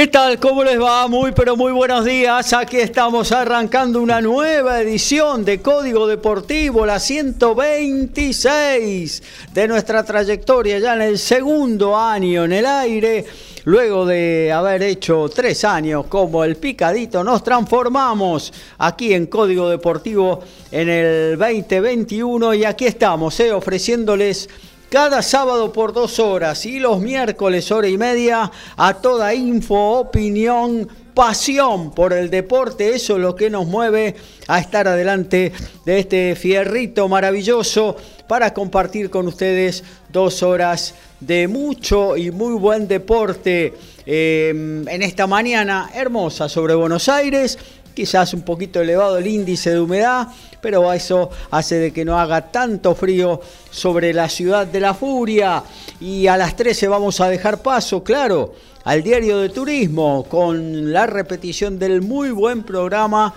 ¿Qué tal? ¿Cómo les va? Muy pero muy buenos días. Aquí estamos arrancando una nueva edición de Código Deportivo, la 126 de nuestra trayectoria, ya en el segundo año en el aire. Luego de haber hecho tres años como el picadito, nos transformamos aquí en Código Deportivo en el 2021 y aquí estamos eh, ofreciéndoles cada sábado por dos horas y los miércoles hora y media a toda info, opinión, pasión por el deporte. Eso es lo que nos mueve a estar adelante de este fierrito maravilloso para compartir con ustedes dos horas de mucho y muy buen deporte eh, en esta mañana hermosa sobre Buenos Aires quizás un poquito elevado el índice de humedad, pero eso hace de que no haga tanto frío sobre la ciudad de la furia. Y a las 13 vamos a dejar paso, claro, al diario de turismo con la repetición del muy buen programa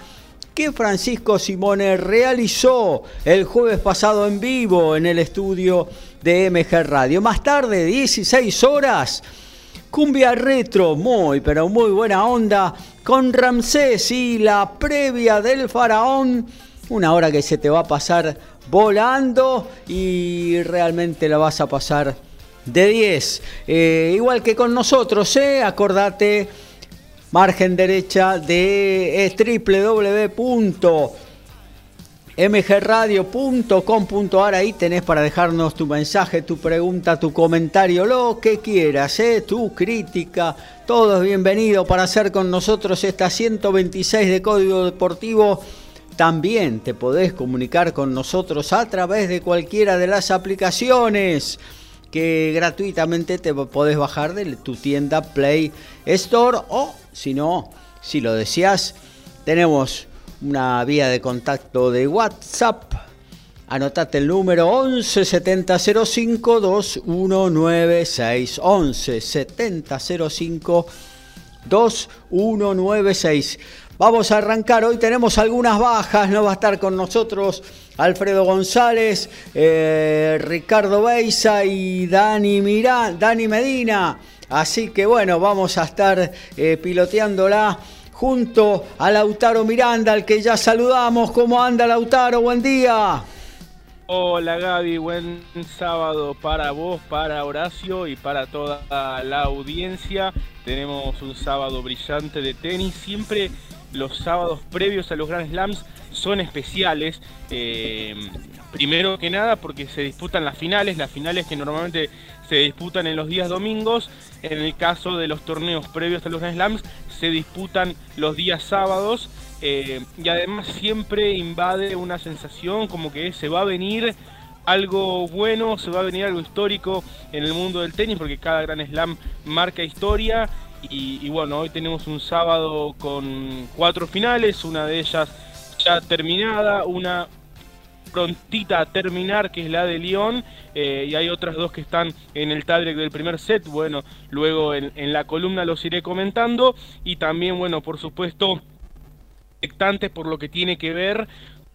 que Francisco Simone realizó el jueves pasado en vivo en el estudio de MG Radio. Más tarde, 16 horas, cumbia retro, muy, pero muy buena onda con Ramsés y la previa del faraón. Una hora que se te va a pasar volando y realmente la vas a pasar de 10. Eh, igual que con nosotros, ¿eh? acordate, margen derecha de eh, mgradio.com.ar. Ahí tenés para dejarnos tu mensaje, tu pregunta, tu comentario, lo que quieras, ¿eh? tu crítica. Todo es bienvenido para hacer con nosotros esta 126 de Código Deportivo. También te podés comunicar con nosotros a través de cualquiera de las aplicaciones que gratuitamente te podés bajar de tu tienda Play Store o si no, si lo deseas, tenemos una vía de contacto de WhatsApp. Anotate el número 11 7005 2196. 11 7005 2196. Vamos a arrancar. Hoy tenemos algunas bajas. No va a estar con nosotros Alfredo González, eh, Ricardo Beiza y Dani, Mirá, Dani Medina. Así que bueno, vamos a estar eh, piloteándola junto a Lautaro Miranda, al que ya saludamos. ¿Cómo anda Lautaro? Buen día. Hola Gaby, buen sábado para vos, para Horacio y para toda la audiencia. Tenemos un sábado brillante de tenis. Siempre los sábados previos a los Grand Slams son especiales. Eh, primero que nada porque se disputan las finales, las finales que normalmente se disputan en los días domingos. En el caso de los torneos previos a los Grand Slams se disputan los días sábados eh, y además siempre invade una sensación como que se va a venir algo bueno, se va a venir algo histórico en el mundo del tenis porque cada Gran Slam marca historia y, bueno, hoy tenemos un sábado con cuatro finales, una de ellas ya terminada, una prontita a terminar, que es la de Lyon, eh, y hay otras dos que están en el tiebreak del primer set, bueno, luego en, la columna los iré comentando, y también, bueno, por supuesto, por lo que tiene que ver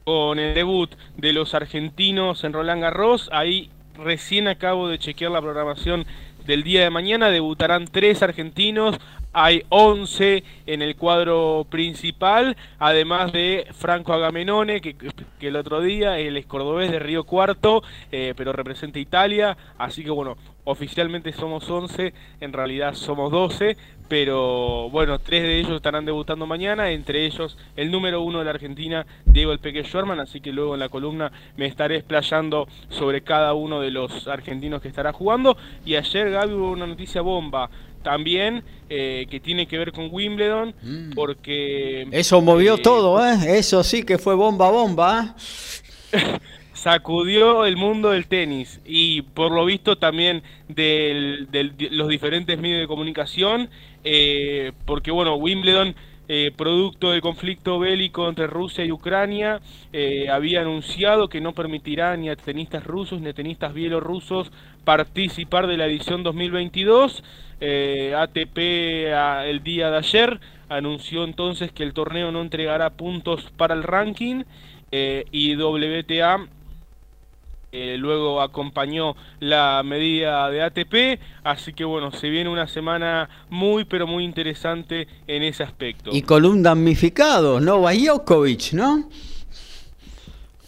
con el debut de los argentinos en Roland Garros, ahí recién acabo de chequear la programación del día de mañana. Debutarán tres argentinos, hay 11 en el cuadro principal, además de Franco Agamenone, que, el otro día, el escordobés de Río Cuarto, eh, pero representa Italia, así que bueno, oficialmente somos 11, en realidad somos 12, pero bueno, tres de ellos estarán debutando mañana, entre ellos el número uno de la Argentina, Diego El Peque Schwerman, así que luego en la columna me estaré explayando sobre cada uno de los argentinos que estará jugando, y ayer Gaby, una noticia bomba también eh, que tiene que ver con Wimbledon, mm. porque... Eso movió eh, todo, ¿eh? Eso sí que fue bomba, bomba. sacudió el mundo del tenis y por lo visto también de los diferentes medios de comunicación, eh, porque bueno, Wimbledon eh, producto del conflicto bélico entre Rusia y Ucrania, eh, había anunciado que no permitirá ni a tenistas rusos ni a tenistas bielorrusos participar de la edición 2022. Eh, ATP el día de ayer anunció entonces que el torneo no entregará puntos para el ranking y WTA eh, luego acompañó la medida de ATP, así que bueno, se viene una semana muy pero muy interesante en ese aspecto. Y con un damnificado, Novak Djokovic, ¿no?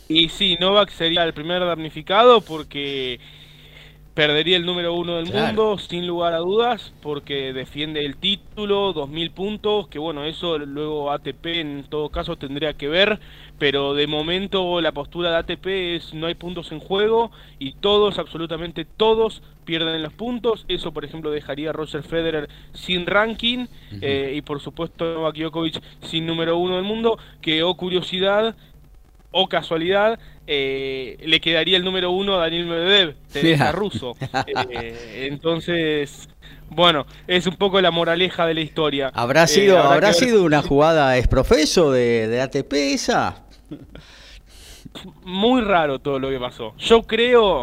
Y sí, Novak sería el primer damnificado porque perdería el número uno del mundo, sin lugar a dudas, porque defiende el título, 2.000 puntos, que bueno, eso luego ATP en todo caso tendría que ver, pero de momento la postura de ATP es no hay puntos en juego y todos, absolutamente todos, pierden los puntos. Eso, por ejemplo, dejaría a Roger Federer sin ranking eh, y por supuesto Novak Djokovic sin número uno del mundo, que, oh curiosidad, o casualidad, eh, le quedaría el número uno a Daniel Medvedev, tenista ruso. Eh, entonces, bueno, es un poco la moraleja de la historia. ¿Habrá eh, sido, ¿habrá sido una jugada exprofeso de, de ATP esa? Muy raro todo lo que pasó. Yo creo,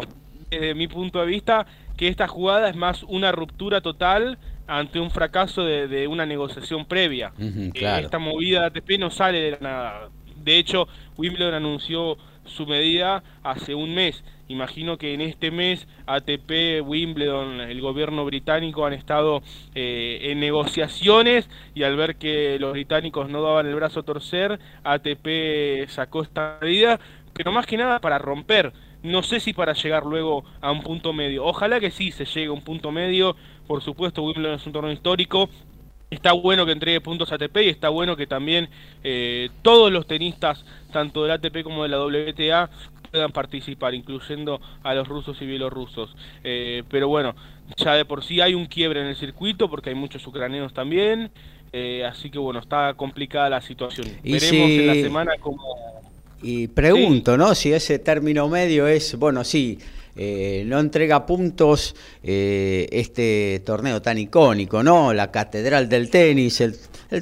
desde mi punto de vista, que esta jugada es más una ruptura total ante un fracaso de, una negociación previa. esta movida de ATP no sale de la nada. De hecho, Wimbledon anunció su medida hace un mes. Imagino que en este mes ATP, Wimbledon, el gobierno británico han estado eh, en negociaciones y al ver que los británicos no daban el brazo a torcer, ATP sacó esta medida, pero más que nada para romper. No sé si para llegar luego a un punto medio. Ojalá que sí se llegue a un punto medio. Por supuesto, Wimbledon es un torneo histórico Está bueno que entregue puntos ATP y está bueno que también eh, todos los tenistas, tanto del ATP como de la WTA, puedan participar, incluyendo a los rusos y bielorrusos. Eh, pero bueno, ya de por sí hay un quiebre en el circuito porque hay muchos ucranianos también. Eh, así que bueno, está complicada la situación. Veremos en la semana cómo... Y pregunto, ¿no? Si ese término medio es, bueno, sí, eh, no entrega puntos eh, este torneo tan icónico, ¿no? La catedral del tenis, el,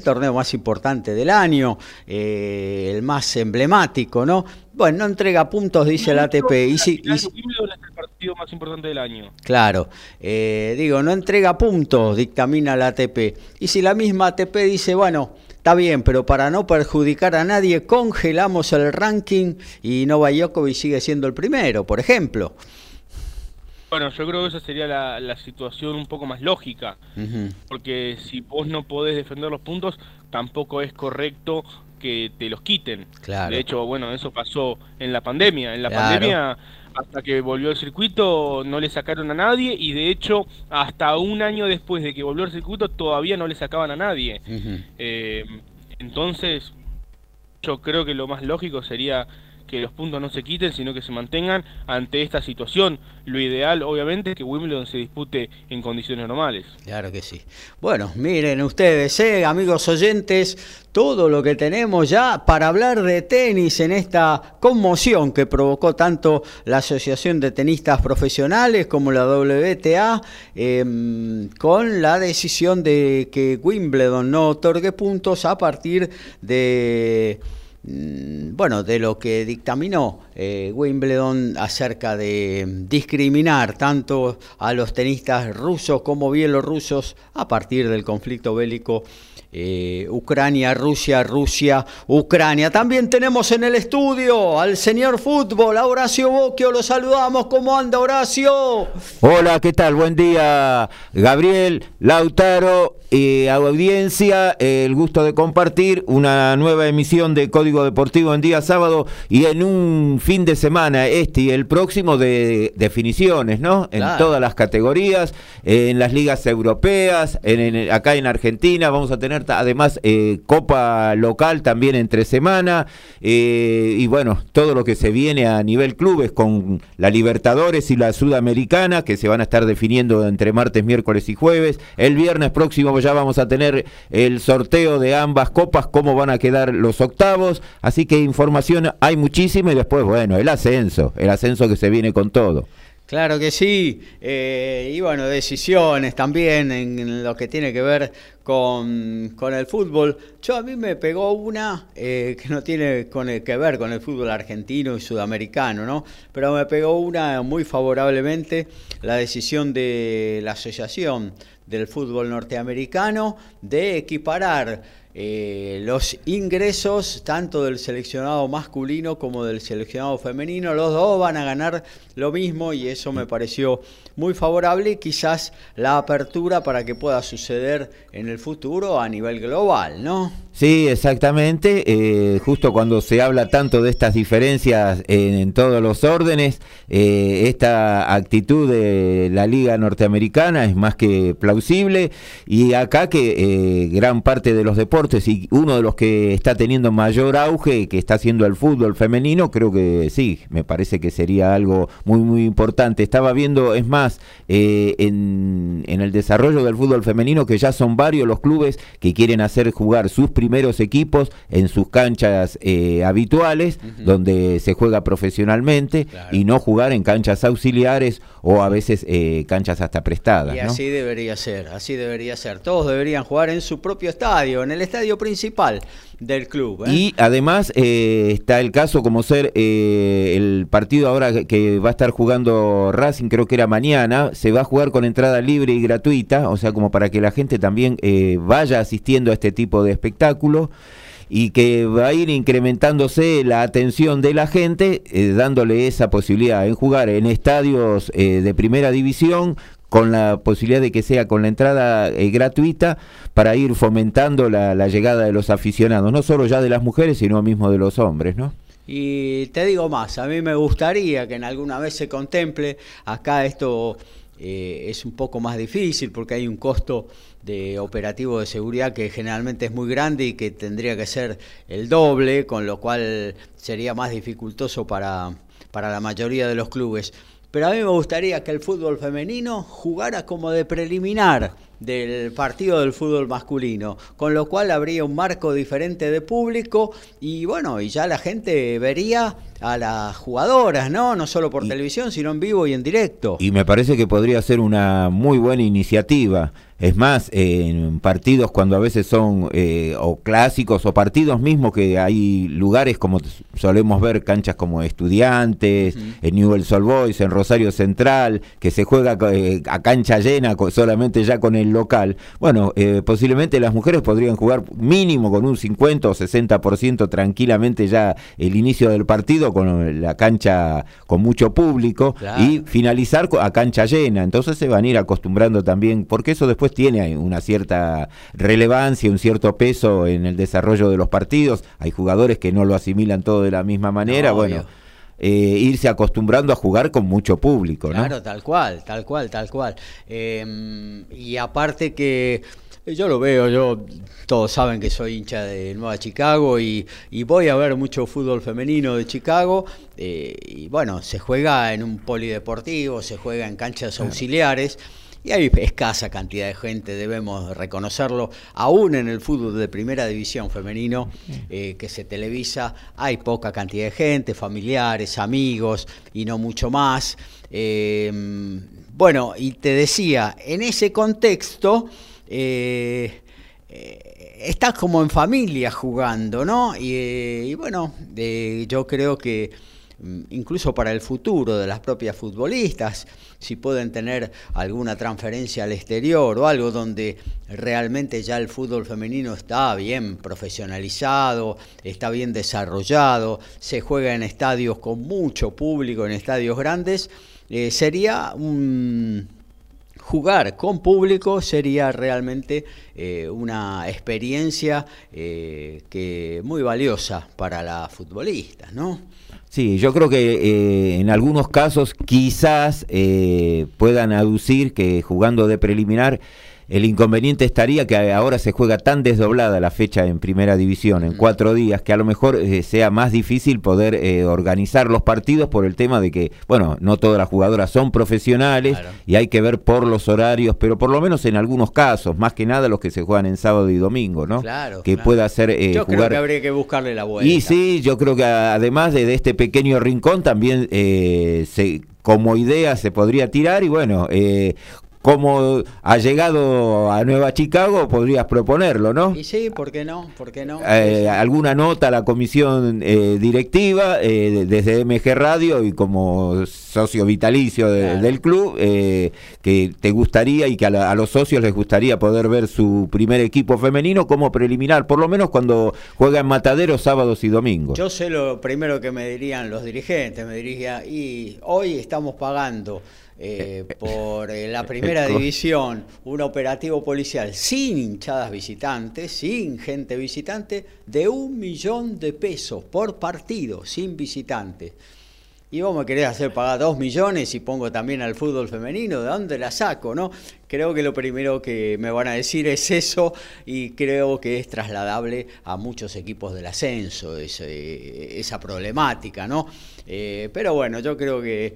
torneo más importante del año, eh, el más emblemático, ¿no? Bueno, no entrega puntos, dice el ATP. Y si, es el partido más importante del año. Claro, digo, no entrega puntos, dictamina la ATP. Y si la misma ATP dice, bueno, Está bien, pero para no perjudicar a nadie, congelamos el ranking y Novak Djokovic sigue siendo el primero, por ejemplo. Bueno, yo creo que esa sería la, situación un poco más lógica, porque si vos no podés defender los puntos, tampoco es correcto que te los quiten. Claro. De hecho, bueno, eso pasó en la pandemia. En la pandemia, hasta que volvió el circuito, no le sacaron a nadie y de hecho, hasta un año después de que volvió el circuito, todavía no le sacaban a nadie. Eh, entonces, yo creo que lo más lógico sería que los puntos no se quiten, sino que se mantengan ante esta situación. Lo ideal, obviamente, es que Wimbledon se dispute en condiciones normales. Claro que sí. Bueno, miren ustedes, eh, amigos oyentes, todo lo que tenemos ya para hablar de tenis en esta conmoción que provocó tanto la Asociación de Tenistas Profesionales como la WTA, em, con la decisión de que Wimbledon no otorgue puntos a partir de bueno, de lo que dictaminó eh, Wimbledon acerca de discriminar tanto a los tenistas rusos como bielorrusos a partir del conflicto bélico eh, Ucrania, Rusia, Rusia, Ucrania. También tenemos en el estudio al señor fútbol, Horacio Bocchio, lo saludamos. ¿Cómo anda Horacio? Hola, ¿qué tal? Buen día, Gabriel, Lautaro y audiencia. El gusto de compartir una nueva emisión de Código Deportivo en día sábado y en un fin de semana, este y el próximo, de definiciones, ¿no? En todas las categorías, en las ligas europeas, en, acá en Argentina, vamos a tener además eh, Copa local también entre semana, eh, y bueno, todo lo que se viene a nivel clubes con la Libertadores y la Sudamericana, que se van a estar definiendo entre martes, miércoles y jueves. El viernes próximo ya vamos a tener el sorteo de ambas copas, cómo van a quedar los octavos. Así que información hay muchísima y después, bueno, el ascenso, el ascenso que se viene con todo. Claro que sí, eh, y bueno, decisiones también en, lo que tiene que ver con, el fútbol. Yo a mí me pegó una eh, que no tiene con que ver con el fútbol argentino y sudamericano, ¿no? Pero me pegó una muy favorablemente la decisión de la Asociación del Fútbol Norteamericano de equiparar eh, los ingresos tanto del seleccionado masculino como del seleccionado femenino, los dos van a ganar lo mismo y eso me pareció muy favorable quizás la apertura para que pueda suceder en el futuro a nivel global, ¿no? Sí, exactamente. Eh, justo cuando se habla tanto de estas diferencias en, todos los órdenes, eh, esta actitud de la Liga Norteamericana es más que plausible y acá que gran parte de los deportes y uno de los que está teniendo mayor auge, que está haciendo el fútbol femenino, creo que sí, me parece que sería algo muy, muy importante. Estaba viendo, es más, eh, en, el desarrollo del fútbol femenino, que ya son varios los clubes que quieren hacer jugar sus primeros equipos en sus canchas eh, habituales, donde se juega profesionalmente, y no jugar en canchas auxiliares o a veces eh, canchas hasta prestadas. Y así debería ser, así debería ser. Todos deberían jugar en su propio estadio, en el estadio principal del club. Y además está el caso como ser el partido ahora que va a estar jugando Racing, creo que era mañana, se va a jugar con entrada libre y gratuita, o sea, como para que la gente también vaya asistiendo a este tipo de espectáculo y que va a ir incrementándose la atención de la gente, dándole esa posibilidad en jugar en estadios de primera división con la posibilidad de que sea con la entrada eh, gratuita para ir fomentando la, llegada de los aficionados, no solo ya de las mujeres, sino mismo de los hombres, ¿no? Y te digo más, a mí me gustaría que en alguna vez se contemple, acá esto eh, es un poco más difícil porque hay un costo de operativo de seguridad que generalmente es muy grande y que tendría que ser el doble, con lo cual sería más dificultoso para, para la mayoría de los clubes pero a mí me gustaría que el fútbol femenino jugara como de preliminar del partido del fútbol masculino, con lo cual habría un marco diferente de público y bueno, y ya la gente vería a las jugadoras, ¿no? No solo por televisión, sino en vivo y en directo. Y me parece que podría ser una muy buena iniciativa. Es más, en partidos cuando a veces son eh, o clásicos o partidos mismos que hay lugares como solemos ver, canchas como estudiantes, en Newell's Old Boys, en Rosario Central, que se juega eh, a cancha llena solamente ya con el local. Bueno, eh, posiblemente las mujeres podrían jugar mínimo con un 50 o 60% tranquilamente ya el inicio del partido con la cancha con mucho público y finalizar a cancha llena. Entonces se van a ir acostumbrando también, porque eso después tiene una cierta relevancia, un cierto peso en el desarrollo de los partidos. Hay jugadores que no lo asimilan todo de la misma manera. bueno. Eh, irse acostumbrando a jugar con mucho público. Claro, tal cual, tal cual, tal cual. Em, y aparte que yo lo veo, yo todos saben que soy hincha de Nueva Chicago y, voy a ver mucho fútbol femenino de Chicago. Eh, y bueno, se juega en un polideportivo, se juega en canchas auxiliares. Y hay escasa cantidad de gente, debemos reconocerlo, aún en el fútbol de primera división femenino eh, que se televisa, hay poca cantidad de gente, familiares, amigos y no mucho más. Eh, bueno, y te decía, en ese contexto, eh, estás como en familia jugando, ¿no? Y, eh, bueno, yo creo que incluso para el futuro de las propias futbolistas, si pueden tener alguna transferencia al exterior o algo donde realmente ya el fútbol femenino está bien profesionalizado, está bien desarrollado, se juega en estadios con mucho público, en estadios grandes, sería un jugar con público sería realmente eh, una experiencia eh, que muy valiosa para la futbolista, ¿no? Sí, yo creo que eh, en algunos casos quizás puedan aducir que jugando de preliminar el inconveniente estaría que ahora se juega tan desdoblada la fecha en primera división, en cuatro días, que a lo mejor eh, sea más difícil poder eh, organizar los partidos por el tema de que, bueno, no todas las jugadoras son profesionales y hay que ver por los horarios, pero por lo menos en algunos casos, más que nada los que se juegan en sábado y domingo, ¿no? Claro. Que pueda ser. Eh, yo creo que habría que buscarle la vuelta. Y sí, yo creo que además de, este pequeño rincón también se como idea se podría tirar y bueno, eh, como ha llegado a Nueva Chicago, podrías proponerlo, ¿no? Y sí, ¿por qué no? ¿Por qué no? Eh, ¿Alguna nota a la comisión eh, directiva eh, desde MG Radio y como socio vitalicio del club que te gustaría y que a, los socios les gustaría poder ver su primer equipo femenino como preliminar, por lo menos cuando juega en Matadero sábados y domingos? Yo sé lo primero que me dirían los dirigentes, me diría, y hoy estamos pagando eh, por eh, la primera división, un operativo policial sin hinchadas visitantes, sin gente visitante, de un millón de pesos por partido, sin visitantes. Y vos me querés hacer pagar dos millones y pongo también al fútbol femenino, ¿de dónde la saco? no? Creo que lo primero que me van a decir es eso y creo que es trasladable a muchos equipos del ascenso, esa problemática, ¿no? Eh, pero bueno, yo creo que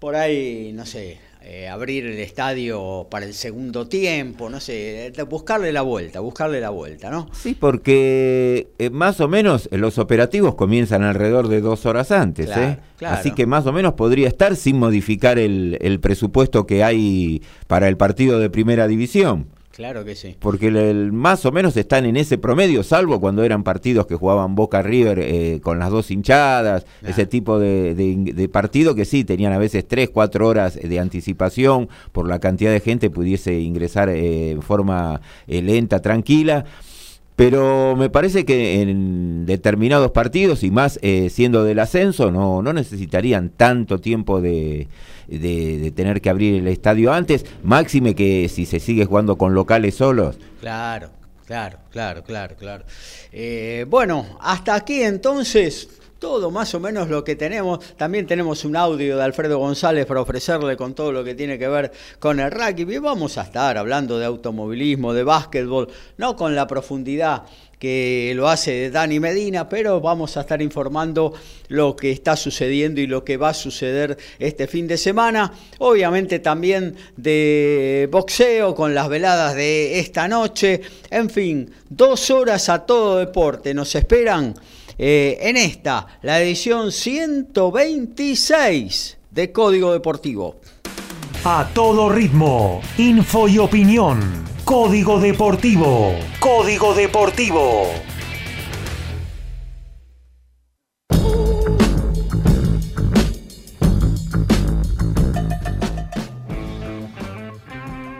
por ahí, no sé, eh, abrir el estadio para el segundo tiempo, no sé, buscarle la vuelta, buscarle la vuelta, ¿no? Sí, porque eh, más o menos los operativos comienzan alrededor de dos horas antes, ¿eh? Así que más o menos podría estar sin modificar el, el presupuesto que hay para el partido de primera división. Claro que sí. Porque el, más o menos están en ese promedio, salvo cuando eran partidos que jugaban Boca River eh, con las dos hinchadas, ese tipo de, de, partido que sí, tenían a veces tres, cuatro horas de anticipación por la cantidad de gente pudiese ingresar eh, en forma eh, lenta, tranquila pero me parece que en determinados partidos y más siendo del ascenso no, no necesitarían tanto tiempo de, de, tener que abrir el estadio antes, máxime que si se sigue jugando con locales solos. Claro, claro, claro, claro, claro. Eh, bueno, hasta aquí entonces todo más o menos lo que tenemos. También tenemos un audio de Alfredo González para ofrecerle con todo lo que tiene que ver con el rugby. Vamos a estar hablando de automovilismo, de básquetbol, no con la profundidad que lo hace Dani Medina, pero vamos a estar informando lo que está sucediendo y lo que va a suceder este fin de semana. Obviamente también de boxeo con las veladas de esta noche. En fin, dos horas a todo deporte. Nos esperan eh, en esta, la edición 126 de Código Deportivo. A todo ritmo, info y opinión. Código Deportivo. Código Deportivo.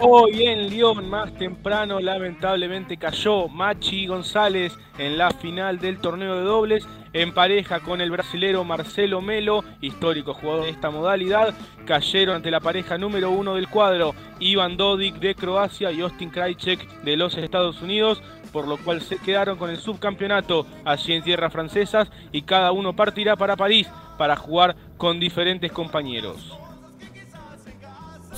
Hoy en Lyon, más temprano, lamentablemente cayó Machi González en la final del torneo de dobles en pareja con el brasilero Marcelo Melo, histórico jugador de esta modalidad, cayeron ante la pareja número uno del cuadro, Ivan Dodik de Croacia y Austin Krajcek de los Estados Unidos, por lo cual se quedaron con el subcampeonato allí en tierras francesas y cada uno partirá para París para jugar con diferentes compañeros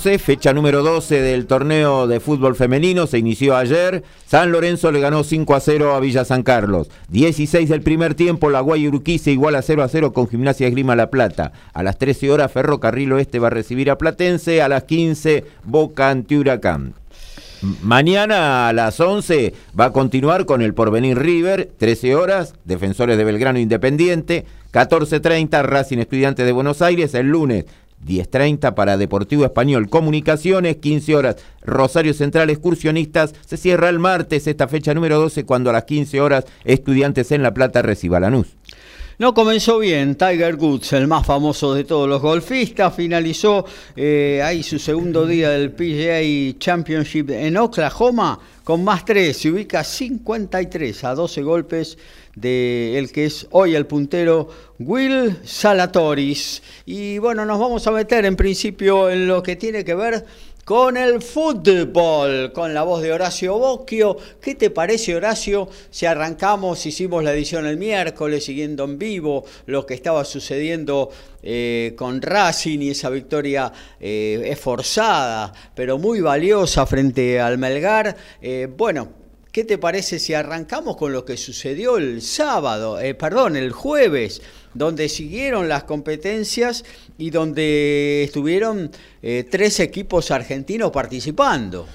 fecha número 12 del torneo de fútbol femenino, se inició ayer. San Lorenzo le ganó 5 a 0 a Villa San Carlos. 16 del primer tiempo, la Guay Urquiza igual a 0 a 0 con Gimnasia Esgrima La Plata. A las 13 horas, Ferrocarril Oeste va a recibir a Platense. A las 15, Boca ante Huracán. Mañana a las 11 va a continuar con el Porvenir River, 13 horas, Defensores de Belgrano Independiente, 14.30 Racing Estudiante de Buenos Aires, el lunes 10.30 para Deportivo Español Comunicaciones, 15 horas Rosario Central Excursionistas. Se cierra el martes esta fecha número 12 cuando a las 15 horas Estudiantes en La Plata reciba Lanús. No comenzó bien, Tiger Woods, el más famoso de todos los golfistas, finalizó eh, ahí su segundo día del PGA Championship en Oklahoma con más 3, se ubica 53 a 12 golpes de el que es hoy el puntero Will Salatoris. Y bueno, nos vamos a meter en principio en lo que tiene que ver con el fútbol, con la voz de Horacio Bocchio. ¿Qué te parece, Horacio, si arrancamos, hicimos la edición el miércoles, siguiendo en vivo lo que estaba sucediendo eh, con Racing y esa victoria eh, esforzada, pero muy valiosa frente al Melgar? Eh, bueno, ¿qué te parece si arrancamos con lo que sucedió el sábado, perdón, el jueves? donde siguieron las competencias y donde estuvieron eh, tres equipos argentinos participando.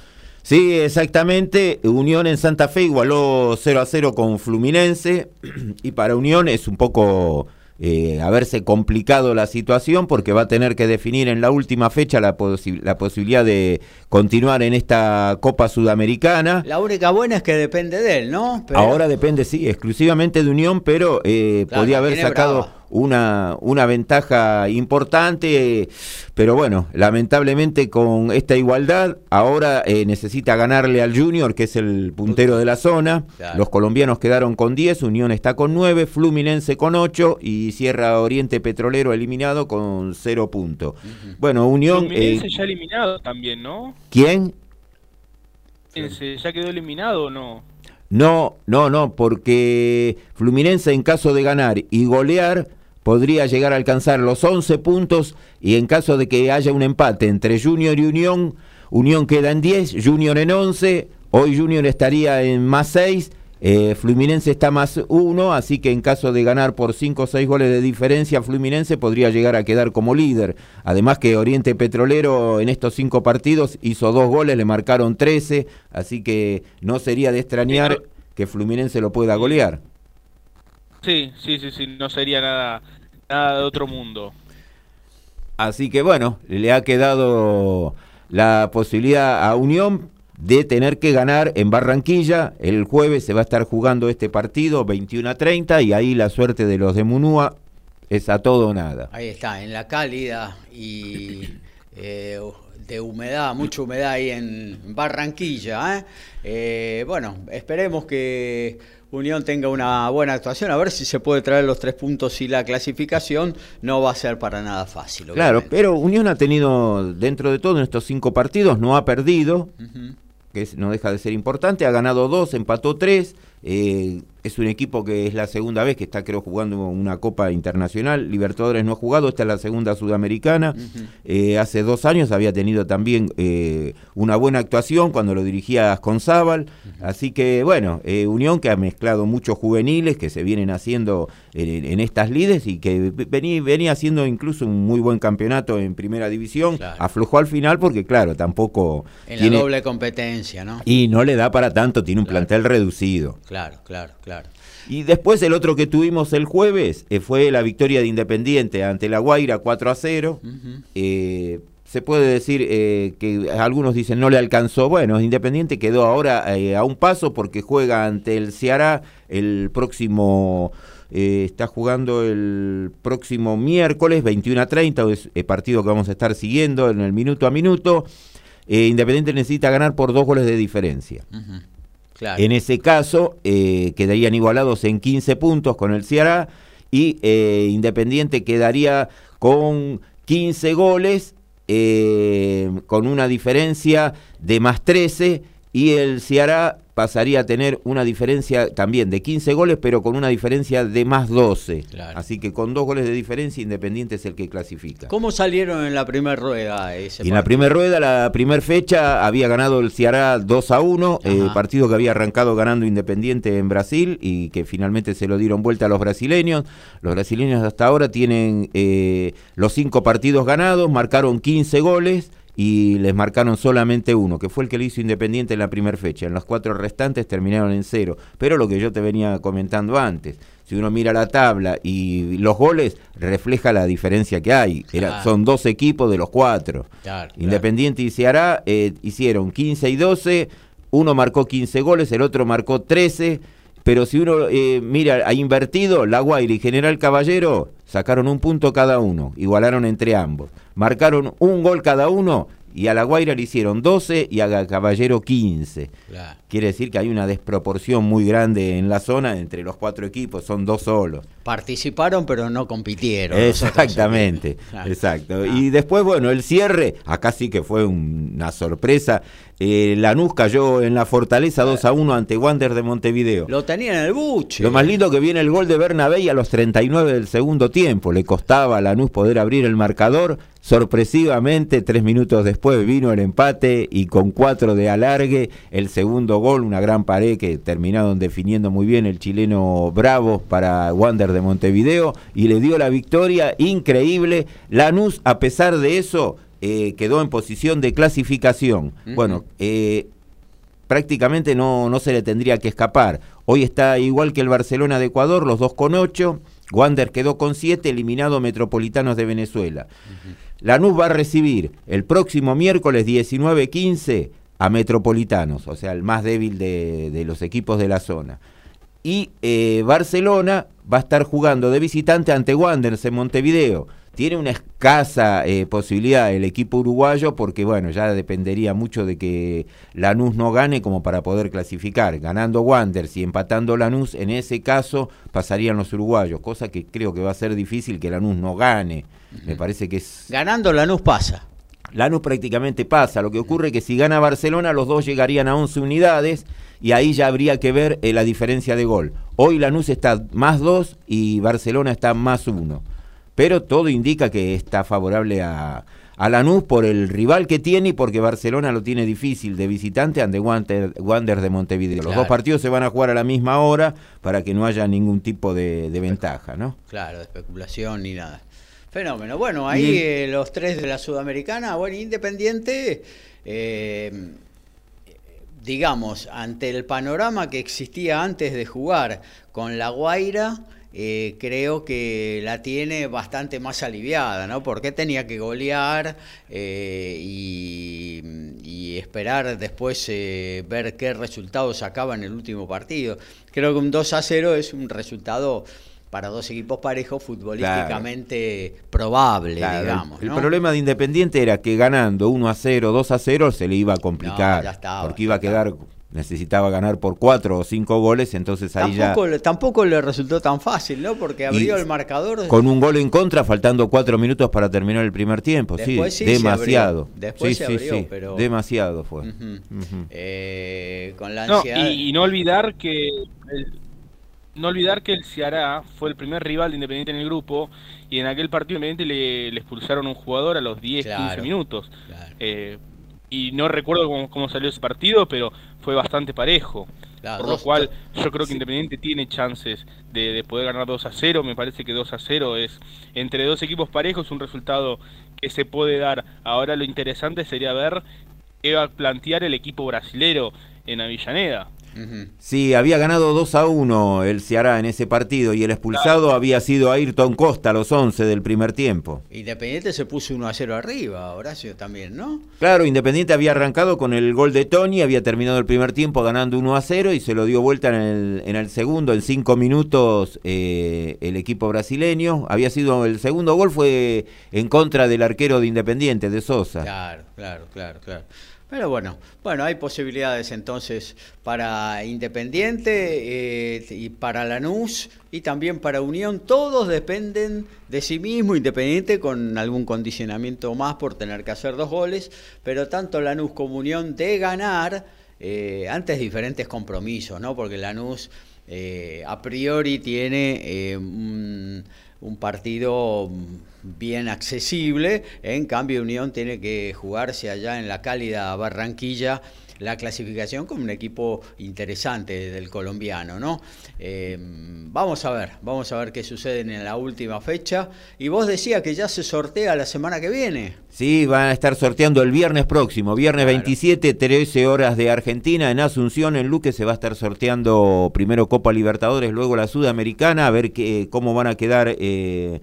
Sí, exactamente. Unión en Santa Fe igualó 0 a 0 con Fluminense y para Unión es un poco eh, haberse complicado la situación porque va a tener que definir en la última fecha la, la posibilidad de continuar en esta Copa Sudamericana. La única buena es que depende de él, ¿no? Ahora depende, sí, exclusivamente de Unión, pero eh, podía haber sacado una, una ventaja importante, pero bueno, lamentablemente con esta igualdad, ahora eh, necesita ganarle al Junior, que es el puntero de la zona. Los colombianos quedaron con 10, Unión está con 9, Fluminense con 8 y Sierra Oriente Petrolero eliminado con 0 puntos. Bueno, Unión... Fluminense eh, ya eliminado también, ¿no? ¿Quién? ¿Ya quedó eliminado o no? No, no, no, porque Fluminense en caso de ganar y golear podría llegar a alcanzar los 11 puntos y en caso de que haya un empate entre Junior y Unión, Unión queda en 10, Junior en 11, hoy Junior estaría en más 6, eh, Fluminense está más 1, así que en caso de ganar por 5 o 6 goles de diferencia, Fluminense podría llegar a quedar como líder. Además que Oriente Petrolero en estos 5 partidos hizo 2 goles, le marcaron 13, así que no sería de extrañar que Fluminense lo pueda golear. Sí, sí, sí, sí, no sería nada, nada de otro mundo. Así que bueno, le ha quedado la posibilidad a Unión de tener que ganar en Barranquilla. El jueves se va a estar jugando este partido 21 a 30 y ahí la suerte de los de Munúa es a todo o nada. Ahí está, en la cálida y eh, de humedad, mucha humedad ahí en Barranquilla. ¿eh? Eh, bueno, esperemos que Unión tenga una buena actuación, a ver si se puede traer los tres puntos y la clasificación no va a ser para nada fácil. Claro, pero Unión ha tenido, dentro de todo, en estos cinco partidos, no ha perdido, que no deja de ser importante, ha ganado dos, empató tres, eh, es un equipo que es la segunda vez que está, creo, jugando una Copa Internacional. Libertadores no ha jugado, esta es la segunda sudamericana. Eh, hace dos años había tenido también eh, una buena actuación cuando lo dirigía Asconzábal. Así que, bueno, Unión que ha mezclado muchos juveniles que se vienen haciendo en, estas lides y que venía, venía haciendo incluso un muy buen campeonato en primera división. Aflojó al final porque, claro, tampoco. En tiene... la doble competencia, ¿no? Y no le da para tanto, tiene un plantel reducido. Claro, claro, claro. Y después el otro que tuvimos el jueves eh, fue la victoria de Independiente ante La Guaira 4 a 0. Eh, se puede decir eh, que algunos dicen no le alcanzó. Bueno, Independiente quedó ahora a un paso porque juega ante el Ceará el próximo. está jugando el próximo miércoles 21 a 30, es el partido que vamos a estar siguiendo en el minuto a minuto. Independiente necesita ganar por dos goles de diferencia. En ese caso, eh, quedarían igualados en 15 puntos con el Ceará y eh, Independiente quedaría con 15 goles, eh, con una diferencia de más 13 y el Ceará pasaría a tener una diferencia también de 15 goles, pero con una diferencia de más 12. Así que con dos goles de diferencia, Independiente es el que clasifica. ¿Cómo salieron en la primera rueda ese En la primera rueda, la primera fecha, había ganado el Ceará 2 a 1, eh, partido que había arrancado ganando Independiente en Brasil y que finalmente se lo dieron vuelta a los brasileños. Los brasileños hasta ahora tienen eh, los cinco partidos ganados, marcaron 15 goles y les marcaron solamente uno, que fue el que le hizo Independiente en la primera fecha. En los cuatro restantes terminaron en cero. Pero lo que yo te venía comentando antes, si uno mira la tabla y los goles, refleja la diferencia que hay. son dos equipos de los cuatro. Independiente y Ceará eh, hicieron 15 y 12, uno marcó 15 goles, el otro marcó 13 pero si uno eh, mira, ha invertido, La Guaira y General Caballero sacaron un punto cada uno, igualaron entre ambos. Marcaron un gol cada uno y a La Guaira le hicieron 12 y a Caballero 15. Claro. Quiere decir que hay una desproporción muy grande en la zona entre los cuatro equipos, son dos solos. Participaron pero no compitieron. Exactamente. Claro. exacto. Ah. Y después, bueno, el cierre, acá sí que fue un- una sorpresa. Eh, Lanús cayó en la Fortaleza 2 a 1 ante Wander de Montevideo. Lo tenían en el buche. Lo más lindo que viene el gol de Bernabé a los 39 del segundo tiempo. Le costaba a Lanús poder abrir el marcador. Sorpresivamente, tres minutos después vino el empate y con cuatro de alargue, el segundo gol, una gran pared que terminaron definiendo muy bien el chileno Bravo para Wander de Montevideo y le dio la victoria increíble. Lanús, a pesar de eso, eh, quedó en posición de clasificación. Bueno, eh, prácticamente no, no se le tendría que escapar. Hoy está igual que el Barcelona de Ecuador, los dos con ocho. Wander quedó con siete, eliminado Metropolitanos de Venezuela. Lanús va a recibir el próximo miércoles 19-15 a Metropolitanos, o sea, el más débil de, los equipos de la zona. Y eh, Barcelona va a estar jugando de visitante ante Wanderers en Montevideo. Tiene una escasa eh, posibilidad el equipo uruguayo porque, bueno, ya dependería mucho de que Lanús no gane como para poder clasificar. Ganando Wanderers y empatando Lanús, en ese caso pasarían los uruguayos, cosa que creo que va a ser difícil que Lanús no gane. Me parece que es... Ganando Lanús pasa. Lanús prácticamente pasa. Lo que ocurre es que si gana Barcelona, los dos llegarían a 11 unidades y ahí ya habría que ver eh, la diferencia de gol. Hoy Lanús está más 2 y Barcelona está más 1. Pero todo indica que está favorable a, a Lanús por el rival que tiene y porque Barcelona lo tiene difícil de visitante ante Wander, Wander de Montevideo. Los dos partidos se van a jugar a la misma hora para que no haya ningún tipo de, de ventaja, ¿no? Claro, de especulación ni nada. Fenómeno. Bueno, ahí Y- eh, los tres de la Sudamericana, bueno, Independiente, eh, digamos, ante el panorama que existía antes de jugar con La Guaira, eh, creo que la tiene bastante más aliviada, ¿no? Porque tenía que golear eh, y, y esperar después eh, ver qué resultado sacaba en el último partido. Creo que un 2 a 0 es un resultado para dos equipos parejos futbolísticamente probable, Claro, digamos. el, problema de Independiente era que ganando 1 a 0, 2 a 0 se le iba a complicar. No, ya estaba, porque iba a quedar, necesitaba ganar por 4 o 5 goles, entonces ahí Tampoco, le- tampoco le resultó tan fácil, ¿no? Porque abrió Y el marcador. ya. Con un gol en contra, faltando 4 minutos para terminar el primer tiempo. Después sí demasiado. abrió, después sí, se abrió, sí, pero- Demasiado fue. Eh, con la No, ansiedad. y, y no olvidar que el, no olvidar que el Ceará fue el primer rival de Independiente en el grupo y en aquel partido Independiente le, le expulsaron a un jugador a los 10, Claro. 15 minutos. Claro, Eh, y no recuerdo cómo, cómo salió ese partido, pero fue bastante parejo. claro, Por lo dos- cual yo creo que sí. Independiente tiene chances de, de poder ganar 2 a 0. Me parece que 2 a 0 es entre dos equipos parejos un resultado que se puede dar. Ahora lo interesante sería ver qué va a plantear el equipo brasilero en Avellaneda. Sí, había ganado 2 a 1 el Ceará en ese partido y el expulsado había sido Ayrton Costa a los 11 del primer tiempo. Independiente se puso 1 a 0 arriba, Horacio también, ¿no? Claro, Independiente había arrancado con el gol de Tony, había terminado el primer tiempo ganando 1 a 0 y se lo dio vuelta en el, en el segundo, en cinco minutos eh, el equipo brasileño. Había sido el segundo gol fue en contra del arquero de Independiente, de Sosa. Claro, claro, claro, claro. Pero bueno, bueno, hay posibilidades entonces para Independiente eh, y para Lanús y también para Unión. Todos dependen de sí mismo, Independiente con algún condicionamiento más por tener que hacer dos goles, pero tanto Lanús como Unión de ganar eh, antes diferentes compromisos, ¿no? Porque Lanús eh, a priori tiene eh, un, un partido bien accesible, en cambio Unión tiene que jugarse allá en la cálida Barranquilla la clasificación con un equipo interesante del colombiano, ¿no? Eh, vamos a ver, vamos a ver qué sucede en la última fecha. Y vos decías que ya se sortea la semana que viene. Sí, van a estar sorteando el viernes próximo, viernes Claro. 27, 13 horas de Argentina, en Asunción, en Luque se va a estar sorteando primero Copa Libertadores, luego la Sudamericana, a ver qué, cómo van a quedar eh,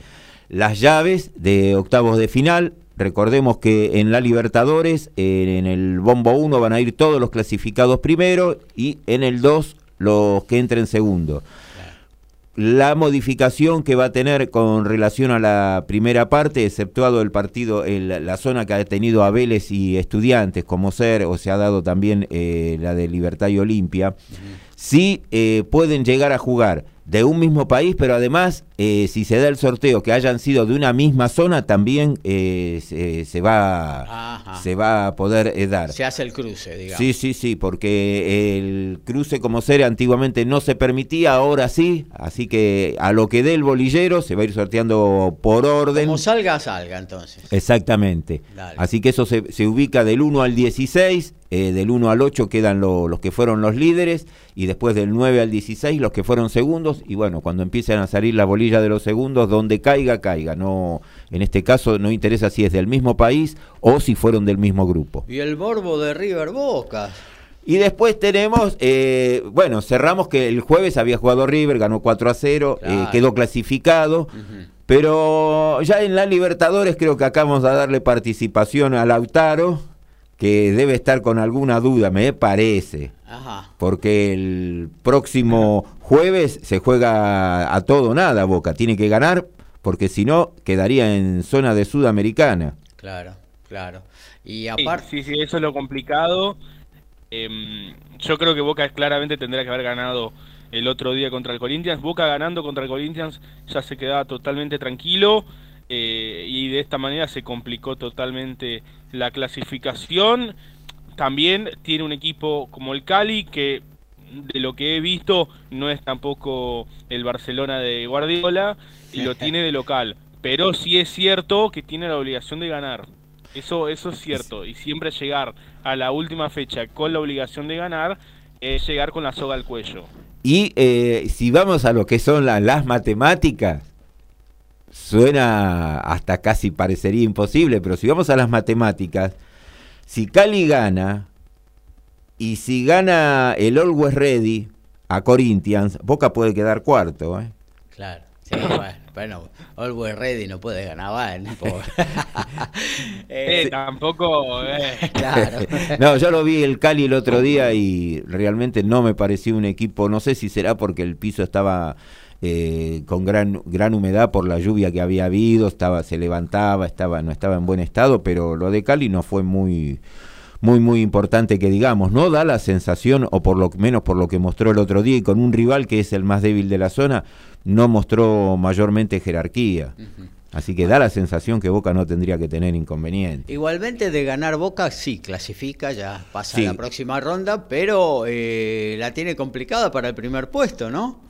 las llaves de octavos de final. Recordemos que en la Libertadores, eh, en el Bombo 1 van a ir todos los clasificados primero y en el 2 los que entren segundo. la modificación que va a tener con relación a la primera parte, exceptuado el partido, el, la zona que ha tenido a Vélez y estudiantes como ser, o se ha dado también eh, la de Libertad y Olimpia, sí eh, pueden llegar a jugar de un mismo país, pero además, eh, si se da el sorteo que hayan sido de una misma zona, también eh, se, se, va, se va a poder eh, dar. Se hace el cruce, digamos. Sí, sí, sí, porque el cruce como ser antiguamente no se permitía, ahora sí, así que a lo que dé el bolillero se va a ir sorteando por orden. Como salga, salga entonces. Exactamente. Dale. Así que eso se, se ubica del 1 al 16 eh, del 1 al 8 quedan lo, los que fueron los líderes y después del 9 al 16 los que fueron segundos y bueno, cuando empiezan a salir la de los segundos, donde caiga, caiga. No, en este caso no interesa si es del mismo país o si fueron del mismo grupo. Y el Borbo de River Boca. Y después tenemos, eh, bueno, cerramos que el jueves había jugado River, ganó 4 a 0, claro. eh, quedó clasificado. Uh -huh. Pero ya en la Libertadores creo que acá vamos a darle participación a Lautaro, que debe estar con alguna duda, me parece. Ajá. Porque el próximo jueves se juega a todo o nada Boca, tiene que ganar porque si no quedaría en zona de Sudamericana. Claro, claro. Y aparte... Sí, sí, sí, eso es lo complicado. Eh, yo creo que Boca claramente tendrá que haber ganado el otro día contra el Corinthians. Boca ganando contra el Corinthians ya se quedaba totalmente tranquilo. Eh, y de esta manera se complicó totalmente la clasificación. También tiene un equipo como el Cali que de lo que he visto no es tampoco el Barcelona de Guardiola y lo tiene de local, pero sí es cierto que tiene la obligación de ganar. Eso eso es cierto y siempre llegar a la última fecha con la obligación de ganar es llegar con la soga al cuello. Y eh, si vamos a lo que son la, las matemáticas, suena hasta casi parecería imposible, pero si vamos a las matemáticas, si Cali gana y si gana el Always Ready a Corinthians, Boca puede quedar cuarto. ¿eh? Claro, sí, bueno, bueno, Always Ready no puede ganar, ¿eh? eh, tampoco. Eh. Claro. no, yo lo vi el Cali el otro día y realmente no me pareció un equipo, no sé si será porque el piso estaba eh, con gran gran humedad por la lluvia que había habido, estaba se levantaba, estaba no estaba en buen estado, pero lo de Cali no fue muy muy muy importante que digamos, no da la sensación o por lo menos por lo que mostró el otro día y con un rival que es el más débil de la zona, no mostró mayormente jerarquía. Uh -huh. Así que da la sensación que Boca no tendría que tener inconveniente. Igualmente de ganar Boca sí clasifica, ya pasa sí. a la próxima ronda, pero eh, la tiene complicada para el primer puesto, ¿no?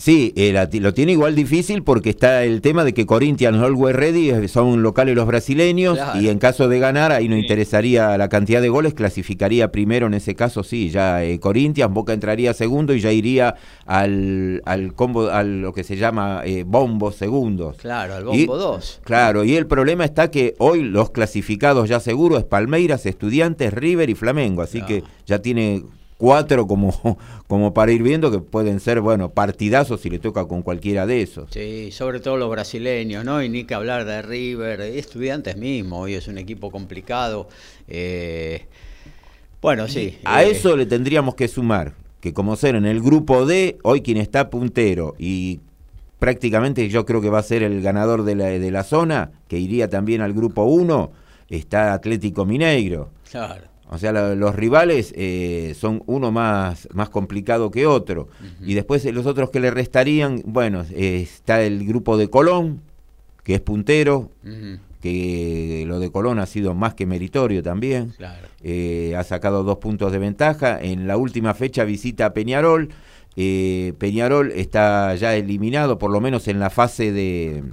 Sí, eh, la, lo tiene igual difícil porque está el tema de que Corinthians Always Ready son locales los brasileños claro. y en caso de ganar ahí no sí. interesaría la cantidad de goles, clasificaría primero en ese caso, sí, ya eh, Corinthians, Boca entraría segundo y ya iría al, al combo, a lo que se llama eh, bombo segundos. Claro, al bombo 2. Claro, y el problema está que hoy los clasificados ya seguros es Palmeiras, Estudiantes, River y Flamengo, así que ya tiene cuatro como, como para ir viendo que pueden ser, bueno, partidazos si le toca con cualquiera de esos. Sí, sobre todo los brasileños, ¿no? Y ni que hablar de River, estudiantes mismo, hoy es un equipo complicado. Eh, bueno, sí. A eh, eso le tendríamos que sumar que como ser en el grupo D, hoy quien está puntero y prácticamente yo creo que va a ser el ganador de la, de la zona, que iría también al grupo 1, está Atlético Mineiro. Claro. O sea, la, los rivales eh, son uno más, más complicado que otro. Uh -huh. Y después los otros que le restarían, bueno, eh, está el grupo de Colón, que es puntero, uh -huh. que lo de Colón ha sido más que meritorio también. Claro. Eh, ha sacado dos puntos de ventaja. En la última fecha visita a Peñarol. Eh, Peñarol está ya eliminado, por lo menos en la fase de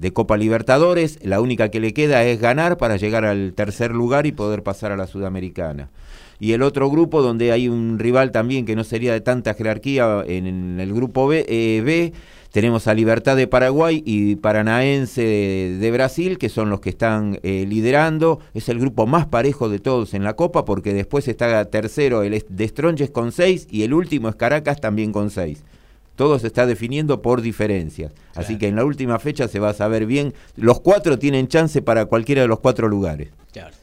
de Copa Libertadores, la única que le queda es ganar para llegar al tercer lugar y poder pasar a la Sudamericana. Y el otro grupo donde hay un rival también que no sería de tanta jerarquía en el grupo B, eh, B tenemos a Libertad de Paraguay y Paranaense de, de Brasil, que son los que están eh, liderando. Es el grupo más parejo de todos en la Copa, porque después está tercero el de Stronges con seis y el último es Caracas también con seis todo se está definiendo por diferencias. Claro. Así que en la última fecha se va a saber bien. Los cuatro tienen chance para cualquiera de los cuatro lugares. Claro.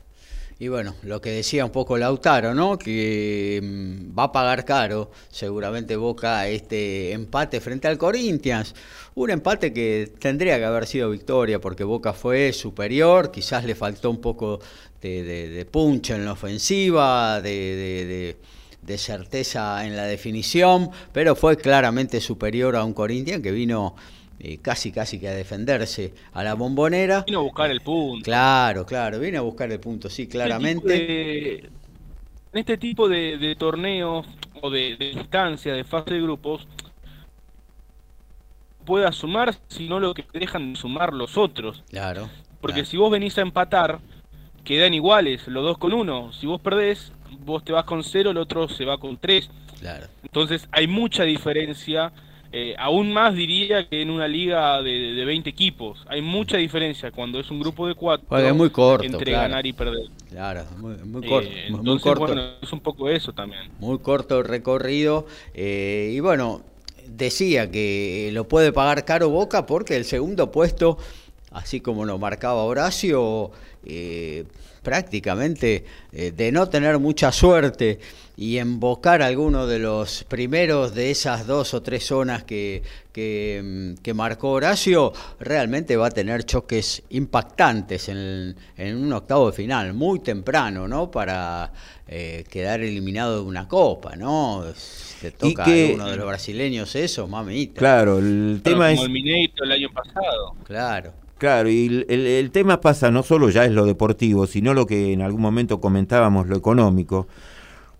Y bueno, lo que decía un poco Lautaro, ¿no? Que mm, va a pagar caro seguramente Boca este empate frente al Corinthians. Un empate que tendría que haber sido victoria porque Boca fue superior, quizás le faltó un poco de, de, punch en la ofensiva, de, de, certeza en la definición, pero fue claramente superior a un Corinthians que vino eh, casi casi que a defenderse a la bombonera. Vino a buscar el punto. Claro, claro, vino a buscar el punto, sí, claramente. en este tipo de, torneos o de, de instancias, de fase de grupos, pueda sumar, sino lo que dejan de sumar los otros. Claro. Porque si vos venís a empatar, quedan iguales, los dos con uno. Si vos perdés, vos te vas con cero, el otro se va con tres. Claro. Entonces hay mucha diferencia eh, aún más diría que en una liga de, de, 20 equipos. Hay mucha diferencia cuando es un grupo de cuatro es muy corto, entre ganar y perder. Claro, muy, muy corto. Eh, muy corto. Bueno, es un poco eso también. Muy corto el recorrido. Eh, y bueno, decía que lo puede pagar caro Boca porque el segundo puesto, así como lo marcaba Horacio, prácticamente de no tener mucha suerte y embocar alguno de los primeros de esas dos o tres zonas que, que, mm, marcó Horacio, realmente va a tener choques impactantes en, en un octavo de final, muy temprano, ¿no? Para eh, quedar eliminado de una copa, ¿no? Se toca a uno de los brasileños eso, mamita. Claro, el tema es... Como el Mineiro el año pasado. Claro. Claro, y el, el, tema pasa no solo ya es lo deportivo, sino lo que en algún momento comentábamos, lo económico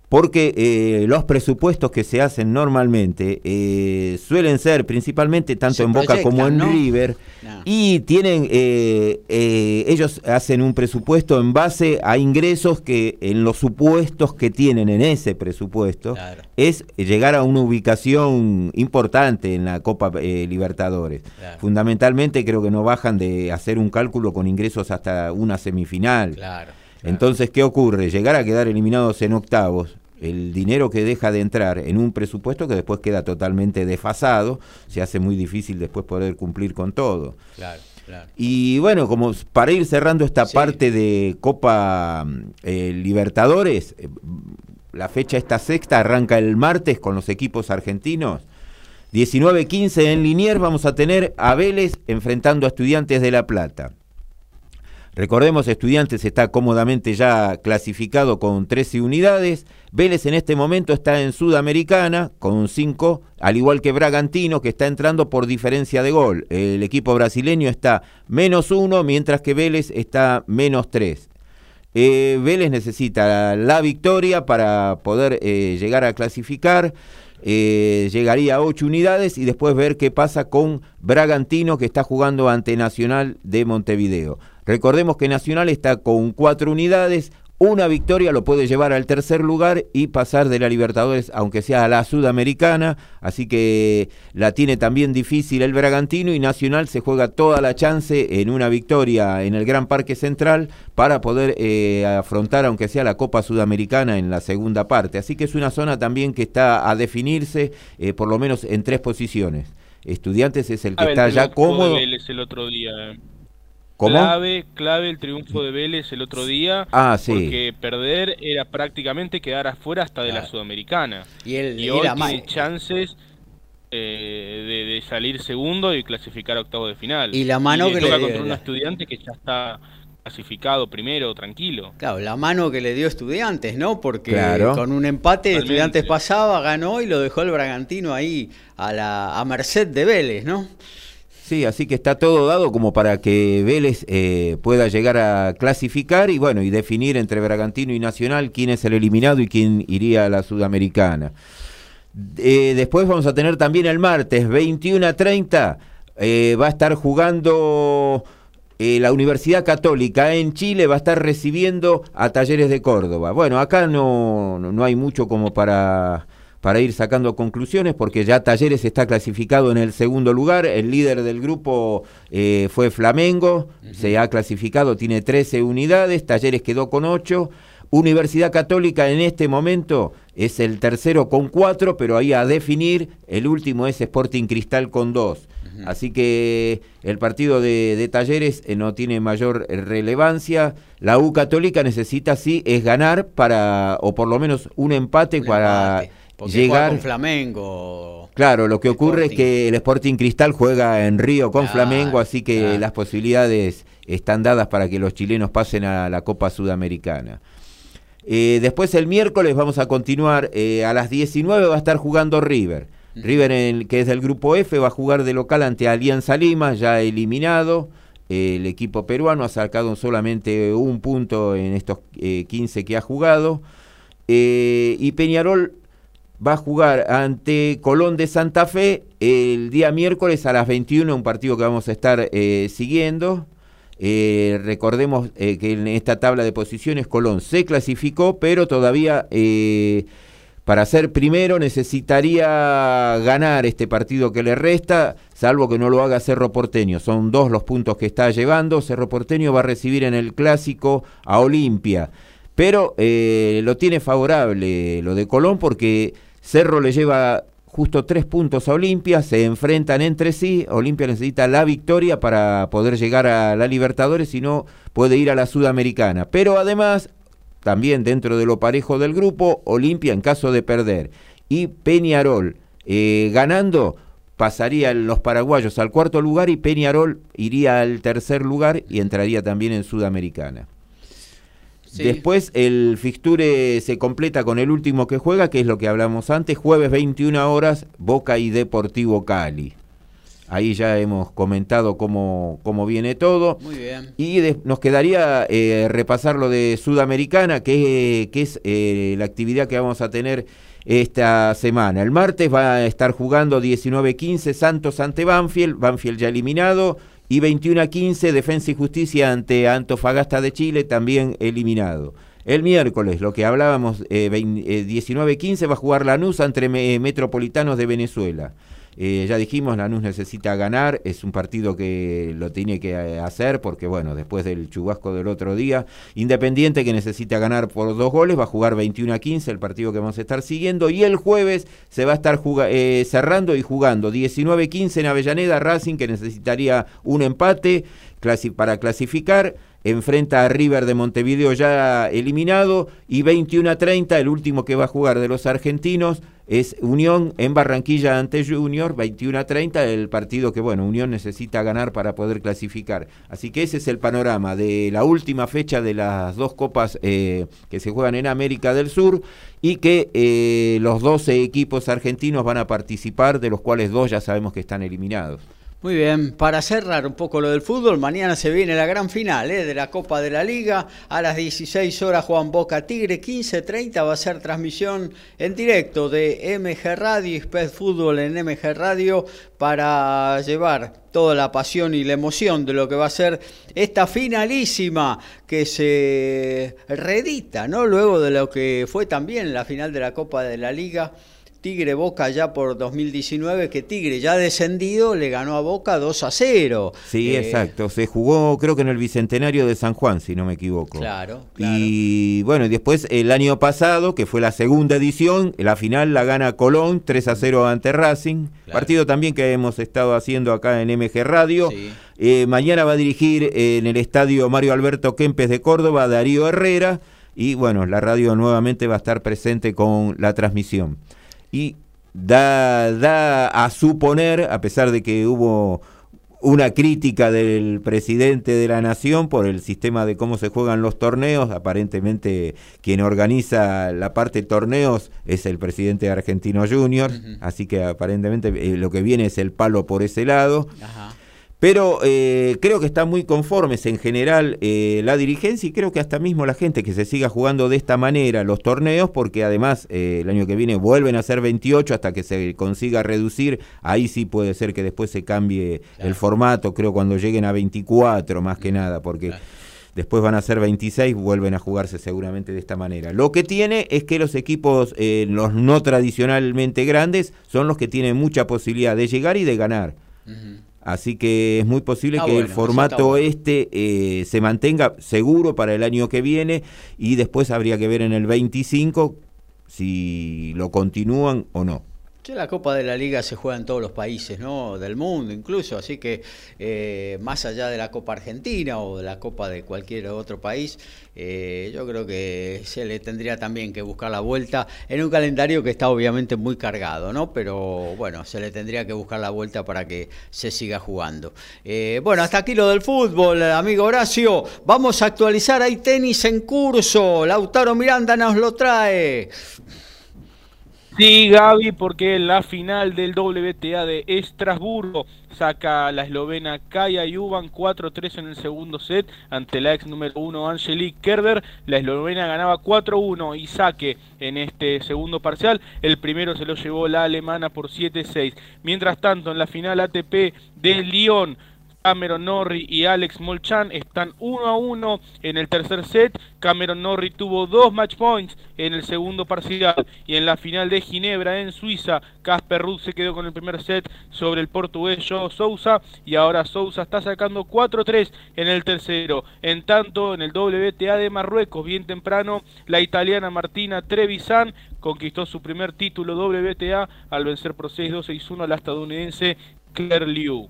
porque eh, los presupuestos que se hacen normalmente eh, suelen ser principalmente tanto en Boca como en River y tienen eh, ellos hacen un presupuesto en base a ingresos que en los supuestos que tienen en ese presupuesto es llegar a una ubicación importante en la Copa Libertadores. Fundamentalmente creo que no bajan de hacer un cálculo con ingresos hasta una semifinal. Claro. Entonces, ¿qué ocurre? Llegar a quedar eliminados en octavos, el dinero que deja de entrar en un presupuesto que después queda totalmente desfasado, se hace muy difícil después poder cumplir con todo. Claro, claro. Y bueno, como para ir cerrando esta parte de Copa eh, Libertadores, eh, la fecha esta sexta arranca el martes con los equipos argentinos. 19-15 en Liniers vamos a tener a Vélez enfrentando a Estudiantes de La Plata. Recordemos, Estudiantes está cómodamente ya clasificado con 13 unidades. Vélez en este momento está en Sudamericana con 5, al igual que Bragantino, que está entrando por diferencia de gol. El equipo brasileño está menos 1, mientras que Vélez está menos 3. Eh, Vélez necesita la victoria para poder eh, llegar a clasificar. Eh, llegaría a 8 unidades y después ver qué pasa con Bragantino que está jugando ante Nacional de Montevideo. Recordemos que Nacional está con cuatro unidades, una victoria lo puede llevar al tercer lugar y pasar de la Libertadores, aunque sea a la Sudamericana, así que la tiene también difícil el Bragantino y Nacional se juega toda la chance en una victoria en el Gran Parque Central para poder eh, afrontar, aunque sea la Copa Sudamericana en la segunda parte. Así que es una zona también que está a definirse, eh, por lo menos en tres posiciones. Estudiantes es el que está ya cómodo. el otro día. Clave, clave el triunfo de Vélez el otro día. Ah, sí. Porque perder era prácticamente quedar afuera hasta de la Sudamericana. Y, él, y, hoy tiene chances eh, de, salir segundo y clasificar a octavo de final. Y la mano que le dio, contra un estudiante que ya está clasificado primero, tranquilo. Claro, la mano que le dio Estudiantes, ¿no? Porque con un empate Estudiantes pasaba, ganó y lo dejó el Bragantino ahí a la a merced de Vélez, ¿no? Sí, así que está todo dado como para que Vélez eh, pueda llegar a clasificar y bueno, y definir entre Bragantino y Nacional quién es el eliminado y quién iría a la Sudamericana. Eh, después vamos a tener también el martes 21 a 30, eh, va a estar jugando la Universidad Católica en Chile, va a estar recibiendo a Talleres de Córdoba. Bueno, acá no, no hay mucho como para para ir sacando conclusiones, porque ya Talleres está clasificado en el segundo lugar, el líder del grupo eh, fue Flamengo, se ha clasificado, tiene 13 unidades, Talleres quedó con 8, Universidad Católica en este momento es el tercero con 4, pero ahí a definir, el último es Sporting Cristal con 2. Así que el partido de, Talleres eh, no tiene mayor relevancia. La U Católica necesita sí es ganar para, o por lo menos un empate para llegar. con Flamengo. Claro, lo que ocurre es que el Sporting Cristal juega en Río con Flamengo, así que las posibilidades están dadas para que los chilenos pasen a la Copa Sudamericana. Eh, después el miércoles vamos a continuar, eh, a las 19 va a estar jugando River. River, que es del grupo F, va a jugar de local ante Alianza Lima, ya eliminado. el equipo peruano ha sacado solamente un punto en estos 15 eh, que ha jugado. y Peñarol va a jugar ante Colón de Santa Fe el día miércoles a las 21, un partido que vamos a estar siguiendo. Eh, recordemos eh, que en esta tabla de posiciones Colón se clasificó, pero todavía eh, para ser primero necesitaría ganar este partido que le resta, salvo que no lo haga Cerro Porteño. Son dos los puntos que está llevando. Cerro Porteño va a recibir en el clásico a Olimpia, pero lo tiene favorable lo de Colón porque Cerro le lleva justo tres puntos a Olimpia, se enfrentan entre sí, Olimpia necesita la victoria para poder llegar a la Libertadores, si no puede ir a la Sudamericana. Pero además, también dentro de lo parejo del grupo, Olimpia en caso de perder y Peñarol eh, ganando, pasarían los paraguayos al cuarto lugar y Peñarol iría al tercer lugar y entraría también en Sudamericana. Después el fixture se completa con el último que juega, que es lo que hablamos antes, jueves 21 horas, Boca y Deportivo Cali. Ahí ya hemos comentado cómo, cómo viene todo. Muy bien. Y nos quedaría eh, repasar lo de Sudamericana, que, que es eh, la actividad que vamos a tener esta semana. El martes va a estar jugando 19-15 Santos ante Banfield, Banfield ya eliminado y 21 a 15 Defensa y Justicia ante Antofagasta de Chile, también eliminado. El miércoles, lo que hablábamos, eh, 19 eh, 15 va a jugar Lanús entre Metropolitanos de Venezuela. Eh, ya dijimos, Lanús necesita ganar, es un partido que lo tiene que eh, hacer porque, bueno, después del chubasco del otro día, Independiente que necesita ganar por dos goles, va a jugar 21 a 15, el partido que vamos a estar siguiendo, y el jueves se va a estar eh, cerrando y jugando 19 15 en Avellaneda, Racing que necesitaría un empate para clasificar enfrenta a River de Montevideo ya eliminado y 21 a 30 el último que va a jugar de los argentinos es Unión en Barranquilla ante Junior 21 a 30 el partido que bueno Unión necesita ganar para poder clasificar. Así que ese es el panorama de la última fecha de las dos copas eh, que se juegan en América del Sur y que eh, los 12 equipos argentinos van a participar de los cuales dos ya sabemos que están eliminados muy bien, para cerrar un poco lo del fútbol, mañana se viene la gran final ¿eh? de la Copa de la Liga. A las 16 horas Juan Boca Tigre, 15.30 va a ser transmisión en directo de MG Radio y Sped Fútbol en MG Radio para llevar toda la pasión y la emoción de lo que va a ser esta finalísima que se reedita, ¿no? Luego de lo que fue también la final de la Copa de la Liga Tigre Boca ya por 2019, que Tigre ya descendido le ganó a Boca 2 a 0. Sí, eh, exacto. Se jugó creo que en el Bicentenario de San Juan, si no me equivoco. Claro, Y bueno, y después el año pasado, que fue la segunda edición, la final la gana Colón 3 a 0 ante Racing. Partido también que hemos estado haciendo acá en MG Radio. Eh, mañana va a dirigir en el estadio Mario Alberto Kempes de Córdoba Darío Herrera. Y bueno, la radio nuevamente va a estar presente con la transmisión y da, da a suponer, a pesar de que hubo una crítica del presidente de la nación por el sistema de cómo se juegan los torneos. Aparentemente quien organiza la parte de torneos es el presidente de Argentino Junior, así que aparentemente eh, lo que viene es el palo por ese lado. Pero eh, creo que están muy conformes en general eh, la dirigencia y creo que hasta mismo la gente que se siga jugando de esta manera los torneos, porque además eh, el año que viene vuelven a ser 28 hasta que se consiga reducir, ahí sí puede ser que después se cambie el formato, creo cuando lleguen a 24 más que nada, porque... después van a ser 26, vuelven a jugarse seguramente de esta manera. Lo que tiene es que los equipos, los no tradicionalmente grandes, son los que tienen mucha posibilidad de llegar y de ganar. Así que es muy posible que el formato este eh, se mantenga seguro para el año que viene y después habría que ver en el 25 si lo continúan o no. La Copa de la Liga se juega en todos los países, ¿no? Del mundo incluso, así que eh, más allá de la Copa Argentina o de la Copa de cualquier otro país, eh, yo creo que se le tendría también que buscar la vuelta en un calendario que está obviamente muy cargado, ¿no? Pero bueno, se le tendría que buscar la vuelta para que se siga jugando. Eh, bueno, hasta aquí lo del fútbol, amigo Horacio. Vamos a actualizar, hay tenis en curso. Lautaro Miranda nos lo trae. Sí, Gaby, porque la final del WTA de Estrasburgo saca la eslovena Kaya Juvan 4-3 en el segundo set ante la ex número 1 Angelique Kerber. La eslovena ganaba 4-1 y saque en este segundo parcial. El primero se lo llevó la alemana por 7-6. Mientras tanto, en la final ATP de Lyon Cameron Norrie y Alex Molchan están 1 a 1 en el tercer set. Cameron Norrie tuvo dos match points en el segundo parcial y en la final de Ginebra en Suiza, Casper Ruud se quedó con el primer set sobre el portugués Joe Sousa y ahora Sousa está sacando 4-3 en el tercero. En tanto, en el WTA de Marruecos, bien temprano, la italiana Martina Trevisan conquistó su primer título WTA al vencer por 6-2-6-1 a la estadounidense Claire Liu.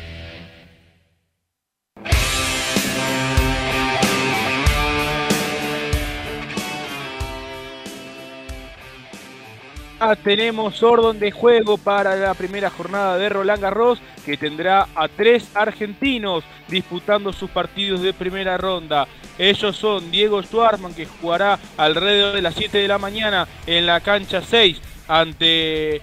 Ah, tenemos orden de juego para la primera jornada de Roland Garros, que tendrá a tres argentinos disputando sus partidos de primera ronda. Ellos son Diego Schwartzman, que jugará alrededor de las 7 de la mañana en la cancha 6 ante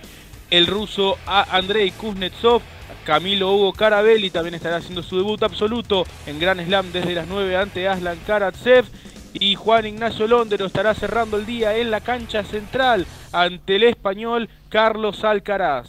el ruso Andrei Kuznetsov. Camilo Hugo Carabelli también estará haciendo su debut absoluto en Grand Slam desde las 9 ante Aslan Karatsev. Y Juan Ignacio Londero estará cerrando el día en la cancha central ante el español Carlos Alcaraz.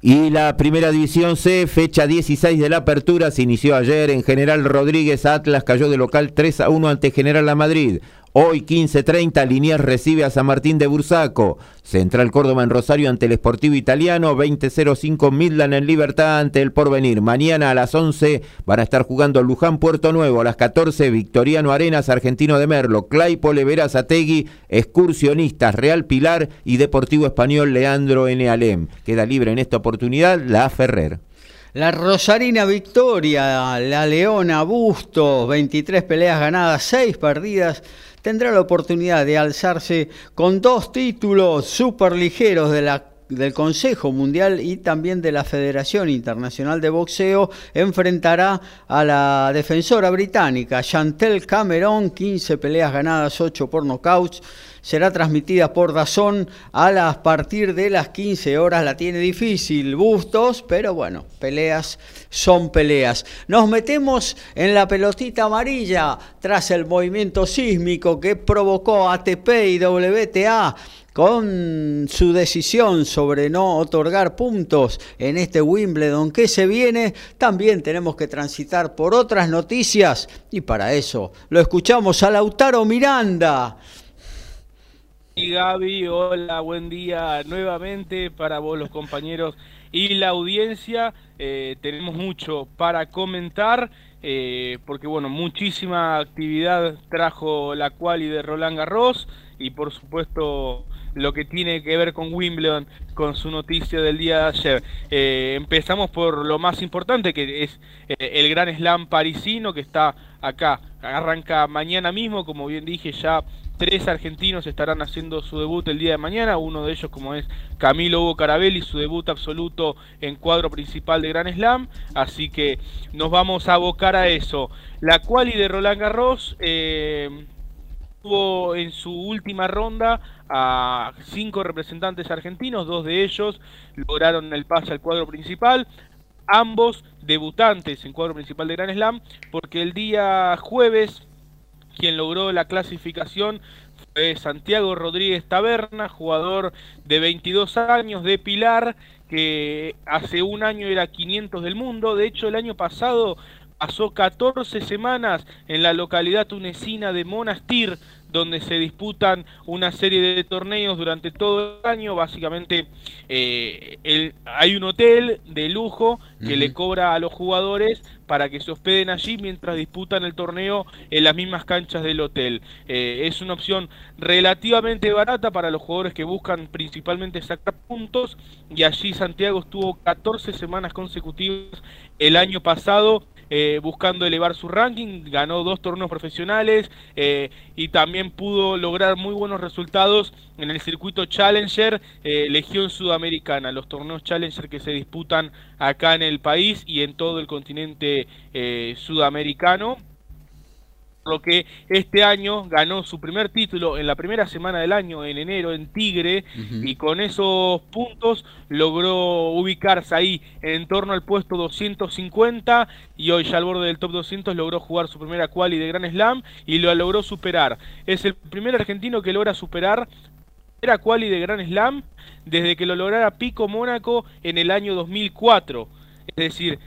Y la primera división C, fecha 16 de la apertura, se inició ayer en General Rodríguez. Atlas cayó de local 3 a 1 ante General La Madrid. Hoy 15.30 Liniers recibe a San Martín de Bursaco. Central Córdoba en Rosario ante el Esportivo Italiano. 20.05 Midland en Libertad ante el Porvenir. Mañana a las 11 van a estar jugando Luján Puerto Nuevo. A las 14 Victoriano Arenas Argentino de Merlo. Claypole Verazategui Excursionistas Real Pilar y Deportivo Español Leandro N. Alem. Queda libre en esta oportunidad la Ferrer. La Rosarina Victoria, la Leona Busto, 23 peleas ganadas, 6 perdidas tendrá la oportunidad de alzarse con dos títulos superligeros de la del Consejo Mundial y también de la Federación Internacional de Boxeo enfrentará a la defensora británica Chantel Cameron, 15 peleas ganadas, 8 por nocauts será transmitida por Dazón a partir de las 15 horas. La tiene difícil, Bustos, pero bueno, peleas son peleas. Nos metemos en la pelotita amarilla tras el movimiento sísmico que provocó ATP y WTA con su decisión sobre no otorgar puntos en este Wimbledon que se viene, también tenemos que transitar por otras noticias y para eso lo escuchamos a Lautaro Miranda. Gaby, hola, buen día nuevamente para vos los compañeros y la audiencia. Eh, tenemos mucho para comentar eh, porque bueno, muchísima actividad trajo la quali de Roland Garros y por supuesto lo que tiene que ver con Wimbledon, con su noticia del día de ayer. Eh, empezamos por lo más importante, que es el Gran Slam parisino, que está acá. Arranca mañana mismo, como bien dije, ya Tres argentinos estarán haciendo su debut el día de mañana, uno de ellos como es Camilo Hugo Carabelli, su debut absoluto en cuadro principal de Gran Slam, así que nos vamos a abocar a eso. La quali de Roland Garros eh, tuvo en su última ronda a cinco representantes argentinos, dos de ellos lograron el pase al cuadro principal, ambos debutantes en cuadro principal de Gran Slam, porque el día jueves quien logró la clasificación fue Santiago Rodríguez Taberna, jugador de 22 años de Pilar, que hace un año era 500 del mundo. De hecho, el año pasado pasó 14 semanas en la localidad tunecina de Monastir, donde se disputan una serie de torneos durante todo el año. Básicamente eh, hay un hotel de lujo que le cobra a los jugadores para que se hospeden allí mientras disputan el torneo en las mismas canchas del hotel. Eh, es una opción relativamente barata para los jugadores que buscan principalmente sacar puntos y allí Santiago estuvo 14 semanas consecutivas el año pasado eh, buscando elevar su ranking, ganó dos torneos profesionales eh, y también pudo lograr muy buenos resultados en el circuito Challenger, eh, Legión Sudamericana, los torneos Challenger que se disputan acá en el país y en todo el continente sudamericano lo que este año ganó su primer título en la primera semana del año, en enero, en Tigre, y con esos puntos logró ubicarse ahí en torno al puesto 250 y hoy ya al borde del top 200 logró jugar su primera quali de Grand Slam y lo logró superar. Es el primer argentino que logra superar era quali de Grand Slam desde que lo lograra Pico Mónaco en el año 2004. Es decir,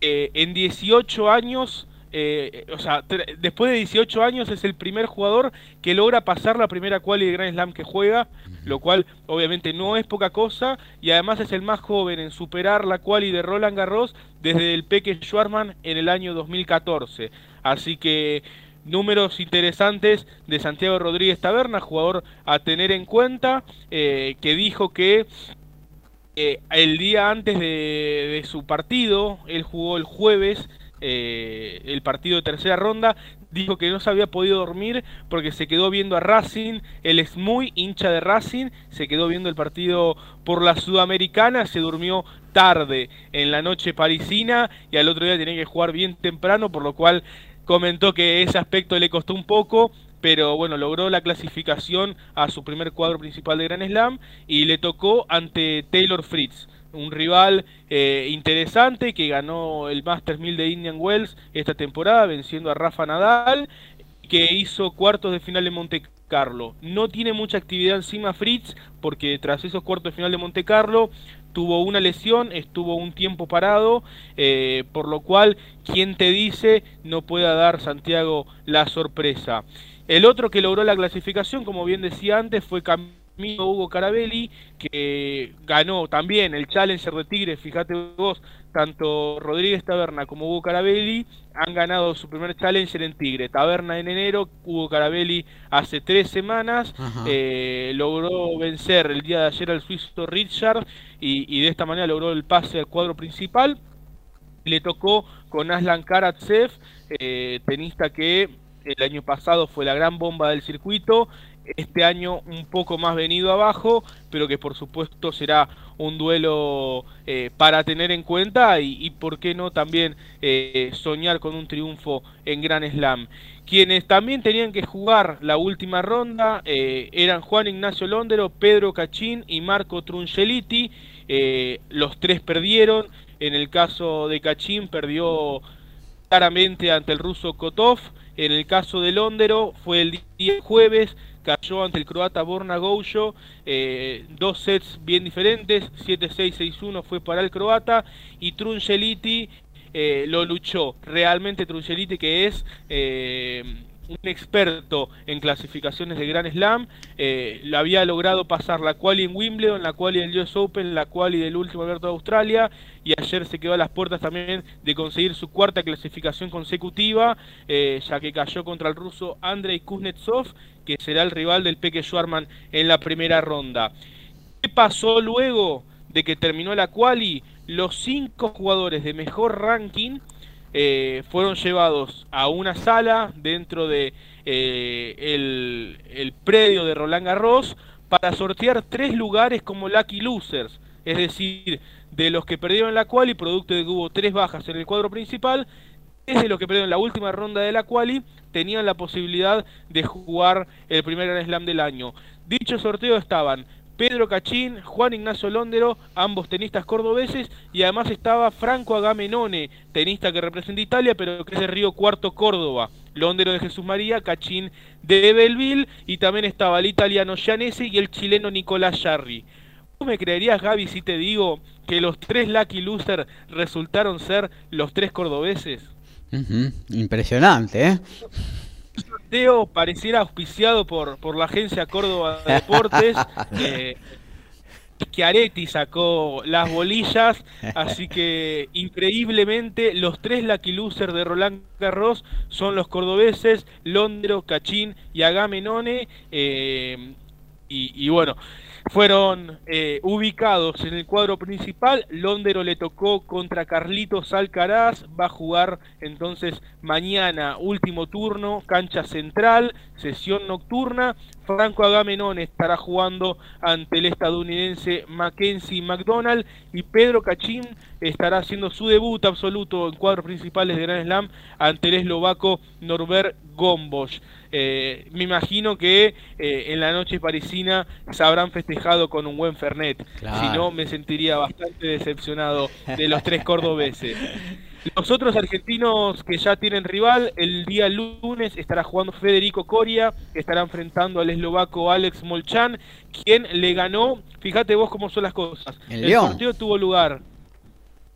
eh, en 18 años eh, o sea, después de 18 años es el primer jugador que logra pasar la primera quali de Grand Slam que juega, lo cual obviamente no es poca cosa, y además es el más joven en superar la quali de Roland Garros desde el Peque Schwarman en el año 2014. Así que números interesantes de Santiago Rodríguez Taberna, jugador a tener en cuenta, eh, que dijo que eh, el día antes de su partido, él jugó el jueves, eh, el partido de tercera ronda, dijo que no se había podido dormir porque se quedó viendo a Racing, él es muy hincha de Racing, se quedó viendo el partido por la Sudamericana, se durmió tarde en la noche parisina y al otro día tenía que jugar bien temprano, por lo cual comentó que ese aspecto le costó un poco, pero bueno, logró la clasificación a su primer cuadro principal de Gran Slam y le tocó ante Taylor Fritz un rival eh, interesante que ganó el Masters 1000 de Indian Wells esta temporada, venciendo a Rafa Nadal, que hizo cuartos de final de Monte Carlo. No tiene mucha actividad encima Fritz, porque tras esos cuartos de final de Monte Carlo tuvo una lesión, estuvo un tiempo parado, eh, por lo cual, quien te dice no pueda dar Santiago la sorpresa. El otro que logró la clasificación, como bien decía antes, fue Camilo amigo Hugo Carabelli, que ganó también el Challenger de Tigre, fíjate vos, tanto Rodríguez Taberna como Hugo Carabelli han ganado su primer Challenger en Tigre. Taberna en enero, Hugo Carabelli hace tres semanas, eh, logró vencer el día de ayer al suizo Richard y, de esta manera logró el pase al cuadro principal. Le tocó con Aslan Karatsev, eh, tenista que el año pasado fue la gran bomba del circuito este año un poco más venido abajo, pero que por supuesto será un duelo eh, para tener en cuenta y, por qué no también eh, soñar con un triunfo en Gran Slam. Quienes también tenían que jugar la última ronda eh, eran Juan Ignacio Londero, Pedro Cachín y Marco Trungeliti. los tres perdieron. En el caso de Cachín perdió claramente ante el ruso Kotov. En el caso de Londero fue el día jueves cayó ante el croata Borna Goujo, eh, dos sets bien diferentes, 7-6-6-1 fue para el croata y Trungeliti eh, lo luchó. Realmente Trungeliti que es eh, un experto en clasificaciones de Grand Slam, eh, lo había logrado pasar la quali en Wimbledon, la quali del US Open, la quali del último abierto de Australia y ayer se quedó a las puertas también de conseguir su cuarta clasificación consecutiva, eh, ya que cayó contra el ruso Andrei Kuznetsov, que será el rival del Peque Schwarman en la primera ronda. ¿Qué pasó luego de que terminó la quali? Los cinco jugadores de mejor ranking eh, fueron llevados a una sala dentro de eh, el, predio de Roland Garros para sortear tres lugares como Lucky Losers, es decir, de los que perdieron la quali, producto de que hubo tres bajas en el cuadro principal, desde los que perdieron la última ronda de la quali, tenían la posibilidad de jugar el primer Grand Slam del año. Dicho sorteo estaban Pedro Cachín, Juan Ignacio Londero, ambos tenistas cordobeses, y además estaba Franco Agamenone, tenista que representa Italia, pero que es de Río Cuarto, Córdoba. Londero de Jesús María, Cachín de Belleville, y también estaba el italiano Gianese y el chileno Nicolás Jarry. ¿Tú me creerías, Gaby, si te digo que los tres Lucky Loser resultaron ser los tres cordobeses? Impresionante, ¿eh? Sorteo pareciera auspiciado por, por la agencia Córdoba de Deportes. eh, Chiaretti sacó las bolillas, así que increíblemente los tres Lucky Losers de Roland Garros son los cordobeses, Londero, Cachín y Agamenone. Eh, y, y bueno, fueron eh, ubicados en el cuadro principal. Londero le tocó contra Carlitos Alcaraz. Va a jugar entonces mañana, último turno, cancha central, sesión nocturna. Franco Agamenón estará jugando ante el estadounidense Mackenzie McDonald y Pedro Cachín estará haciendo su debut absoluto en cuadros principales de Grand Slam ante el eslovaco Norbert Gombos. Eh, me imagino que eh, en la noche parisina se habrán festejado con un buen Fernet. Claro. Si no, me sentiría bastante decepcionado de los tres cordobeses. Los otros argentinos que ya tienen rival, el día lunes estará jugando Federico Coria, que estará enfrentando al eslovaco Alex Molchan, quien le ganó, fíjate vos cómo son las cosas. El el sorteo tuvo lugar.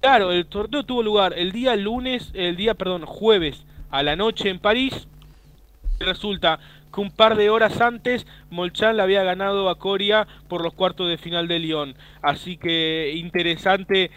Claro, el sorteo tuvo lugar el día lunes, el día, perdón, jueves a la noche en París. Resulta que un par de horas antes Molchan le había ganado a Coria por los cuartos de final de Lyon. Así que interesante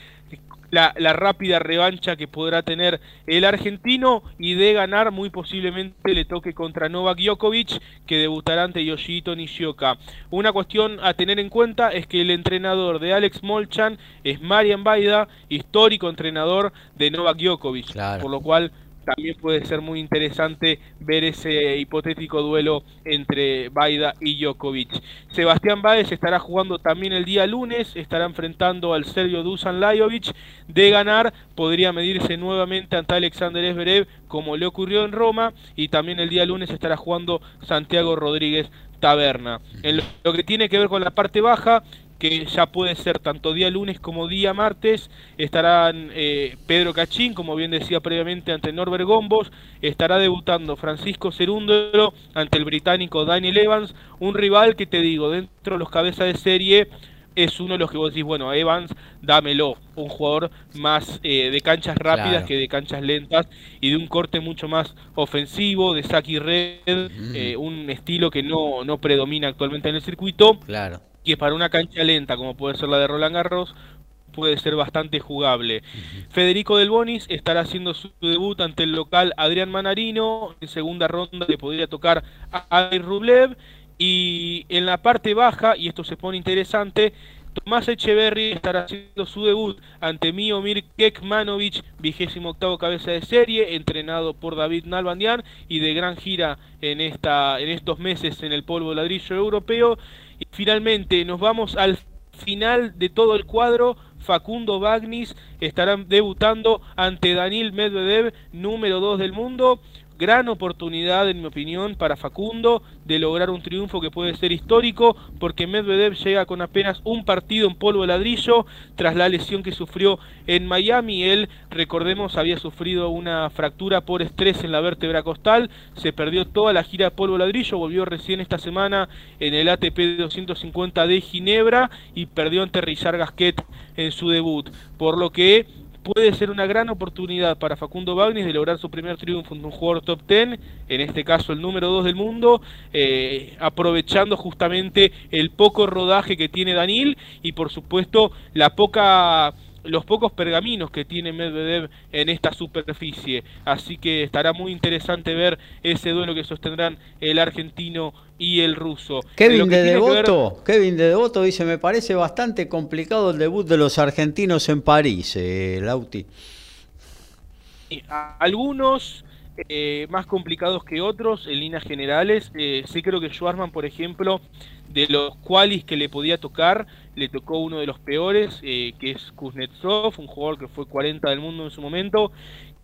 la, la, rápida revancha que podrá tener el argentino y de ganar muy posiblemente le toque contra Novak Djokovic que debutará ante Yoshito Nishioka. Una cuestión a tener en cuenta es que el entrenador de Alex Molchan es Marian Baida, histórico entrenador de Novak Djokovic, claro. por lo cual también puede ser muy interesante ver ese hipotético duelo entre Baida y Djokovic. Sebastián Báez estará jugando también el día lunes, estará enfrentando al serbio Dusan Lajovic. De ganar, podría medirse nuevamente ante Alexander Zverev, como le ocurrió en Roma, y también el día lunes estará jugando Santiago Rodríguez Taberna. En lo que tiene que ver con la parte baja, que ya puede ser tanto día lunes como día martes. Estarán eh, Pedro Cachín, como bien decía previamente, ante Norbert Gombos. Estará debutando Francisco Cerúndolo ante el británico Daniel Evans. Un rival que te digo, dentro de los cabezas de serie es uno de los que vos decís, bueno, Evans, dámelo, un jugador más eh, de canchas rápidas Claro. que de canchas lentas y de un corte mucho más ofensivo, de saque y red, Mm. eh, un estilo que no, no predomina actualmente en el circuito Claro. Que para una cancha lenta como puede ser la de Roland Garros puede ser bastante jugable. Federico Del Bonis estará haciendo su debut ante el local Adrián Manarino, en segunda ronda le podría tocar a Ari Rublev y en la parte baja, y esto se pone interesante, Tomás Echeverry estará haciendo su debut ante Miomir Kekmanovic, vigésimo octavo cabeza de serie, entrenado por David Nalbandian y de gran gira en, esta, en estos meses en el polvo ladrillo europeo. Y finalmente nos vamos al final de todo el cuadro. Facundo Bagnis estará debutando ante Daniel Medvedev, número 2 del mundo. Gran oportunidad, en mi opinión, para Facundo de lograr un triunfo que puede ser histórico, porque Medvedev llega con apenas un partido en polvo de ladrillo tras la lesión que sufrió en Miami. Él, recordemos, había sufrido una fractura por estrés en la vértebra costal, se perdió toda la gira de polvo de ladrillo, volvió recién esta semana en el ATP 250 de Ginebra y perdió ante Richard Gasquet en su debut, por lo que puede ser una gran oportunidad para Facundo Bagnis de lograr su primer triunfo en un jugador top 10, en este caso el número 2 del mundo, eh, aprovechando justamente el poco rodaje que tiene Danil y por supuesto la poca los pocos pergaminos que tiene Medvedev en esta superficie. Así que estará muy interesante ver ese duelo que sostendrán el argentino y el ruso. Kevin de que ver- Devoto, Kevin de Devoto dice, me parece bastante complicado el debut de los argentinos en París, eh, Lauti. Algunos eh, más complicados que otros en líneas generales. Eh, sí creo que Schwarzman, por ejemplo, de los qualis que le podía tocar, le tocó uno de los peores, eh, que es Kuznetsov, un jugador que fue 40 del mundo en su momento,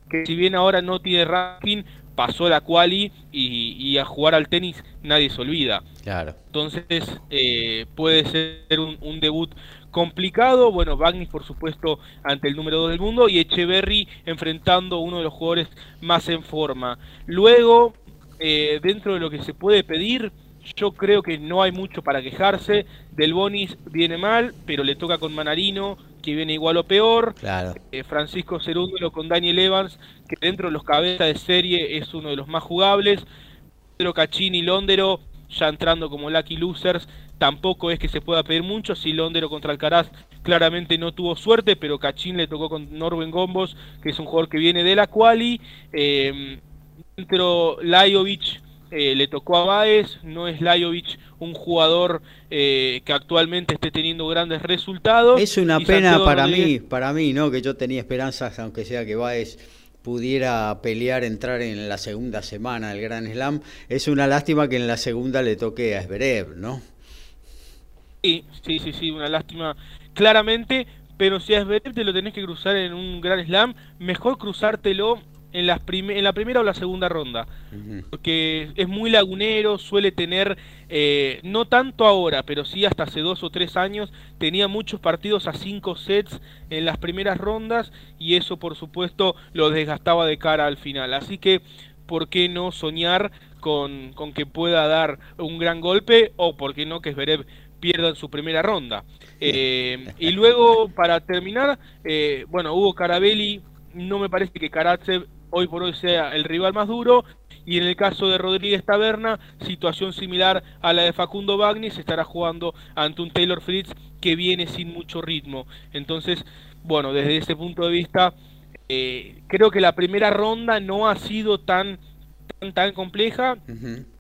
que si bien ahora no tiene ranking, pasó la quali y, y a jugar al tenis nadie se olvida. Claro. Entonces eh, puede ser un, un debut complicado. Bueno, Bagnis por supuesto ante el número 2 del mundo y Echeverry enfrentando a uno de los jugadores más en forma. Luego, eh, dentro de lo que se puede pedir, yo creo que no hay mucho para quejarse. Del Bonis viene mal, pero le toca con Manarino, que viene igual o peor. Claro. Eh, Francisco Cerúndolo con Daniel Evans, que dentro de los cabezas de serie es uno de los más jugables. Pedro Cachini y Londero, ya entrando como lucky losers, tampoco es que se pueda pedir mucho. Si Londero contra Alcaraz claramente no tuvo suerte, pero Cachín le tocó con Norben Gombos, que es un jugador que viene de la quali. Eh, dentro Lajovic eh, le tocó a Baez, no es Lajovic un jugador eh, que actualmente esté teniendo grandes resultados. Es una pena para mí, para mí, ¿no? Que yo tenía esperanzas, aunque sea que Baez pudiera pelear, entrar en la segunda semana del Gran Slam. Es una lástima que en la segunda le toque a Esberev, ¿no? Sí, sí, sí, sí, una lástima claramente, pero si a Esberev te lo tenés que cruzar en un Gran Slam, mejor cruzártelo en, las en la primera o la segunda ronda. Porque es muy lagunero, suele tener, eh, no tanto ahora, pero sí hasta hace dos o tres años, tenía muchos partidos a cinco sets en las primeras rondas y eso por supuesto lo desgastaba de cara al final. Así que, ¿por qué no soñar con, con que pueda dar un gran golpe o por qué no que Zverev pierda en su primera ronda? Eh, y luego, para terminar, eh, bueno, Hugo Carabelli no me parece que Karatsev hoy por hoy sea el rival más duro. Y en el caso de Rodríguez Taberna, situación similar a la de Facundo Bagni, se estará jugando ante un Taylor Fritz que viene sin mucho ritmo. Entonces, bueno, desde ese punto de vista, eh, creo que la primera ronda no ha sido tan tan, tan compleja.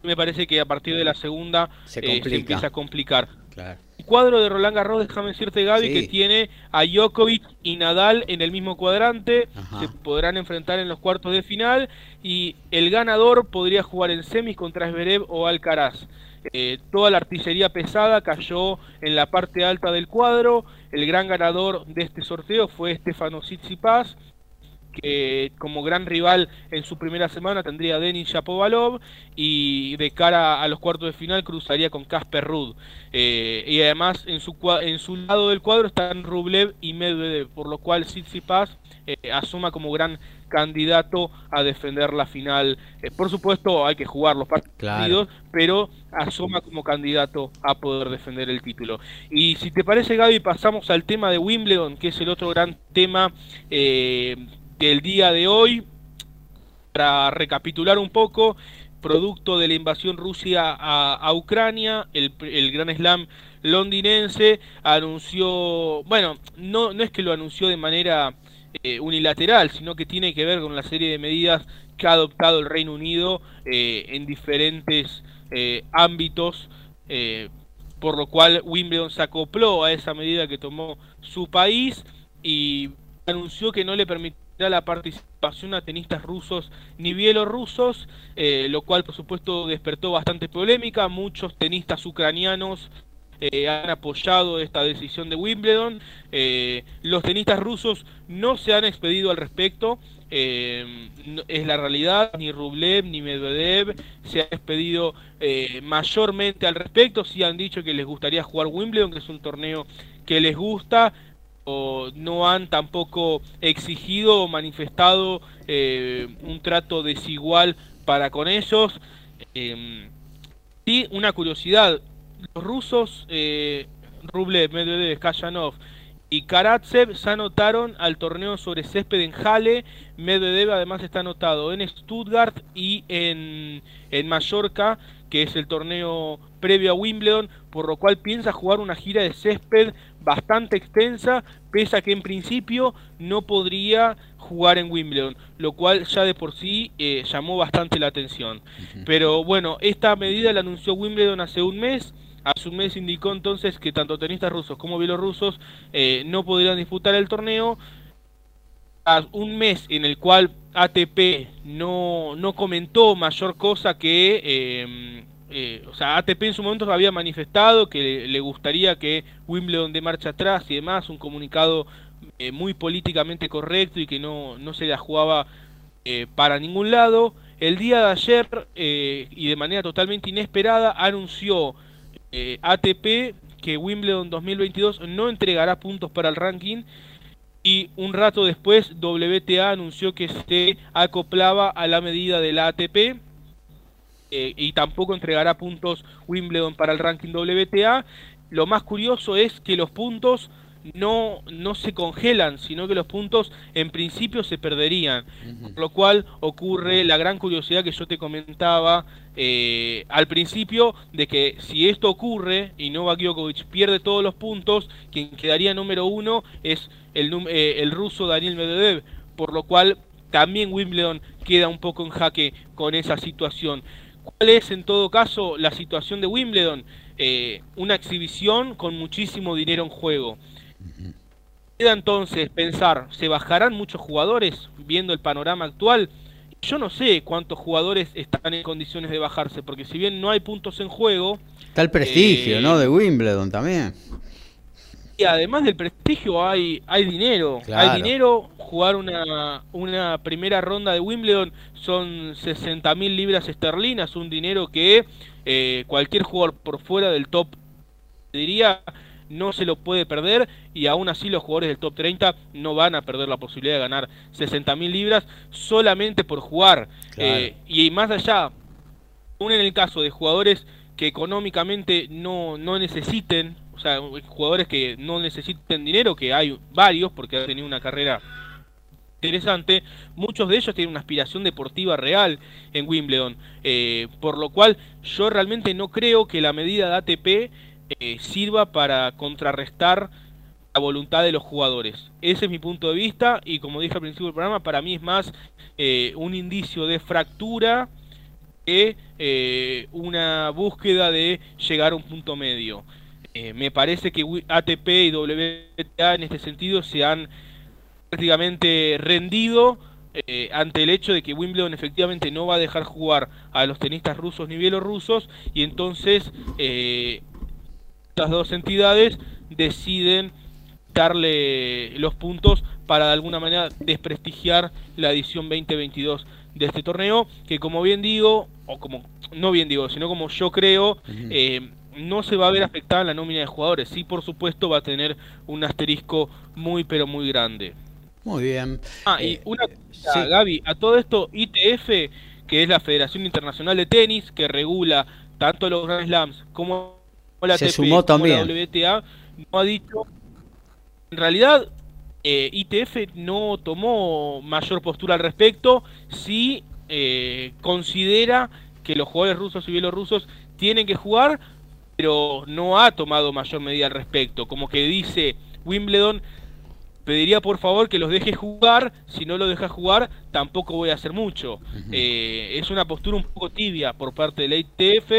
Me parece que a partir de la segunda se, eh, se empieza a complicar. Claro cuadro de Roland Garros, déjame decirte Gaby, que tiene a Djokovic y Nadal en el mismo cuadrante, se podrán enfrentar en los cuartos de final y el ganador podría jugar en semis contra Zverev o Alcaraz. Eh, toda la artillería pesada cayó en la parte alta del cuadro, el gran ganador de este sorteo fue Stefano Tsitsipas, que como gran rival en su primera semana tendría a Denis Shapovalov y de cara a los cuartos de final cruzaría con Casper Ruud. Eh, y además en su, en su lado del cuadro están Rublev y Medvedev, por lo cual Tsitsipas eh, asuma como gran candidato a defender la final. Eh, por supuesto hay que jugar los partidos, pero asoma como candidato a poder defender el título. Y si te parece Gaby, pasamos al tema de Wimbledon, que es el otro gran tema eh, del día de hoy. Para recapitular un poco, producto de la invasión Rusia a, Ucrania, el, el, Gran Slam londinense anunció, bueno, no, no es que lo anunció de manera eh, unilateral, sino que tiene que ver con la serie de medidas que ha adoptado el Reino Unido eh, en diferentes eh, ámbitos, por lo cual Wimbledon se acopló a esa medida que tomó su país y anunció que no le la participación a tenistas rusos ni bielorrusos, eh, lo cual por supuesto despertó bastante polémica. Muchos tenistas ucranianos eh, han apoyado esta decisión de Wimbledon. Eh, los tenistas rusos no se han expedido al respecto. es la realidad, ni Rublev ni Medvedev se han expedido mayormente al respecto. Sí han dicho que les gustaría jugar Wimbledon, que es un torneo que les gusta no han tampoco exigido o manifestado eh, un trato desigual para con ellos. Eh, sí, una curiosidad, los rusos, eh, Rublev, Medvedev, Kayanov y Karatsev se anotaron al torneo sobre césped en Halle. Medvedev además está anotado en Stuttgart y en, en Mallorca, que es el torneo previo a Wimbledon, por lo cual piensa jugar una gira de césped bastante extensa, pese a que en principio no podría jugar en Wimbledon, lo cual ya de por sí eh, llamó bastante la atención. Pero bueno, esta medida la anunció Wimbledon hace un mes. Hace un mes indicó entonces que tanto tenistas rusos como bielorrusos eh, no podrían disputar el torneo. A un mes en el cual ATP no, no comentó mayor cosa que eh, eh, o sea, ATP en su momento había manifestado que le, gustaría que Wimbledon de marcha atrás y demás, un comunicado eh, muy políticamente correcto y que no, no se la jugaba eh, para ningún lado. El día de ayer, y de manera totalmente inesperada, anunció ATP que Wimbledon 2022 no entregará puntos para el ranking y un rato después WTA anunció que se acoplaba a la medida de la ATP eh, y tampoco entregará puntos Wimbledon para el ranking WTA. Lo más curioso es que los puntos no, no se congelan, sino que los puntos en principio se perderían. Por lo cual ocurre la gran curiosidad que yo te comentaba eh, al principio de que si esto ocurre y Novak Djokovic pierde todos los puntos, quien quedaría número uno es el, eh, el ruso Daniel Medvedev, por lo cual también Wimbledon queda un poco en jaque con esa situación. ¿Cuál es en todo caso la situación de Wimbledon? Eh, una exhibición con muchísimo dinero en juego. Queda entonces pensar, ¿se bajarán muchos jugadores viendo el panorama actual? Yo no sé cuántos jugadores están en condiciones de bajarse, porque si bien no hay puntos en juego... Está el prestigio, eh, ¿no? De Wimbledon también. Y además del prestigio hay, hay dinero. Hay dinero, jugar una, una primera ronda de Wimbledon son 60 mil libras esterlinas, un dinero que eh, cualquier jugador por fuera del top, diría, no se lo puede perder y aún así los jugadores del top 30 no van a perder la posibilidad de ganar 60 mil libras solamente por jugar. Eh, y más allá, aún en el caso de jugadores que económicamente no, no necesiten, o sea, jugadores que no necesiten dinero, que hay varios porque han tenido una carrera interesante, muchos de ellos tienen una aspiración deportiva real en Wimbledon, eh, por lo cual yo realmente no creo que la medida de ATP eh, sirva para contrarrestar la voluntad de los jugadores. Ese es mi punto de vista y como dije al principio del programa, para mí es más eh, un indicio de fractura que una búsqueda de llegar a un punto medio. Me parece que ATP y WTA en este sentido se han prácticamente rendido eh, ante el hecho de que Wimbledon efectivamente no va a dejar jugar a los tenistas rusos ni bielorrusos y entonces eh, estas dos entidades deciden darle los puntos para de alguna manera desprestigiar la edición 2022 de este torneo que como bien digo o como no bien digo sino como yo creo eh, no se va a ver afectada la nómina de jugadores sí por supuesto va a tener un asterisco muy pero muy grande muy bien. Ah, y eh, una cosa, Gaby, a todo esto, ITF, que es la Federación Internacional de Tenis, que regula tanto los Grand Slams como la Se sumó también. la WTA, no ha dicho. En realidad, eh, ITF no tomó mayor postura al respecto, sí eh, considera que los jugadores rusos y bielorrusos tienen que jugar, pero no ha tomado mayor medida al respecto. Como que dice Wimbledon pediría por favor que los deje jugar, si no lo deja jugar tampoco voy a hacer mucho. Eh, es una postura un poco tibia por parte de la ITF,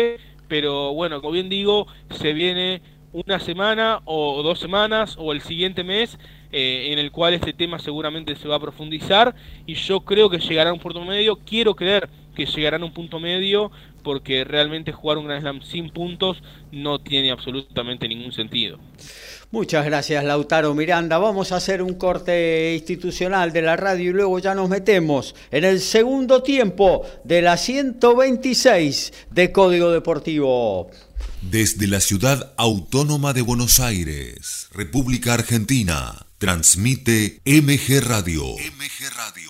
pero bueno, como bien digo, se viene una semana o dos semanas o el siguiente mes eh, en el cual este tema seguramente se va a profundizar y yo creo que llegará a un punto medio, quiero creer que llegará a un punto medio porque realmente jugar un Grand Slam sin puntos no tiene absolutamente ningún sentido. Muchas gracias, Lautaro Miranda. Vamos a hacer un corte institucional de la radio y luego ya nos metemos en el segundo tiempo de la 126 de Código Deportivo. Desde la ciudad autónoma de Buenos Aires, República Argentina, transmite MG Radio. MG Radio.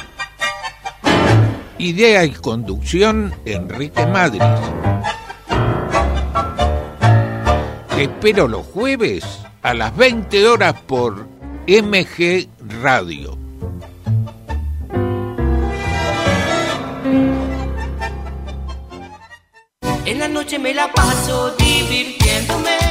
Idea y conducción, Enrique Madrid. Te espero los jueves a las 20 horas por MG Radio. En la noche me la paso divirtiéndome.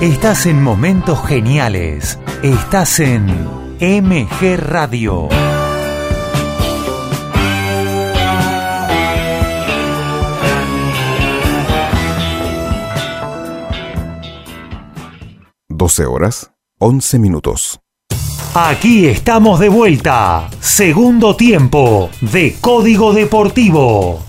Estás en momentos geniales. Estás en MG Radio. Doce horas, once minutos. Aquí estamos de vuelta. Segundo tiempo de Código Deportivo.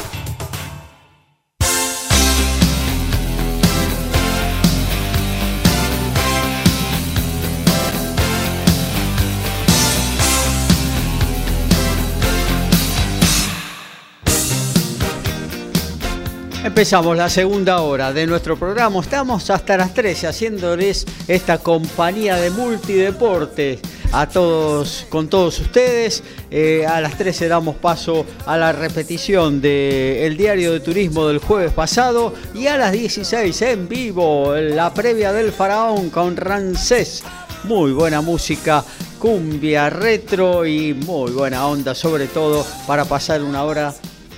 Empezamos la segunda hora de nuestro programa. Estamos hasta las 13 haciéndoles esta compañía de multideportes a todos, con todos ustedes. Eh, a las 13 damos paso a la repetición del diario de turismo del jueves pasado y a las 16 en vivo la previa del faraón con Rancés. Muy buena música, cumbia retro y muy buena onda, sobre todo para pasar una hora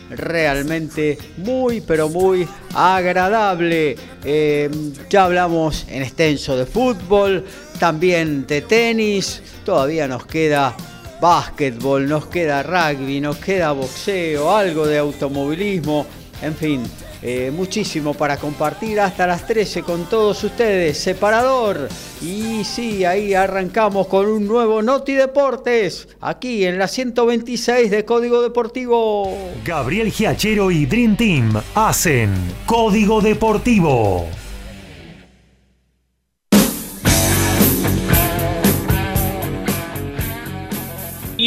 realmente muy, pero muy agradable. Eh, ya hablamos en extenso de fútbol, también de tenis, todavía nos queda básquetbol, nos queda rugby, nos queda boxeo, algo de automovilismo, en fin. Eh, muchísimo para compartir hasta las 13 con todos ustedes. Separador. Y sí, ahí arrancamos con un nuevo Noti Deportes. Aquí en la 126 de Código Deportivo. Gabriel Giachero y Dream Team hacen Código Deportivo.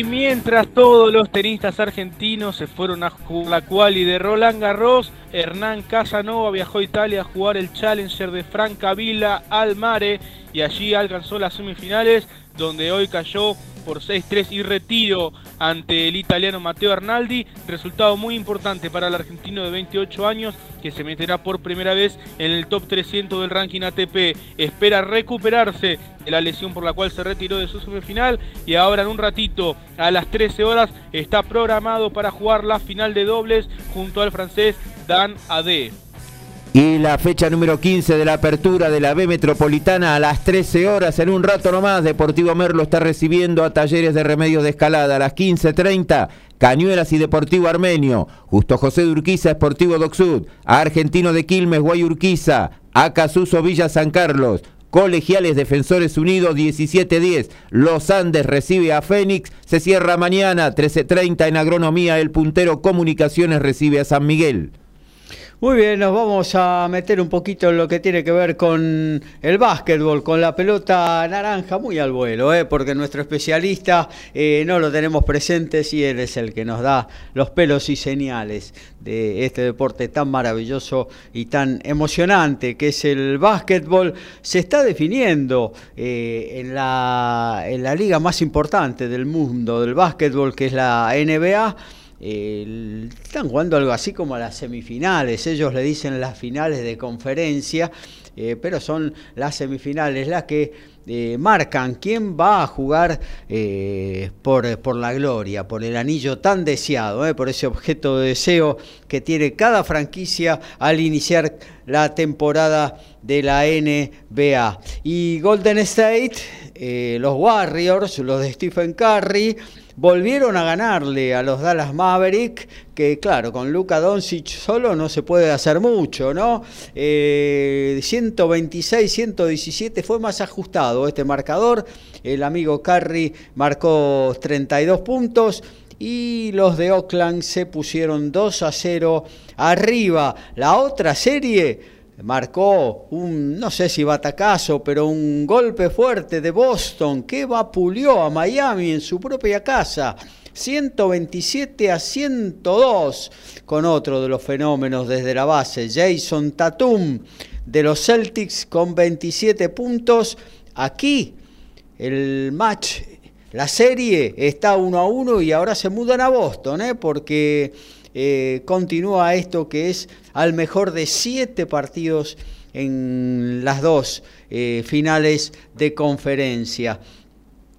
Y mientras todos los tenistas argentinos se fueron a jugar la quali de Roland Garros, Hernán Casanova viajó a Italia a jugar el Challenger de Francavilla al Mare y allí alcanzó las semifinales donde hoy cayó por 6-3 y retiro ante el italiano Matteo Arnaldi. Resultado muy importante para el argentino de 28 años que se meterá por primera vez en el top 300 del ranking ATP. Espera recuperarse de la lesión por la cual se retiró de su semifinal y ahora en un ratito a las 13 horas está programado para jugar la final de dobles junto al francés Dan Ade. Y la fecha número 15 de la apertura de la B Metropolitana a las 13 horas, en un rato nomás, Deportivo Merlo está recibiendo a Talleres de Remedios de Escalada a las 15.30. Cañuelas y Deportivo Armenio, Justo José de Urquiza, Esportivo Docsud, Argentino de Quilmes, Guay Urquiza, a Casuso Villa San Carlos, Colegiales Defensores Unidos 17-10. Los Andes recibe a Fénix. Se cierra mañana 13.30 en Agronomía. El puntero Comunicaciones recibe a San Miguel. Muy bien, nos vamos a meter un poquito en lo que tiene que ver con el básquetbol, con la pelota naranja, muy al vuelo, ¿eh? porque nuestro especialista eh, no lo tenemos presentes y él es el que nos da los pelos y señales de este deporte tan maravilloso y tan emocionante que es el básquetbol. Se está definiendo eh, en, la, en la liga más importante del mundo del básquetbol, que es la NBA eh, están jugando algo así como a las semifinales, ellos le dicen las finales de conferencia, eh, pero son las semifinales las que eh, marcan quién va a jugar por, por, la gloria, por el anillo tan deseado, por ese objeto de deseo que tiene cada franquicia al iniciar la temporada de la NBA. Y Golden State, los Warriors, los de Stephen Curry, volvieron a ganarle a los Dallas Maverick, que claro, con Luka Doncic solo no se puede hacer mucho, ¿no? 126-117 eh, fue más ajustado este marcador, el amigo Curry marcó 32 puntos y los de Oakland se pusieron 2 a 0 arriba. La otra serie marcó un, no sé si batacazo, pero un golpe fuerte de Boston que vapuleó a Miami en su propia casa. 127 a 102 con otro de los fenómenos desde la base, Jason Tatum de los Celtics con 27 puntos. Aquí el match, la serie está uno a uno y ahora se mudan a Boston, ¿eh? porque eh, continúa esto que es al mejor de siete partidos en las dos eh, finales de conferencia.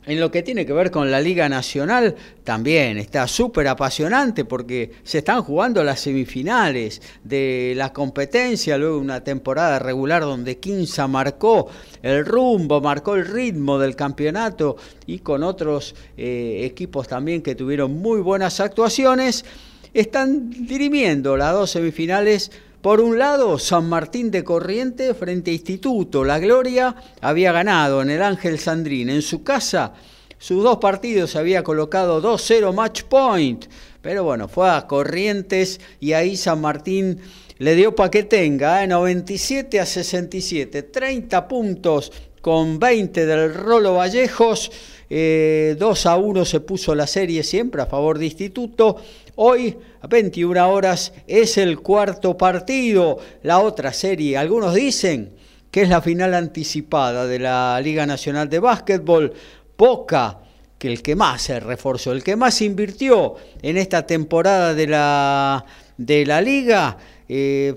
En lo que tiene que ver con la Liga Nacional, también está súper apasionante porque se están jugando las semifinales de la competencia, luego una temporada regular donde Quinza marcó el rumbo, marcó el ritmo del campeonato y con otros eh, equipos también que tuvieron muy buenas actuaciones están dirimiendo las dos semifinales. Por un lado, San Martín de Corriente frente a Instituto. La Gloria había ganado en el Ángel Sandrín. En su casa, sus dos partidos había colocado 2-0 match point. Pero bueno, fue a Corrientes y ahí San Martín le dio para que tenga, 97 ¿eh? a 67, 30 puntos con 20 del Rolo Vallejos. 2 eh, a 1 se puso la serie siempre a favor de Instituto. Hoy, a 21 horas, es el cuarto partido. La otra serie, algunos dicen que es la final anticipada de la Liga Nacional de Básquetbol. Poca que el que más se reforzó, el que más invirtió en esta temporada de la, de la liga. Eh,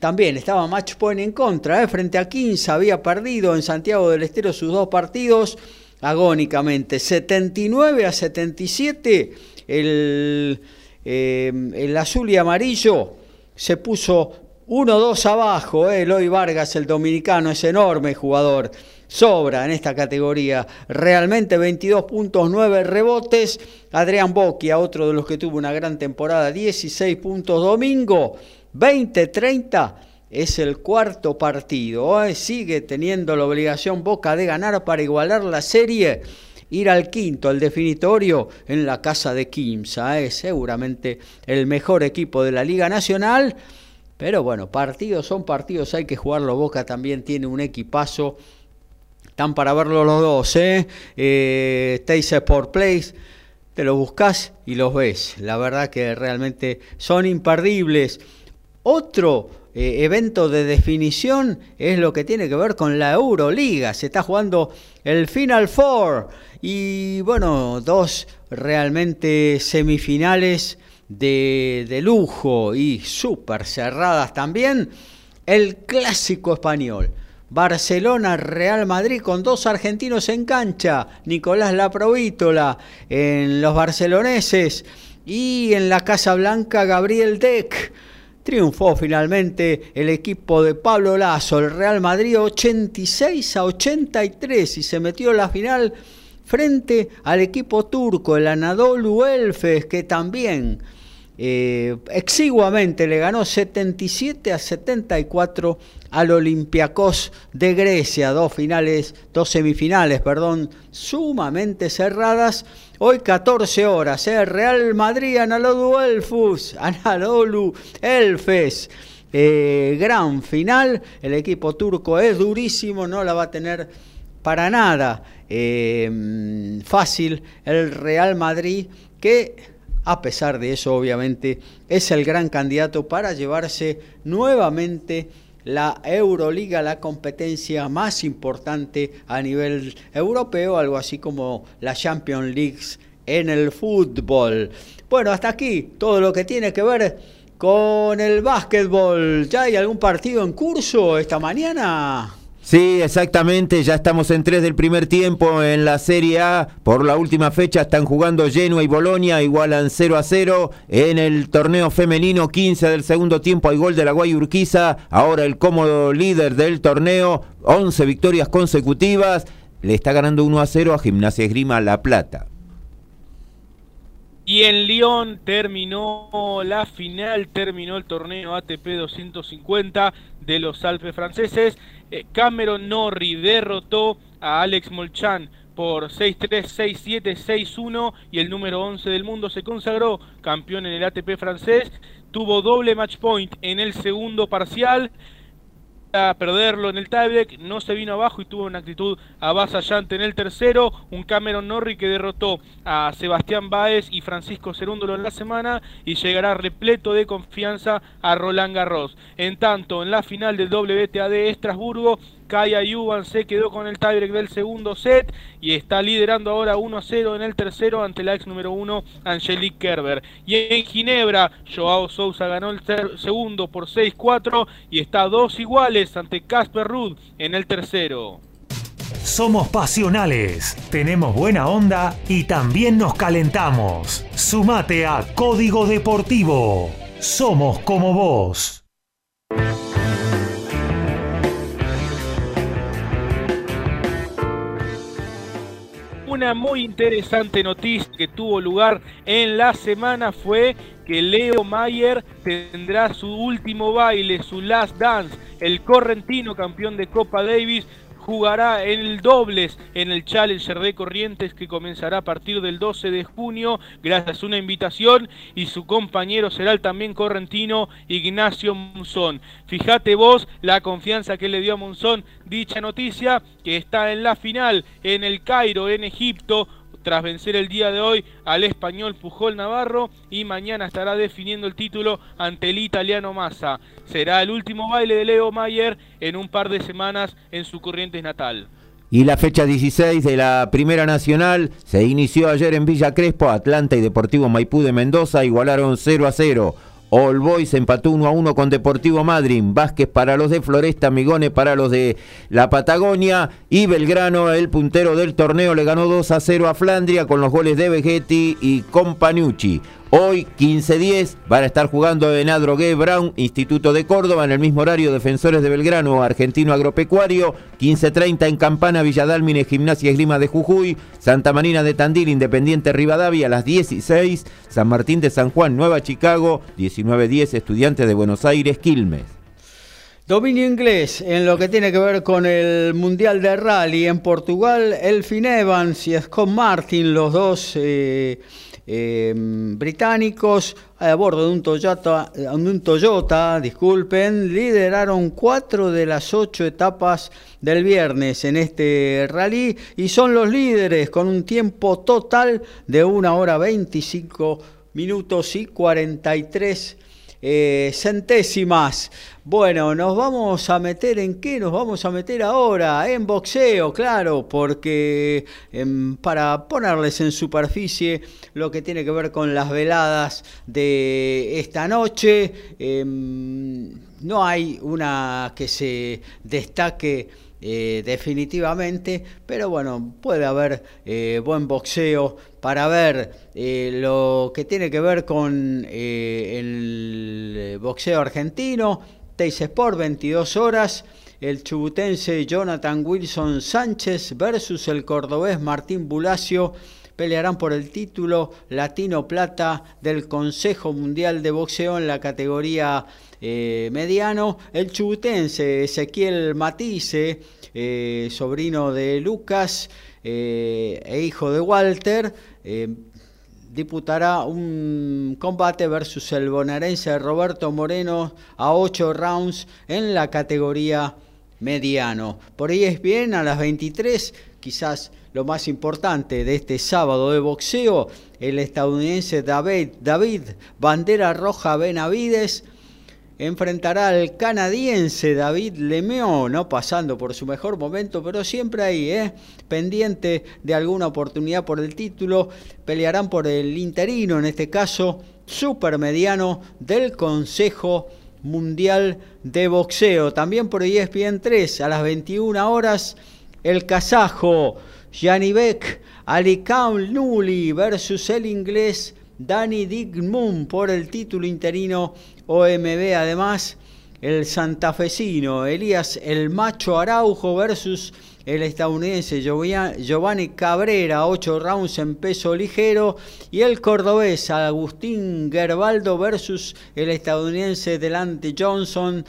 también estaba match point en contra, eh, frente a 15 había perdido en Santiago del Estero sus dos partidos agónicamente. 79 a 77, el eh, el azul y amarillo se puso 1-2 abajo. Eh. Eloy Vargas, el dominicano, es enorme jugador. Sobra en esta categoría. Realmente 22 puntos, 9 rebotes. Adrián Boquia, otro de los que tuvo una gran temporada, 16 puntos. Domingo, 20-30 es el cuarto partido. Eh. Sigue teniendo la obligación Boca de ganar para igualar la serie ir al quinto, al definitorio, en la casa de Kimsa. Es seguramente el mejor equipo de la Liga Nacional. Pero bueno, partidos son partidos, hay que jugarlo. Boca también tiene un equipazo. Están para verlo los dos, ¿eh? eh Sport Place, te los buscas y los ves. La verdad que realmente son imperdibles. Otro eh, evento de definición es lo que tiene que ver con la Euroliga. Se está jugando el Final Four y bueno, dos realmente semifinales de, lujo y súper cerradas también. El clásico español. Barcelona, Real Madrid con dos argentinos en cancha, Nicolás Laprovítola en los barceloneses y en la Casa Blanca Gabriel Deck Triunfó finalmente el equipo de Pablo Lazo, el Real Madrid 86 a 83 y se metió en la final frente al equipo turco, el Anadolu Elfes, que también eh, exiguamente le ganó 77 a 74 al Olympiacos de Grecia, dos finales, dos semifinales, perdón, sumamente cerradas. Hoy 14 horas, ¿eh? Real Madrid, Anadolu Elfus, Anadolu Elfes. eh, gran final. El equipo turco es durísimo, no la va a tener para nada eh, fácil el Real Madrid, que a pesar de eso obviamente es el gran candidato para llevarse nuevamente la Euroliga, la competencia más importante a nivel europeo, algo así como la Champions League en el fútbol. Bueno, hasta aquí todo lo que tiene que ver con el básquetbol. ¿Ya hay algún partido en curso esta mañana? Sí, exactamente, ya estamos en tres del primer tiempo en la Serie A. Por la última fecha están jugando Genoa y Bolonia, igualan 0 a 0. En el torneo femenino, 15 del segundo tiempo, hay gol de la Guay Urquiza. Ahora el cómodo líder del torneo, 11 victorias consecutivas. Le está ganando 1 a 0 a Gimnasia Esgrima La Plata. Y en Lyon terminó la final, terminó el torneo ATP 250 de los Alpes franceses. Eh, Cameron Norrie derrotó a Alex Molchan por 6-3, 6-7, 6-1 y el número 11 del mundo se consagró campeón en el ATP francés. Tuvo doble match point en el segundo parcial a perderlo en el tiebreak, no se vino abajo y tuvo una actitud avasallante en el tercero, un Cameron Norrie que derrotó a Sebastián Báez y Francisco Cerúndolo en la semana y llegará repleto de confianza a Roland Garros. En tanto, en la final del WTA de Estrasburgo, Kaya Yuban se quedó con el tiebreak del segundo set y está liderando ahora 1 a 0 en el tercero ante la ex número 1 Angelique Kerber. Y en Ginebra, Joao Sousa ganó el segundo por 6-4 y está dos iguales ante Casper Ruud en el tercero. Somos pasionales, tenemos buena onda y también nos calentamos. Sumate a Código Deportivo. Somos como vos. Una muy interesante noticia que tuvo lugar en la semana fue que Leo Mayer tendrá su último baile, su last dance. El correntino campeón de Copa Davis jugará en el dobles en el Challenger de Corrientes que comenzará a partir del 12 de junio gracias a una invitación y su compañero será el también correntino Ignacio Monzón. Fíjate vos la confianza que le dio a Monzón dicha noticia que está en la final en el Cairo en Egipto tras vencer el día de hoy al español Pujol Navarro y mañana estará definiendo el título ante el italiano Massa. Será el último baile de Leo Mayer en un par de semanas en su Corrientes natal. Y la fecha 16 de la Primera Nacional se inició ayer en Villa Crespo, Atlanta y Deportivo Maipú de Mendoza igualaron 0 a 0. All Boys empató 1 a 1 con Deportivo Madrid, Vázquez para los de Floresta, Migone para los de la Patagonia y Belgrano, el puntero del torneo, le ganó 2 a 0 a Flandria con los goles de Vegetti y Companucci. Hoy, 15-10, van a estar jugando en Adrogué Brown, Instituto de Córdoba, en el mismo horario Defensores de Belgrano, Argentino Agropecuario, 15-30 en Campana, Villadalmine, Gimnasia Esgrima de Jujuy, Santa Marina de Tandil, Independiente Rivadavia, a las 16, San Martín de San Juan, Nueva Chicago, 19-10, Estudiantes de Buenos Aires, Quilmes. Dominio inglés en lo que tiene que ver con el Mundial de Rally en Portugal, Elfin Evans y Scott Martin, los dos... Eh, eh, británicos a bordo de un Toyota, de un Toyota, disculpen, lideraron cuatro de las ocho etapas del viernes en este rally y son los líderes con un tiempo total de una hora 25 minutos y 43 eh, centésimas. Bueno, nos vamos a meter en qué nos vamos a meter ahora, en boxeo, claro, porque em, para ponerles en superficie lo que tiene que ver con las veladas de esta noche, em, no hay una que se destaque eh, definitivamente, pero bueno, puede haber eh, buen boxeo para ver eh, lo que tiene que ver con el boxeo argentino, Teis Sport, 22 horas, el chubutense Jonathan Wilson Sánchez versus el cordobés Martín Bulacio pelearán por el título latino plata del Consejo Mundial de Boxeo en la categoría eh, mediano. El chubutense Ezequiel Matisse, eh, sobrino de Lucas eh, e hijo de Walter, disputará un combate versus el bonaerense Roberto Moreno a 8 rounds en la categoría mediano. Por ahí es bien, a las 23, quizás lo más importante de este sábado de boxeo, el estadounidense David, David Bandera Roja Benavides enfrentará al canadiense David Lemieux, no pasando por su mejor momento, pero siempre ahí, ¿eh? pendiente de alguna oportunidad por el título, pelearán por el interino, en este caso supermediano del Consejo Mundial de Boxeo. También por ESPN 3 a las 21 horas, el kazajo Janibek Alikam Nuli versus el inglés Danny Digmund por el título interino OMB. Además, el santafesino Elías El Macho Araujo versus el estadounidense Giovanni Cabrera, 8 rounds en peso ligero, y el cordobés Agustín Gerbaldo versus el estadounidense Delante Johnson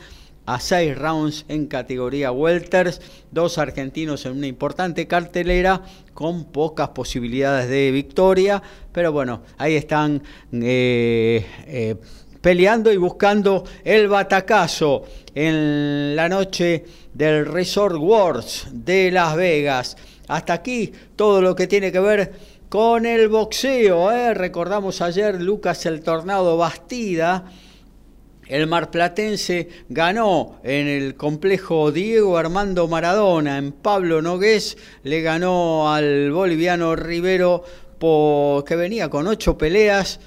a 6 rounds en categoría welters, dos argentinos en una importante cartelera con pocas posibilidades de victoria, pero bueno, ahí están eh, eh, peleando y buscando el batacazo en la noche del Resort Wars de Las Vegas. Hasta aquí todo lo que tiene que ver con el boxeo. ¿eh? Recordamos ayer Lucas el Tornado Bastida el marplatense ganó en el complejo Diego Armando Maradona, en Pablo Nogués le ganó al boliviano Rivero que venía con ocho peleas,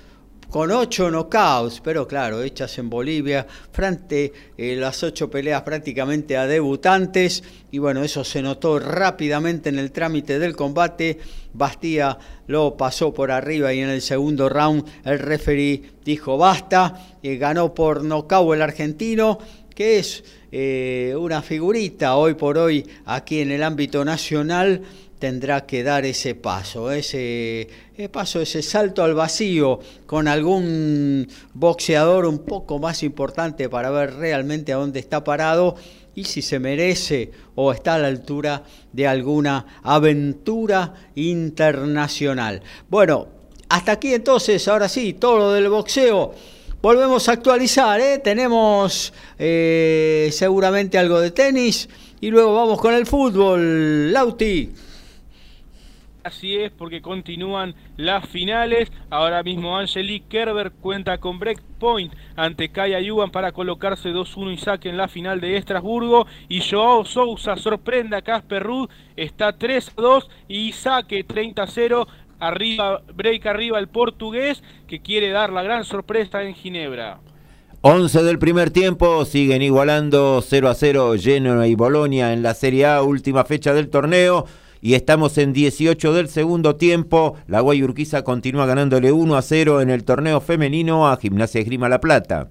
con ocho knockouts, pero claro, hechas en Bolivia, frente eh, las ocho peleas prácticamente a debutantes, y bueno, eso se notó rápidamente en el trámite del combate. Bastía lo pasó por arriba y en el segundo round el referee dijo basta, y ganó por nocaut el argentino, que es eh, una figurita hoy por hoy aquí en el ámbito nacional tendrá que dar ese paso, ese, ese, paso, ese salto al vacío con algún boxeador un poco más importante para ver realmente a dónde está parado y si se merece o está a la altura de alguna aventura internacional. Bueno, hasta aquí entonces, ahora sí, todo lo del boxeo. Volvemos a actualizar, ¿eh? tenemos eh, seguramente algo de tenis y luego vamos con el fútbol. Lauti. Así es, porque continúan las finales. Ahora mismo Angelique Kerber cuenta con breakpoint ante Kaya Yuban para colocarse 2-1 y saque en la final de Estrasburgo. Y Joao Sousa sorprende a Casper Ruud, está 3-2 y saque 30-0. Arriba, break arriba el portugués que quiere dar la gran sorpresa en Ginebra. 11 del primer tiempo, siguen igualando 0 a 0 Genoa y Bolonia en la Serie A, última fecha del torneo y estamos en 18 del segundo tiempo. La Guayurquiza continúa ganándole 1 a 0 en el torneo femenino a Gimnasia Esgrima La Plata.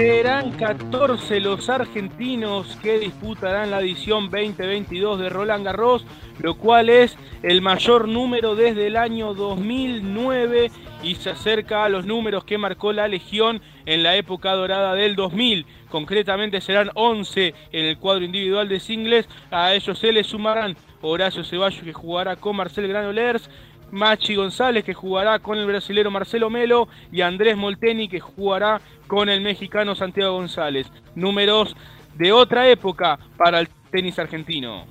Serán 14 los argentinos que disputarán la edición 2022 de Roland Garros, lo cual es el mayor número desde el año 2009 y se acerca a los números que marcó la Legión en la época dorada del 2000. Concretamente serán 11 en el cuadro individual de singles. A ellos se les sumarán Horacio Ceballos que jugará con Marcel Granolers, Machi González que jugará con el brasilero Marcelo Melo y Andrés Molteni que jugará con el mexicano Santiago González. Números de otra época para el tenis argentino.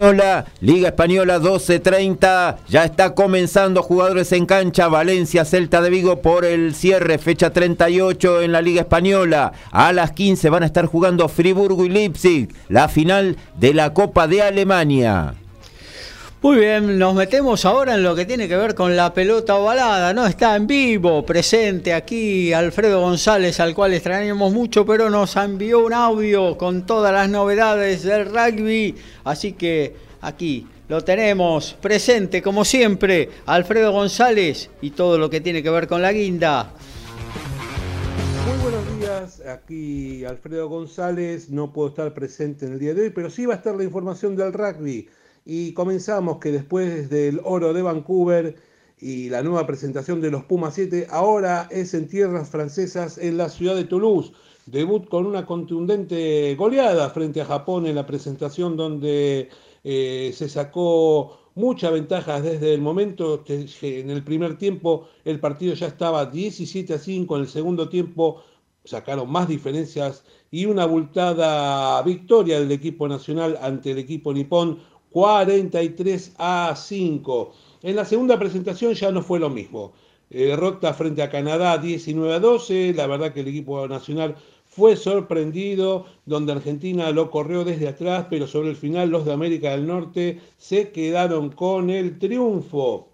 Hola, Liga Española 12.30, ya está comenzando jugadores en cancha, Valencia, Celta de Vigo por el cierre, fecha 38 en la Liga Española. A las 15 van a estar jugando Friburgo y Leipzig, la final de la Copa de Alemania. Muy bien, nos metemos ahora en lo que tiene que ver con la pelota ovalada, ¿no? Está en vivo, presente aquí Alfredo González, al cual extrañamos mucho, pero nos envió un audio con todas las novedades del rugby, así que aquí lo tenemos presente, como siempre, Alfredo González y todo lo que tiene que ver con la guinda. Muy buenos días, aquí Alfredo González, no puedo estar presente en el día de hoy, pero sí va a estar la información del rugby. Y comenzamos que después del oro de Vancouver y la nueva presentación de los Pumas 7, ahora es en tierras francesas en la ciudad de Toulouse. Debut con una contundente goleada frente a Japón en la presentación donde eh, se sacó muchas ventajas desde el momento en el primer tiempo el partido ya estaba 17 a 5, en el segundo tiempo sacaron más diferencias y una abultada victoria del equipo nacional ante el equipo nipón 43 a 5. En la segunda presentación ya no fue lo mismo. Eh, derrota frente a Canadá 19 a 12. La verdad que el equipo nacional fue sorprendido, donde Argentina lo corrió desde atrás, pero sobre el final los de América del Norte se quedaron con el triunfo.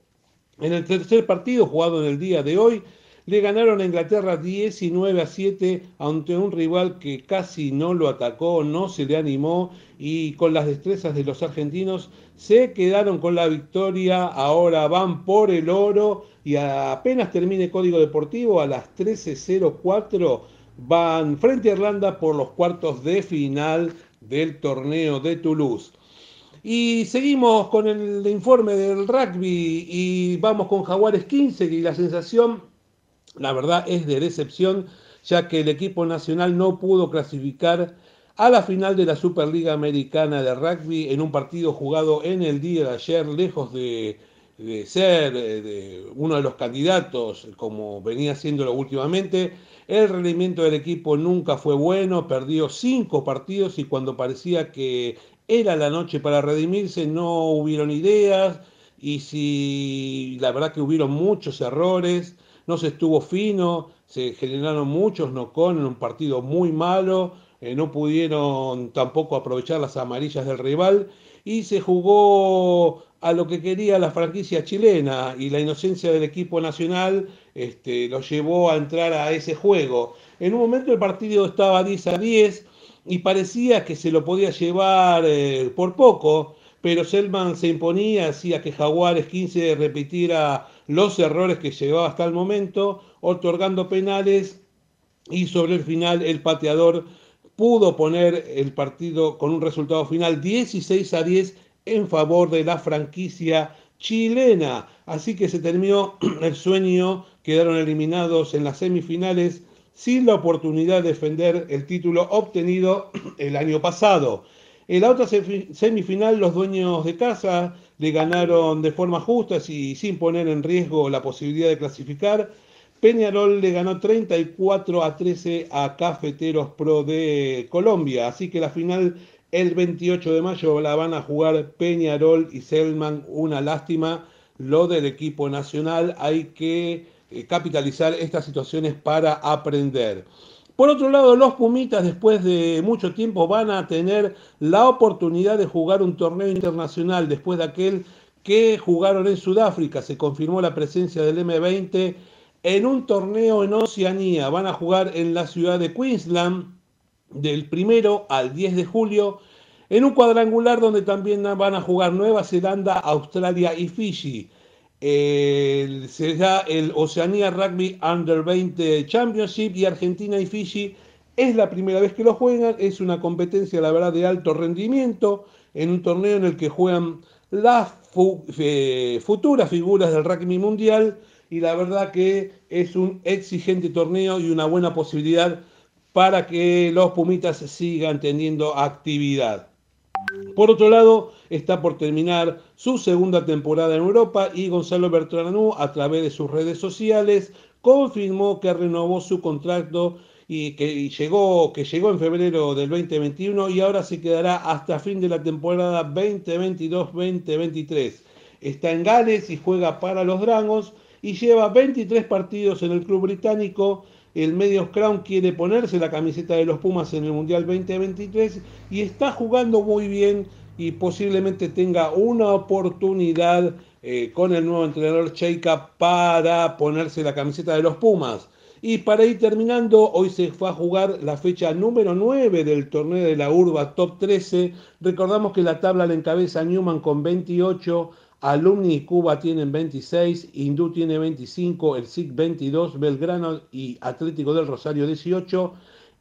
En el tercer partido jugado en el día de hoy, le ganaron a Inglaterra 19 a 7 ante un rival que casi no lo atacó, no se le animó y con las destrezas de los argentinos se quedaron con la victoria. Ahora van por el oro y apenas termine Código Deportivo a las 13.04 van frente a Irlanda por los cuartos de final del torneo de Toulouse. Y seguimos con el informe del rugby y vamos con Jaguares 15 y la sensación la verdad es de decepción, ya que el equipo nacional no pudo clasificar a la final de la Superliga Americana de Rugby en un partido jugado en el día de ayer, lejos de, ser eh, uno de los candidatos, como venía haciéndolo últimamente. El rendimiento del equipo nunca fue bueno, perdió cinco partidos y cuando parecía que era la noche para redimirse no hubieron ideas y si la verdad que hubieron muchos errores no se estuvo fino, se generaron muchos no con en un partido muy malo, eh, no pudieron tampoco aprovechar las amarillas del rival y se jugó a lo que quería la franquicia chilena y la inocencia del equipo nacional este, lo llevó a entrar a ese juego. En un momento el partido estaba 10 a 10 y parecía que se lo podía llevar eh, por poco, pero Selman se imponía, hacía que Jaguares 15 repitiera los errores que llevaba hasta el momento, otorgando penales y sobre el final el pateador pudo poner el partido con un resultado final 16 a 10 en favor de la franquicia chilena. Así que se terminó el sueño, quedaron eliminados en las semifinales sin la oportunidad de defender el título obtenido el año pasado. En la otra semifinal, los dueños de casa le ganaron de forma justa y sin poner en riesgo la posibilidad de clasificar. Peñarol le ganó 34 a 13 a Cafeteros Pro de Colombia. Así que la final el 28 de mayo la van a jugar Peñarol y Selman. Una lástima lo del equipo nacional. Hay que eh, capitalizar estas situaciones para aprender. Por otro lado, los Pumitas después de mucho tiempo van a tener la oportunidad de jugar un torneo internacional después de aquel que jugaron en Sudáfrica. Se confirmó la presencia del M20 en un torneo en Oceanía. Van a jugar en la ciudad de Queensland del primero al 10 de julio en un cuadrangular donde también van a jugar Nueva Zelanda, Australia y Fiji eh, será el Oceanía Rugby Under 20 Championship y Argentina y Fiji es la primera vez que lo juegan, es una competencia la verdad de alto rendimiento en un torneo en el que juegan las eh, futuras figuras del rugby mundial y la verdad que es un exigente torneo y una buena posibilidad para que los Pumitas sigan teniendo actividad. Por otro lado, está por terminar su segunda temporada en Europa y Gonzalo Bertranú, a través de sus redes sociales, confirmó que renovó su contrato y que llegó, que llegó en febrero del 2021 y ahora se quedará hasta fin de la temporada 2022-2023. Está en Gales y juega para los Dragons y lleva 23 partidos en el club británico el Medios Crown quiere ponerse la camiseta de los Pumas en el Mundial 2023 y está jugando muy bien y posiblemente tenga una oportunidad eh, con el nuevo entrenador Cheika para ponerse la camiseta de los Pumas. Y para ir terminando, hoy se fue a jugar la fecha número 9 del torneo de la Urba Top 13. Recordamos que la tabla la encabeza Newman con 28, Alumni y Cuba tienen 26, Hindú tiene 25, el SIC 22, Belgrano y Atlético del Rosario 18,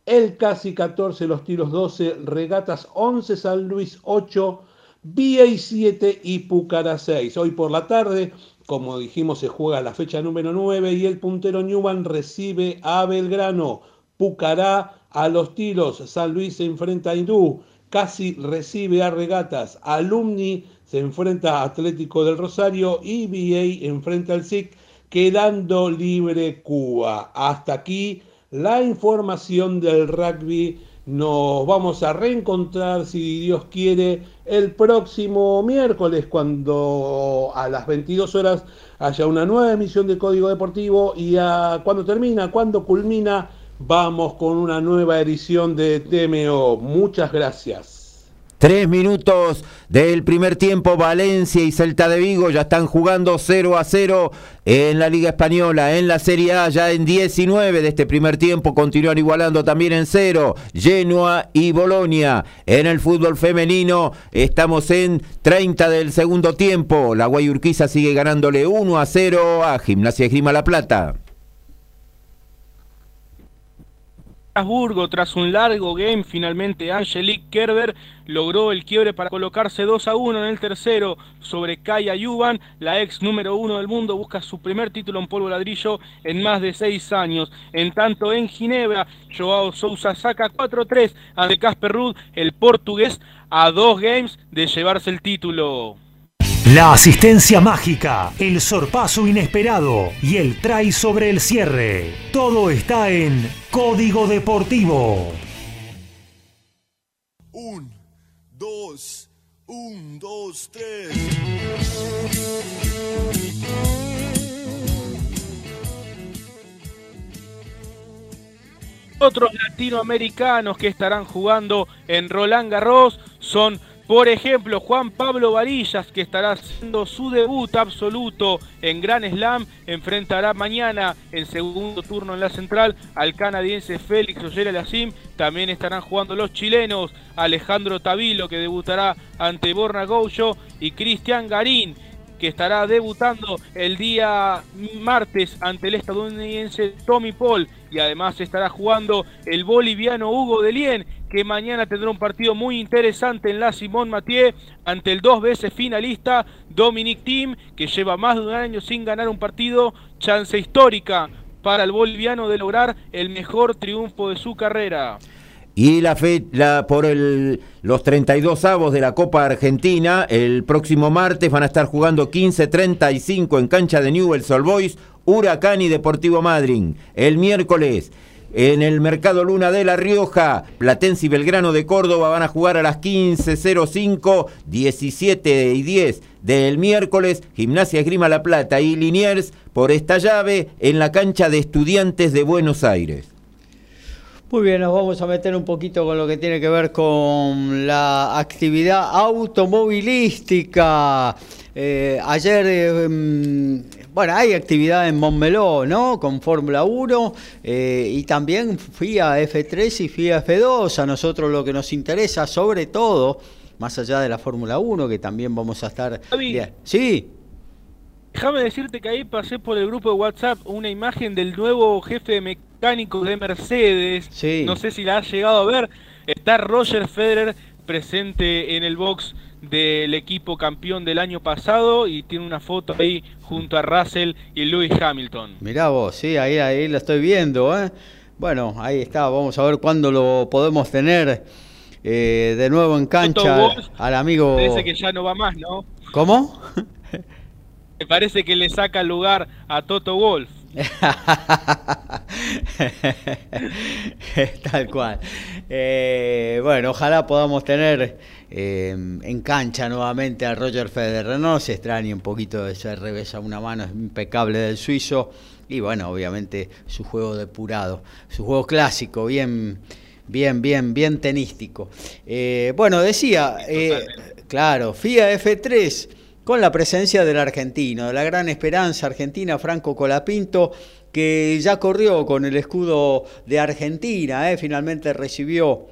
el Casi 14, Los Tiros 12, Regatas 11, San Luis 8, VA 7 y Pucara 6. Hoy por la tarde, como dijimos, se juega la fecha número 9 y el puntero Newman recibe a Belgrano. Pucará a Los Tiros, San Luis se enfrenta a Hindú, Casi recibe a Regatas, Alumni se enfrenta a Atlético del Rosario y VA enfrenta al SIC, quedando libre Cuba. Hasta aquí la información del rugby. Nos vamos a reencontrar, si Dios quiere, el próximo miércoles, cuando a las 22 horas haya una nueva emisión de Código Deportivo y a, cuando termina, cuando culmina, vamos con una nueva edición de TMO. Muchas gracias. Tres minutos del primer tiempo, Valencia y Celta de Vigo ya están jugando 0 a 0 en la Liga Española, en la Serie A, ya en 19 de este primer tiempo, continúan igualando también en 0, Genoa y Bolonia. En el fútbol femenino estamos en 30 del segundo tiempo, la Guayurquiza sigue ganándole 1 a 0 a Gimnasia Grima La Plata. Estrasburgo, tras un largo game, finalmente Angelique Kerber logró el quiebre para colocarse 2 a 1 en el tercero sobre Kaya Yuban. La ex número uno del mundo busca su primer título en polvo ladrillo en más de seis años. En tanto, en Ginebra, Joao Sousa saca 4-3 ante Casper Ruud, el portugués, a dos games de llevarse el título. La asistencia mágica, el sorpaso inesperado y el try sobre el cierre. Todo está en Código Deportivo. Un, dos, un, dos, tres. Otros latinoamericanos que estarán jugando en Roland Garros son por ejemplo, Juan Pablo Varillas, que estará haciendo su debut absoluto en Gran Slam, enfrentará mañana en segundo turno en la central al canadiense Félix Ollera Lacim. También estarán jugando los chilenos Alejandro Tavilo, que debutará ante Borna Goucho, y Cristian Garín, que estará debutando el día martes ante el estadounidense Tommy Paul y además estará jugando el boliviano Hugo Delien que mañana tendrá un partido muy interesante en la Simón Mathieu ante el dos veces finalista Dominic Thiem que lleva más de un año sin ganar un partido, chance histórica para el boliviano de lograr el mejor triunfo de su carrera. Y la, fe, la por el, los 32 avos de la Copa Argentina, el próximo martes van a estar jugando 15-35 en cancha de Newell's Old Boys, Huracán y Deportivo Madryn. El miércoles en el Mercado Luna de La Rioja, Platense y Belgrano de Córdoba van a jugar a las 15.05, 17 y 10 del miércoles, Gimnasia Esgrima La Plata y Liniers por esta llave en la cancha de Estudiantes de Buenos Aires. Muy bien, nos vamos a meter un poquito con lo que tiene que ver con la actividad automovilística. Eh, ayer, eh, bueno, hay actividad en Montmeló, ¿no? Con Fórmula 1 eh, y también FIA F3 y FIA F2. A nosotros lo que nos interesa, sobre todo, más allá de la Fórmula 1, que también vamos a estar. Sí. Déjame decirte que ahí pasé por el grupo de WhatsApp una imagen del nuevo jefe de mecánicos de Mercedes. Sí. No sé si la has llegado a ver. Está Roger Federer presente en el box del equipo campeón del año pasado y tiene una foto ahí junto a Russell y Lewis Hamilton. Mirá vos, sí, ahí, ahí lo estoy viendo. ¿eh? Bueno, ahí está, vamos a ver cuándo lo podemos tener eh, de nuevo en cancha al amigo... Parece que ya no va más, ¿no? ¿Cómo? Me parece que le saca lugar a Toto Wolf. Tal cual. Eh, bueno, ojalá podamos tener eh, en cancha nuevamente a Roger Federer. No se extrañe un poquito ese revés a una mano impecable del suizo. Y bueno, obviamente su juego depurado, su juego clásico, bien, bien, bien, bien tenístico. Eh, bueno, decía, claro, FIA F3 con la presencia del argentino, de la gran esperanza argentina, Franco Colapinto, que ya corrió con el escudo de Argentina, ¿eh? finalmente recibió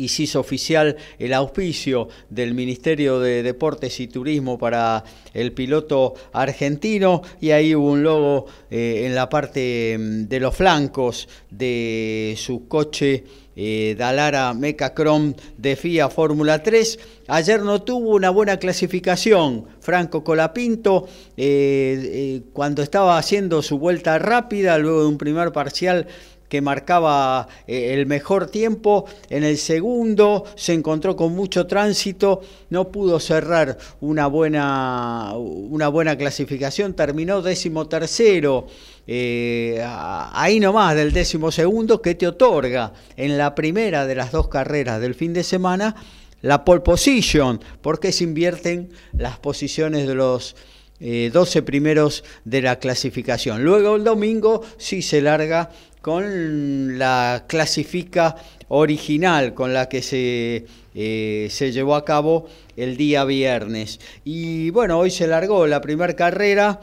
y se hizo oficial el auspicio del Ministerio de Deportes y Turismo para el piloto argentino y ahí hubo un logo eh, en la parte mm, de los flancos de su coche eh, Dalara Mecacrom de FIA Fórmula 3. Ayer no tuvo una buena clasificación Franco Colapinto eh, cuando estaba haciendo su vuelta rápida luego de un primer parcial que marcaba eh, el mejor tiempo. En el segundo se encontró con mucho tránsito, no pudo cerrar una buena, una buena clasificación, terminó décimo tercero. Eh, ahí nomás del décimo segundo que te otorga en la primera de las dos carreras del fin de semana la pole position, porque se invierten las posiciones de los 12 eh, primeros de la clasificación. Luego el domingo sí se larga con la clasifica original con la que se, eh, se llevó a cabo el día viernes. Y bueno, hoy se largó la primera carrera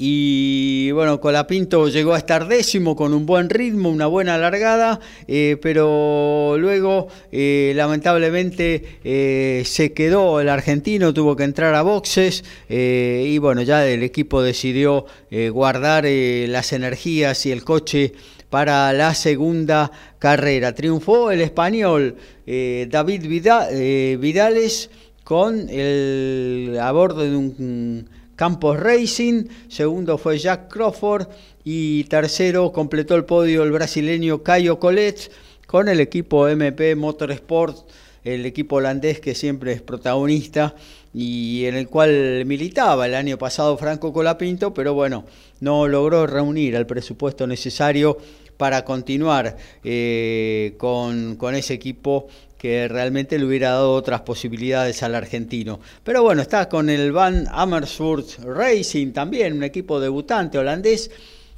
y bueno, Colapinto llegó a estar décimo con un buen ritmo, una buena largada, eh, pero luego eh, lamentablemente eh, se quedó el argentino, tuvo que entrar a boxes y bueno, ya el equipo decidió guardar las energías y el coche para la segunda carrera. Triunfó el español David Vidales con el a bordo de un Campos Racing, segundo fue Jack Crawford y tercero completó el podio el brasileño Caio Collet con el equipo MP Motorsport, el equipo holandés que siempre es protagonista y en el cual militaba el año pasado Franco Colapinto, pero bueno, no logró reunir el presupuesto necesario para continuar eh, con, con ese equipo que realmente le hubiera dado otras posibilidades al argentino. Pero bueno, está con el Van Amersfoort Racing también, un equipo debutante holandés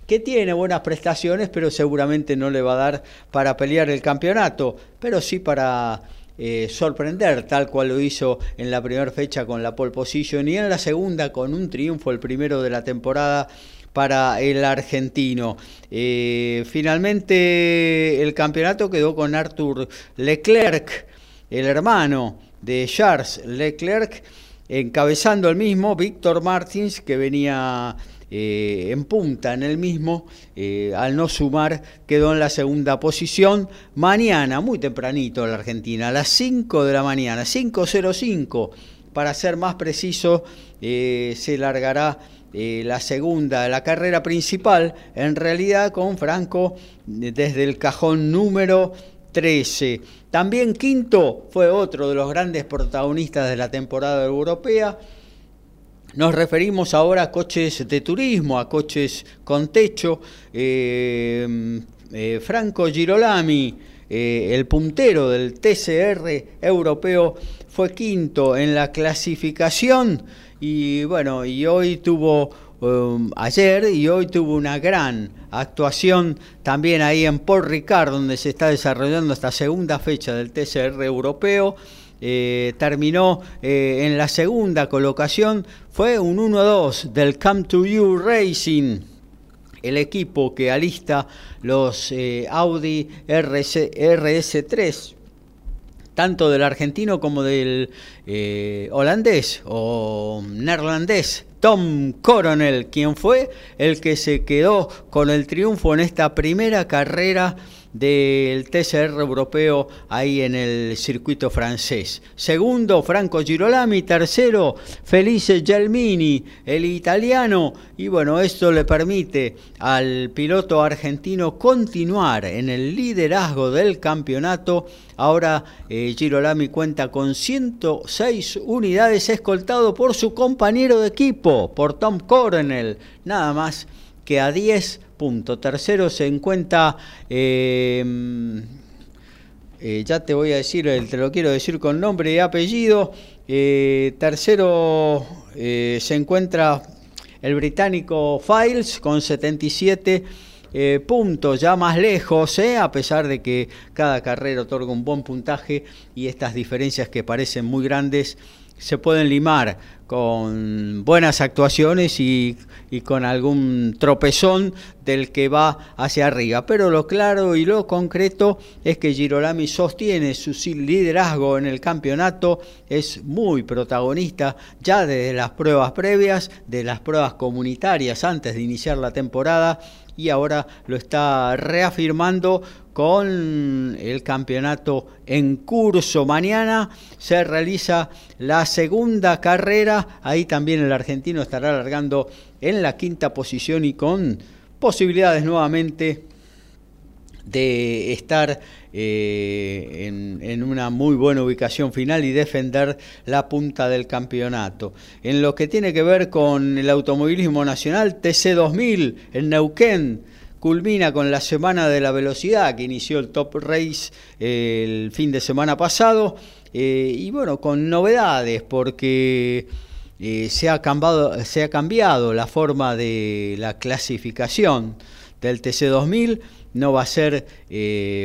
que tiene buenas prestaciones, pero seguramente no le va a dar para pelear el campeonato, pero sí para eh, sorprender, tal cual lo hizo en la primera fecha con la pole position y en la segunda con un triunfo, el primero de la temporada para el argentino. Eh, finalmente el campeonato quedó con Arthur Leclerc, el hermano de Charles Leclerc, encabezando el mismo, Víctor Martins, que venía eh, en punta en el mismo, eh, al no sumar, quedó en la segunda posición. Mañana, muy tempranito la Argentina, a las 5 de la mañana, 5.05, para ser más preciso, se largará eh, la segunda, la carrera principal, en realidad con Franco desde el cajón número 13. También quinto fue otro de los grandes protagonistas de la temporada europea. Nos referimos ahora a coches de turismo, a coches con techo. Eh, eh, Franco Girolami, el puntero del TCR europeo, fue quinto en la clasificación y bueno, y hoy tuvo, um, ayer y hoy tuvo una gran actuación también ahí en Port Ricard, donde se está desarrollando esta segunda fecha del TCR europeo. Eh, terminó eh, en la segunda colocación, fue un 1-2 del Come to You Racing, el equipo que alista los eh, Audi RS, RS3 tanto del argentino como del eh, holandés o neerlandés, Tom Coronel, quien fue el que se quedó con el triunfo en esta primera carrera del TCR europeo ahí en el circuito francés. Segundo, Franco Girolami. Tercero, Felice Gelmini, el italiano. Y bueno, esto le permite al piloto argentino continuar en el liderazgo del campeonato. Ahora eh, Girolami cuenta con 106 unidades escoltado por su compañero de equipo, por Tom Coronel. Nada más que a 10 punto. Tercero se encuentra, eh, eh, ya te voy a decir, te lo quiero decir con nombre y apellido. Eh, tercero se encuentra el británico Files con 77 puntos, ya más lejos, a pesar de que cada carrera otorga un buen puntaje y estas diferencias que parecen muy grandes se pueden limar con buenas actuaciones y, y, con algún tropezón del que va hacia arriba. Pero lo claro y lo concreto es que Girolami sostiene su liderazgo en el campeonato, es muy protagonista ya desde las pruebas previas, de las pruebas comunitarias antes de iniciar la temporada y ahora lo está reafirmando con el campeonato en curso. Mañana se realiza la segunda carrera, ahí también el argentino estará alargando en la quinta posición y con posibilidades nuevamente de estar eh, en, en, una muy buena ubicación final y defender la punta del campeonato. En lo que tiene que ver con el automovilismo nacional, TC2000 en Neuquén culmina con la Semana de la Velocidad que inició el Top Race eh, el fin de semana pasado. Eh, y bueno, con novedades porque eh, se, ha cambiado, se ha cambiado la forma de la clasificación del TC2000, no va a ser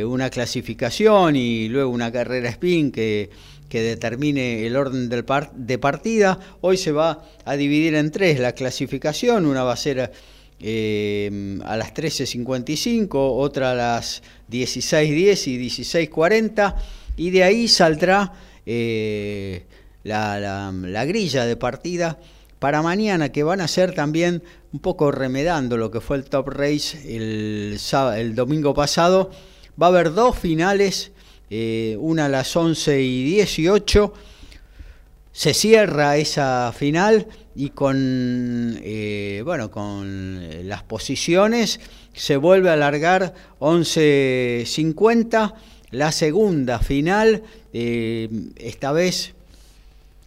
una clasificación y luego una carrera spin que que determine el orden del de partida. Hoy se va a dividir en tres la clasificación, una va a ser eh, a las 13.55, otra a las 16.10 y 16.40, y de ahí saldrá eh, la, grilla de partida para mañana, que van a ser también un poco remedando lo que fue el Top Race el, el domingo pasado. Va a haber dos finales, eh, una a las 11 y 18 se cierra esa final y con, eh, bueno, con las posiciones se vuelve a alargar 11.50, la segunda final, eh, esta vez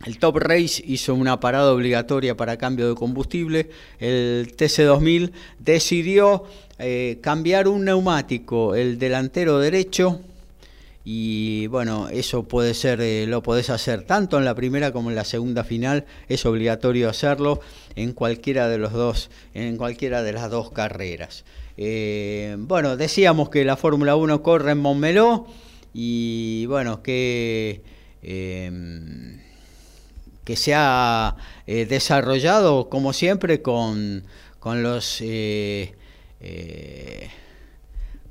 el Top Race hizo una parada obligatoria para cambio de combustible, el TC2000 decidió eh, cambiar un neumático, el delantero derecho, y bueno, eso puede ser, eh, lo podés hacer tanto en la primera como en la segunda final, es obligatorio hacerlo en cualquiera de los dos, en cualquiera de las dos carreras. Eh, bueno, decíamos que la Fórmula 1 corre en Montmeló y bueno, que, em, que se ha eh, desarrollado como siempre con, con los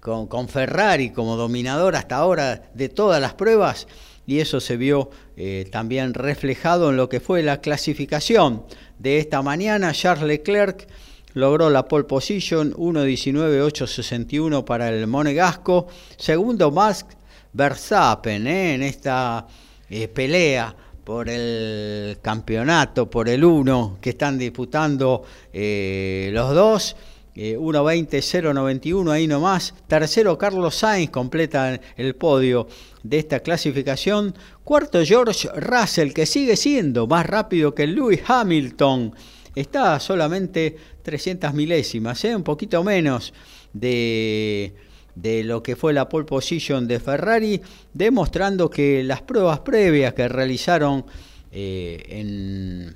con, Ferrari como dominador hasta ahora de todas las pruebas y eso se vio eh, también reflejado en lo que fue la clasificación de esta mañana. Charles Leclerc logró la pole position 1.19.861 para el monegasco. Segundo, Max Verstappen eh, en esta eh, pelea por el campeonato, por el uno que están disputando los dos. 1.20.091 ahí nomás. Tercero, Carlos Sainz completa el podio de esta clasificación. Cuarto, George Russell, que sigue siendo más rápido que Lewis Hamilton. Está solamente 300 milésimas, ¿eh? un poquito menos de, de lo que fue la pole position de Ferrari, demostrando que las pruebas previas que realizaron eh, en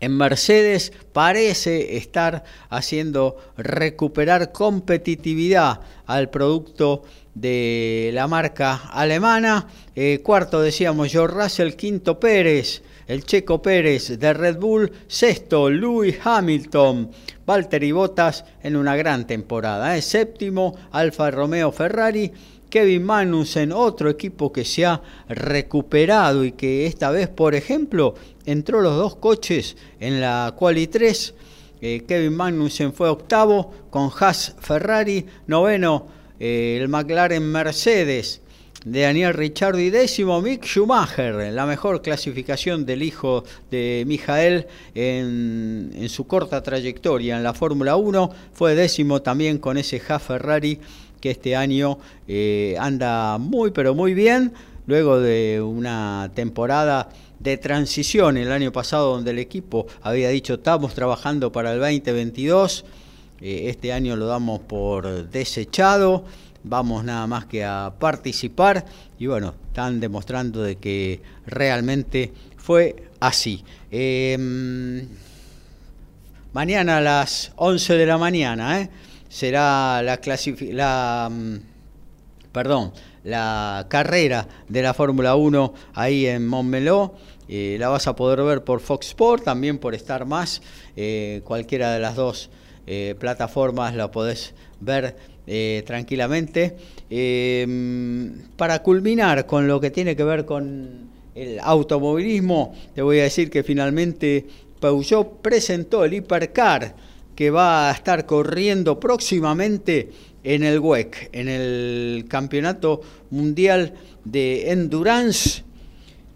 en Mercedes parece estar haciendo recuperar competitividad al producto de la marca alemana. Eh, cuarto decíamos George Russell, quinto Pérez, el Checo Pérez de Red Bull, sexto Lewis Hamilton, Valtteri Bottas en una gran temporada. ¿eh? Séptimo Alfa Romeo Ferrari. Kevin Magnussen, otro equipo que se ha recuperado y que esta vez, por ejemplo, entró los dos coches en la Quali 3. Eh, Kevin Magnussen fue octavo con Haas Ferrari, noveno eh, el McLaren Mercedes de Daniel Ricciardo y décimo Mick Schumacher, la mejor clasificación del hijo de Mijael en, en su corta trayectoria en la Fórmula 1, fue décimo también con ese Haas Ferrari que este año eh, anda muy pero muy bien, luego de una temporada de transición el año pasado donde el equipo había dicho estamos trabajando para el 2022, eh, este año lo damos por desechado, vamos nada más que a participar y bueno, están demostrando de que realmente fue así. Em, mañana a las 11 de la mañana, ¿eh? será la, la mm, perdón, la carrera de la Fórmula 1 ahí en Montmeló. Eh, la vas a poder ver por Fox Sport, también por Star Más, eh, cualquiera de las dos eh, plataformas la podés ver tranquilamente. para culminar con lo que tiene que ver con el automovilismo, te voy a decir que finalmente Peugeot presentó el Hipercar que va a estar corriendo próximamente en el WEC, en el Campeonato Mundial de Endurance.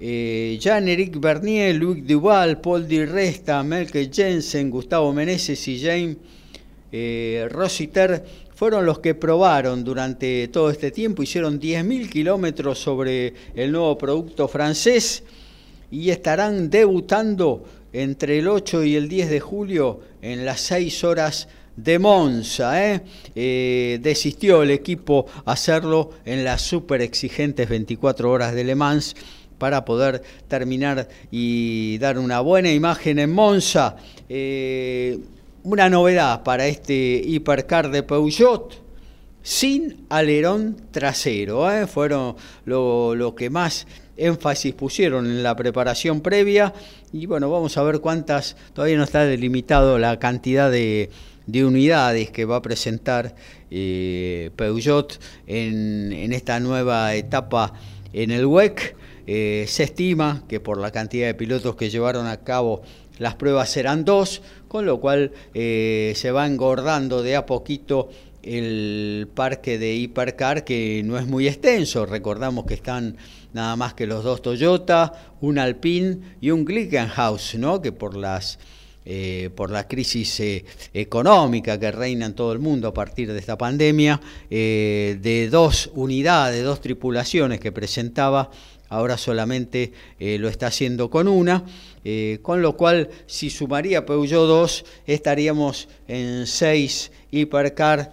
Eh, Jean-Éric Bernier, Luc Duval, Paul Di Resta, Melke Jensen, Gustavo Meneses y James eh, Rositer fueron los que probaron durante todo este tiempo, hicieron 10.000 kilómetros sobre el nuevo producto francés y estarán debutando entre el 8 y el 10 de julio en las 6 horas de Monza. ¿eh? ¿eh? desistió el equipo hacerlo en las super exigentes 24 horas de Le Mans para poder terminar y dar una buena imagen en Monza. Eh, una novedad para este hipercar de Peugeot sin alerón trasero. ¿eh? Fueron lo, que más énfasis pusieron en la preparación previa y bueno, vamos a ver cuántas, todavía no está delimitado la cantidad de, de unidades que va a presentar eh, Peugeot en, esta nueva etapa en el WEC. Eh, se estima que por la cantidad de pilotos que llevaron a cabo las pruebas serán dos, con lo cual eh, se va engordando de a poquito el parque de Hipercar que no es muy extenso. Recordamos que están nada más que los dos Toyota, un Alpine y un Glickenhaus, ¿no? que por las eh, por la crisis económica que reina en todo el mundo a partir de esta pandemia, de dos unidades, dos tripulaciones que presentaba, ahora solamente lo está haciendo con una, con lo cual si sumaría Peugeot 2 estaríamos en seis hipercar.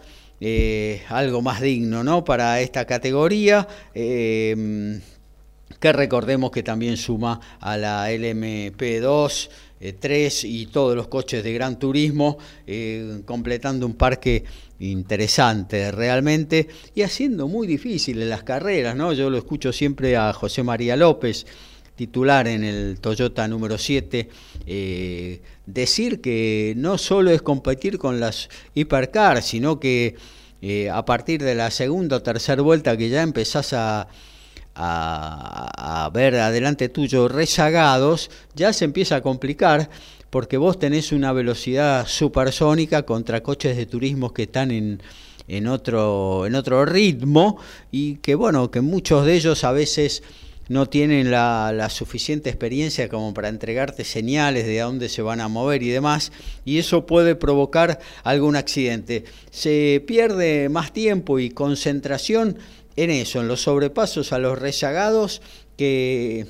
algo más digno ¿no? para esta categoría que recordemos que también suma a la LMP2 3 eh, y todos los coches de gran turismo, eh, completando un parque interesante realmente y haciendo muy difíciles las carreras, ¿no? Yo lo escucho siempre a José María López, titular en el Toyota número 7, eh, decir que no solo es competir con las hipercars, sino que a partir de la segunda o tercera vuelta que ya empezás a a, ver adelante tuyo rezagados, ya se empieza a complicar porque vos tenés una velocidad supersónica contra coches de turismo que están en, en, otro, en otro ritmo y que bueno, que muchos de ellos a veces no tienen la, la, suficiente experiencia como para entregarte señales de a dónde se van a mover y demás, y eso puede provocar algún accidente. Se pierde más tiempo y concentración en eso, en los sobrepasos a los rezagados que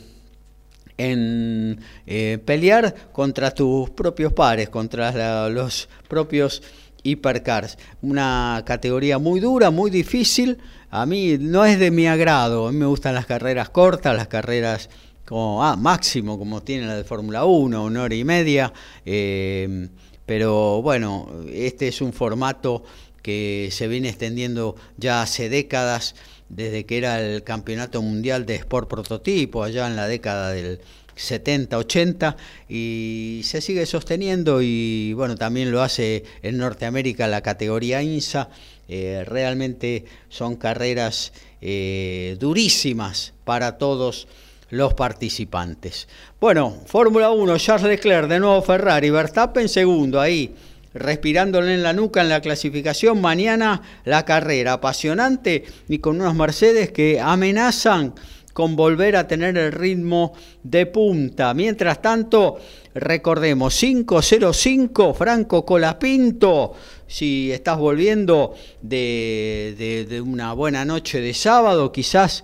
en eh, pelear contra tus propios pares, contra los propios hipercars. Una categoría muy dura, muy difícil. A mí no es de mi agrado. A mí me gustan las carreras cortas, las carreras como ah, máximo, como tiene la de Fórmula 1, una hora y media. Eh, pero bueno, este es un formato que se viene extendiendo ya hace décadas desde que era el Campeonato Mundial de Sport Prototipo, allá en la década del 70, 80, y se sigue sosteniendo y bueno, también lo hace en Norteamérica la categoría INSA. Eh, realmente son carreras eh, durísimas para todos los participantes. Bueno, Fórmula 1, Charles Leclerc, de nuevo Ferrari, Verstappen segundo ahí respirándole en la nuca en la clasificación. Mañana la carrera apasionante y con unos Mercedes que amenazan con volver a tener el ritmo de punta. Mientras tanto, recordemos, 505 Franco Colapinto. Si estás volviendo de, de una buena noche de sábado, quizás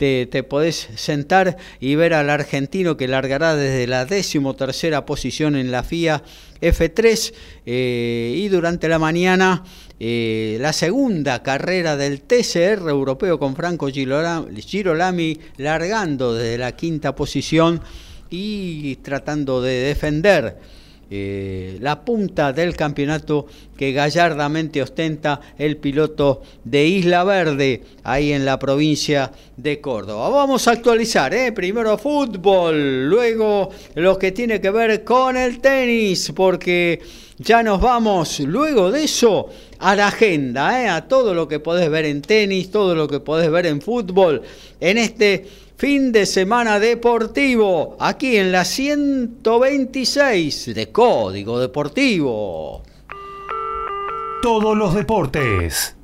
te, podés sentar y ver al argentino que largará desde la decimotercera posición en la FIA F3 eh, y durante la mañana eh, la segunda carrera del TCR europeo con Franco Girolami largando desde la quinta posición y tratando de defender eh, la punta del campeonato que gallardamente ostenta el piloto de Isla Verde, ahí en la provincia de Córdoba. Vamos a actualizar, ¿eh? primero fútbol, luego lo que tiene que ver con el tenis, porque ya nos vamos luego de eso a la agenda, ¿eh? a todo lo que podés ver en tenis, todo lo que podés ver en fútbol, en este fin de semana deportivo, aquí en la 126 de Código Deportivo. Todos los deportes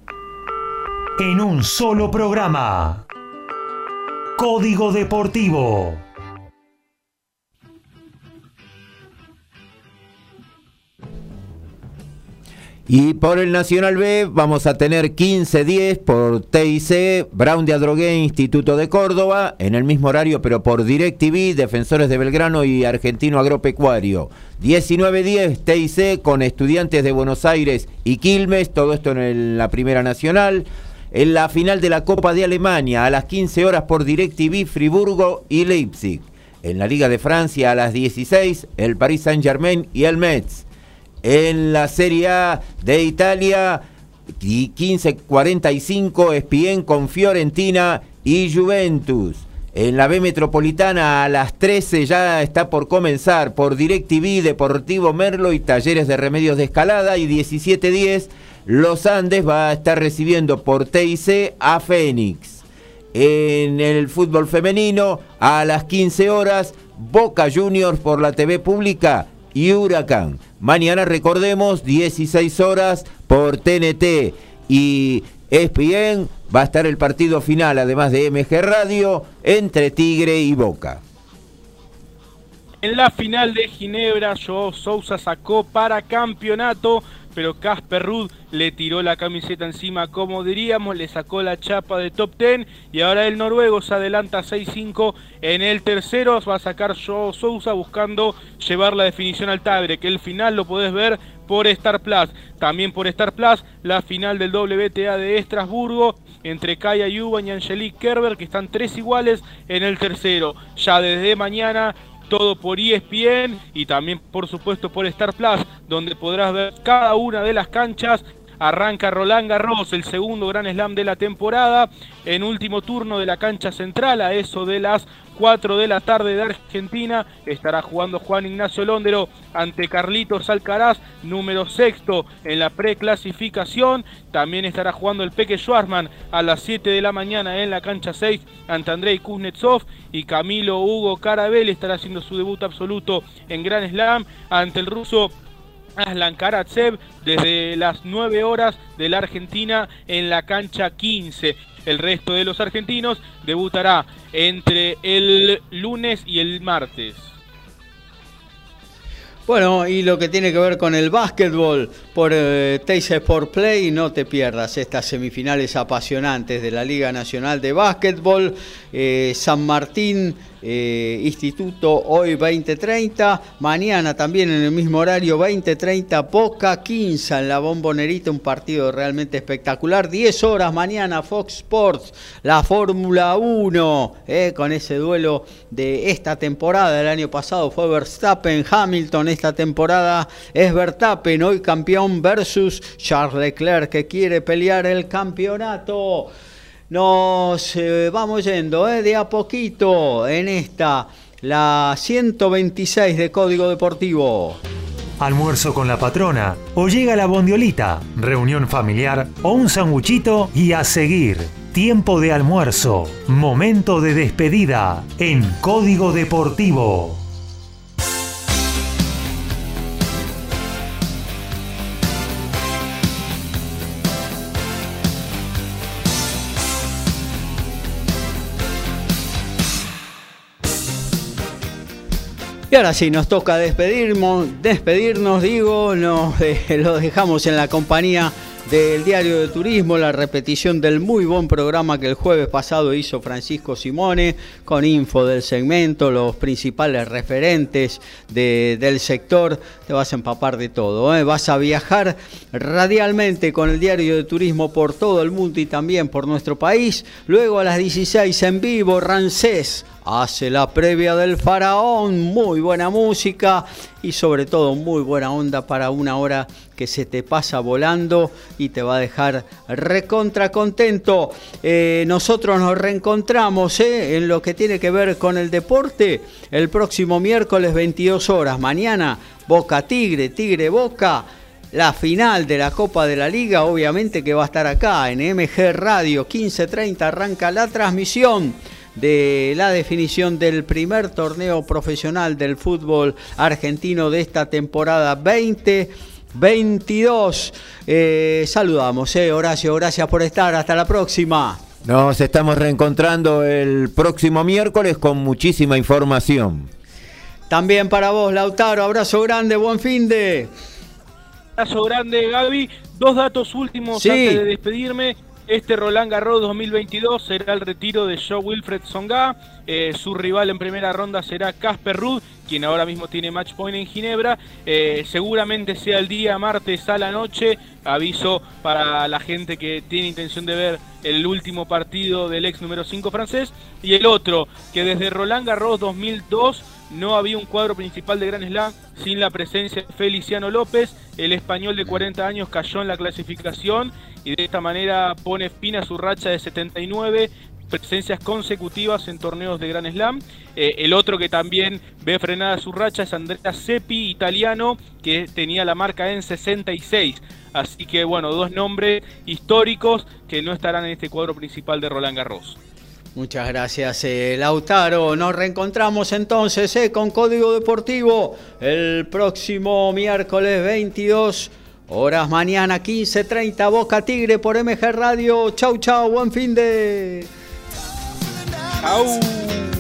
en un solo programa. Código Deportivo. Y por el Nacional B vamos a tener 15-10 por TIC, Brown de Adrogué, Instituto de Córdoba, en el mismo horario pero por DirecTV, Defensores de Belgrano y Argentino Agropecuario. 19-10 TIC con Estudiantes de Buenos Aires y Quilmes, todo esto en la Primera Nacional. En la final de la Copa de Alemania a las 15 horas por DirecTV, Friburgo y Leipzig. En la Liga de Francia a las 16, el Paris Saint-Germain y el Metz en la Serie A de Italia. 15.45 Espien con Fiorentina y Juventus. En la B Metropolitana a las 13 ya está por comenzar por DirecTV, Deportivo Merlo y Talleres de Remedios de Escalada y 17.10 Los Andes va a estar recibiendo por TIC a Fénix. En el fútbol femenino a las 15 horas Boca Juniors por la TV pública y Huracán. Mañana recordemos 16 horas por TNT y ESPN va a estar el partido final, además de MG Radio, entre Tigre y Boca. En la final de Ginebra, Joao Sousa sacó para campeonato pero Casper Ruud le tiró la camiseta encima, como diríamos, le sacó la chapa de top 10 y ahora el noruego se adelanta 6-5 en el tercero, va a sacar Joe Sousa buscando llevar la definición al Tabre, que el final lo podés ver por Star Plus. También por Star Plus, la final del WTA de Estrasburgo entre Kaya Yuban y Angelique Kerber, que están tres iguales en el tercero. Ya desde mañana todo por ESPN y también por supuesto por Star Plus, donde podrás ver cada una de las canchas. Arranca Roland Garros, el segundo gran slam de la temporada, en último turno de la cancha central, a eso de las 4 de la tarde de Argentina. Estará jugando Juan Ignacio Londero ante Carlitos Alcaraz, número sexto en la preclasificación. También estará jugando el Peque Schwarzman a las 7 de la mañana en la cancha 6 ante Andrei Kuznetsov. Y Camilo Hugo Carabel estará haciendo su debut absoluto en Gran Slam ante el ruso Aslan Karatsev desde las 9 horas de la Argentina en la cancha 15. El resto de los argentinos debutará entre el lunes y el martes. Bueno, y lo que tiene que ver con el básquetbol por eh, Teis Sport Play, no te pierdas estas semifinales apasionantes de la Liga Nacional de Básquetbol. Eh, San Martín eh, Instituto hoy 2030, mañana también en el mismo horario 2030, Boca 15 en la Bombonerita, un partido realmente espectacular, 10 horas mañana Fox Sports, la Fórmula 1, eh, con ese duelo de esta temporada, el año pasado fue Verstappen, Hamilton, esta temporada es Verstappen, hoy campeón versus Charles Leclerc que quiere pelear el campeonato. Nos eh, vamos yendo eh, de a poquito en esta, la 126 de Código Deportivo. Almuerzo con la patrona, o llega la bondiolita, reunión familiar o un sanguchito y a seguir. Tiempo de almuerzo, momento de despedida en Código Deportivo. Y ahora sí, nos toca despedirnos, despedirnos digo, lo dejamos en la compañía del Diario de Turismo, la repetición del muy buen programa que el jueves pasado hizo Francisco Simone, con info del segmento, los principales referentes del sector, te vas a empapar de todo, ¿eh? vas a viajar radialmente con el Diario de Turismo por todo el mundo y también por nuestro país, luego a las 16 en vivo, Rancés hace la previa del faraón, muy buena música y sobre todo muy buena onda para una hora que se te pasa volando y te va a dejar recontra contento. Eh, nosotros nos reencontramos eh, en lo que tiene que ver con el deporte el próximo miércoles 22 horas. Mañana Boca Tigre, Tigre Boca. La final de la Copa de la Liga, obviamente que va a estar acá en MG Radio 15:30 arranca la transmisión de la definición del primer torneo profesional del fútbol argentino de esta temporada 2022. Eh, saludamos, eh, Horacio, gracias por estar, hasta la próxima. Nos estamos reencontrando el próximo miércoles con muchísima información. También para vos, Lautaro, abrazo grande, buen fin de... Abrazo grande, Gaby. Dos datos últimos antes de despedirme. Este Roland Garros 2022 será el retiro de Joe Wilfred Songa. Eh, su rival en primera ronda será Casper Ruud, quien ahora mismo tiene match point en Ginebra. Eh, seguramente sea el día martes a la noche. Aviso para la gente que tiene intención de ver el último partido del ex número 5 francés. Y el otro, que desde Roland Garros 2002 no había un cuadro principal de Gran Slam sin la presencia de Feliciano López. El español de 40 años cayó en la clasificación y de esta manera pone fin a su racha de 79 presencias consecutivas en torneos de Gran Slam. Eh, el otro que también ve frenada su racha es Andrea Seppi, italiano, que tenía la marca en 66. Así que bueno, dos nombres históricos que no estarán en este cuadro principal de Roland Garros. Muchas gracias, eh, Lautaro. Nos reencontramos entonces eh, con Código Deportivo el próximo miércoles 22 Horas mañana 15.30 Boca Tigre por MG Radio. Chau, chau, buen fin de... Chau.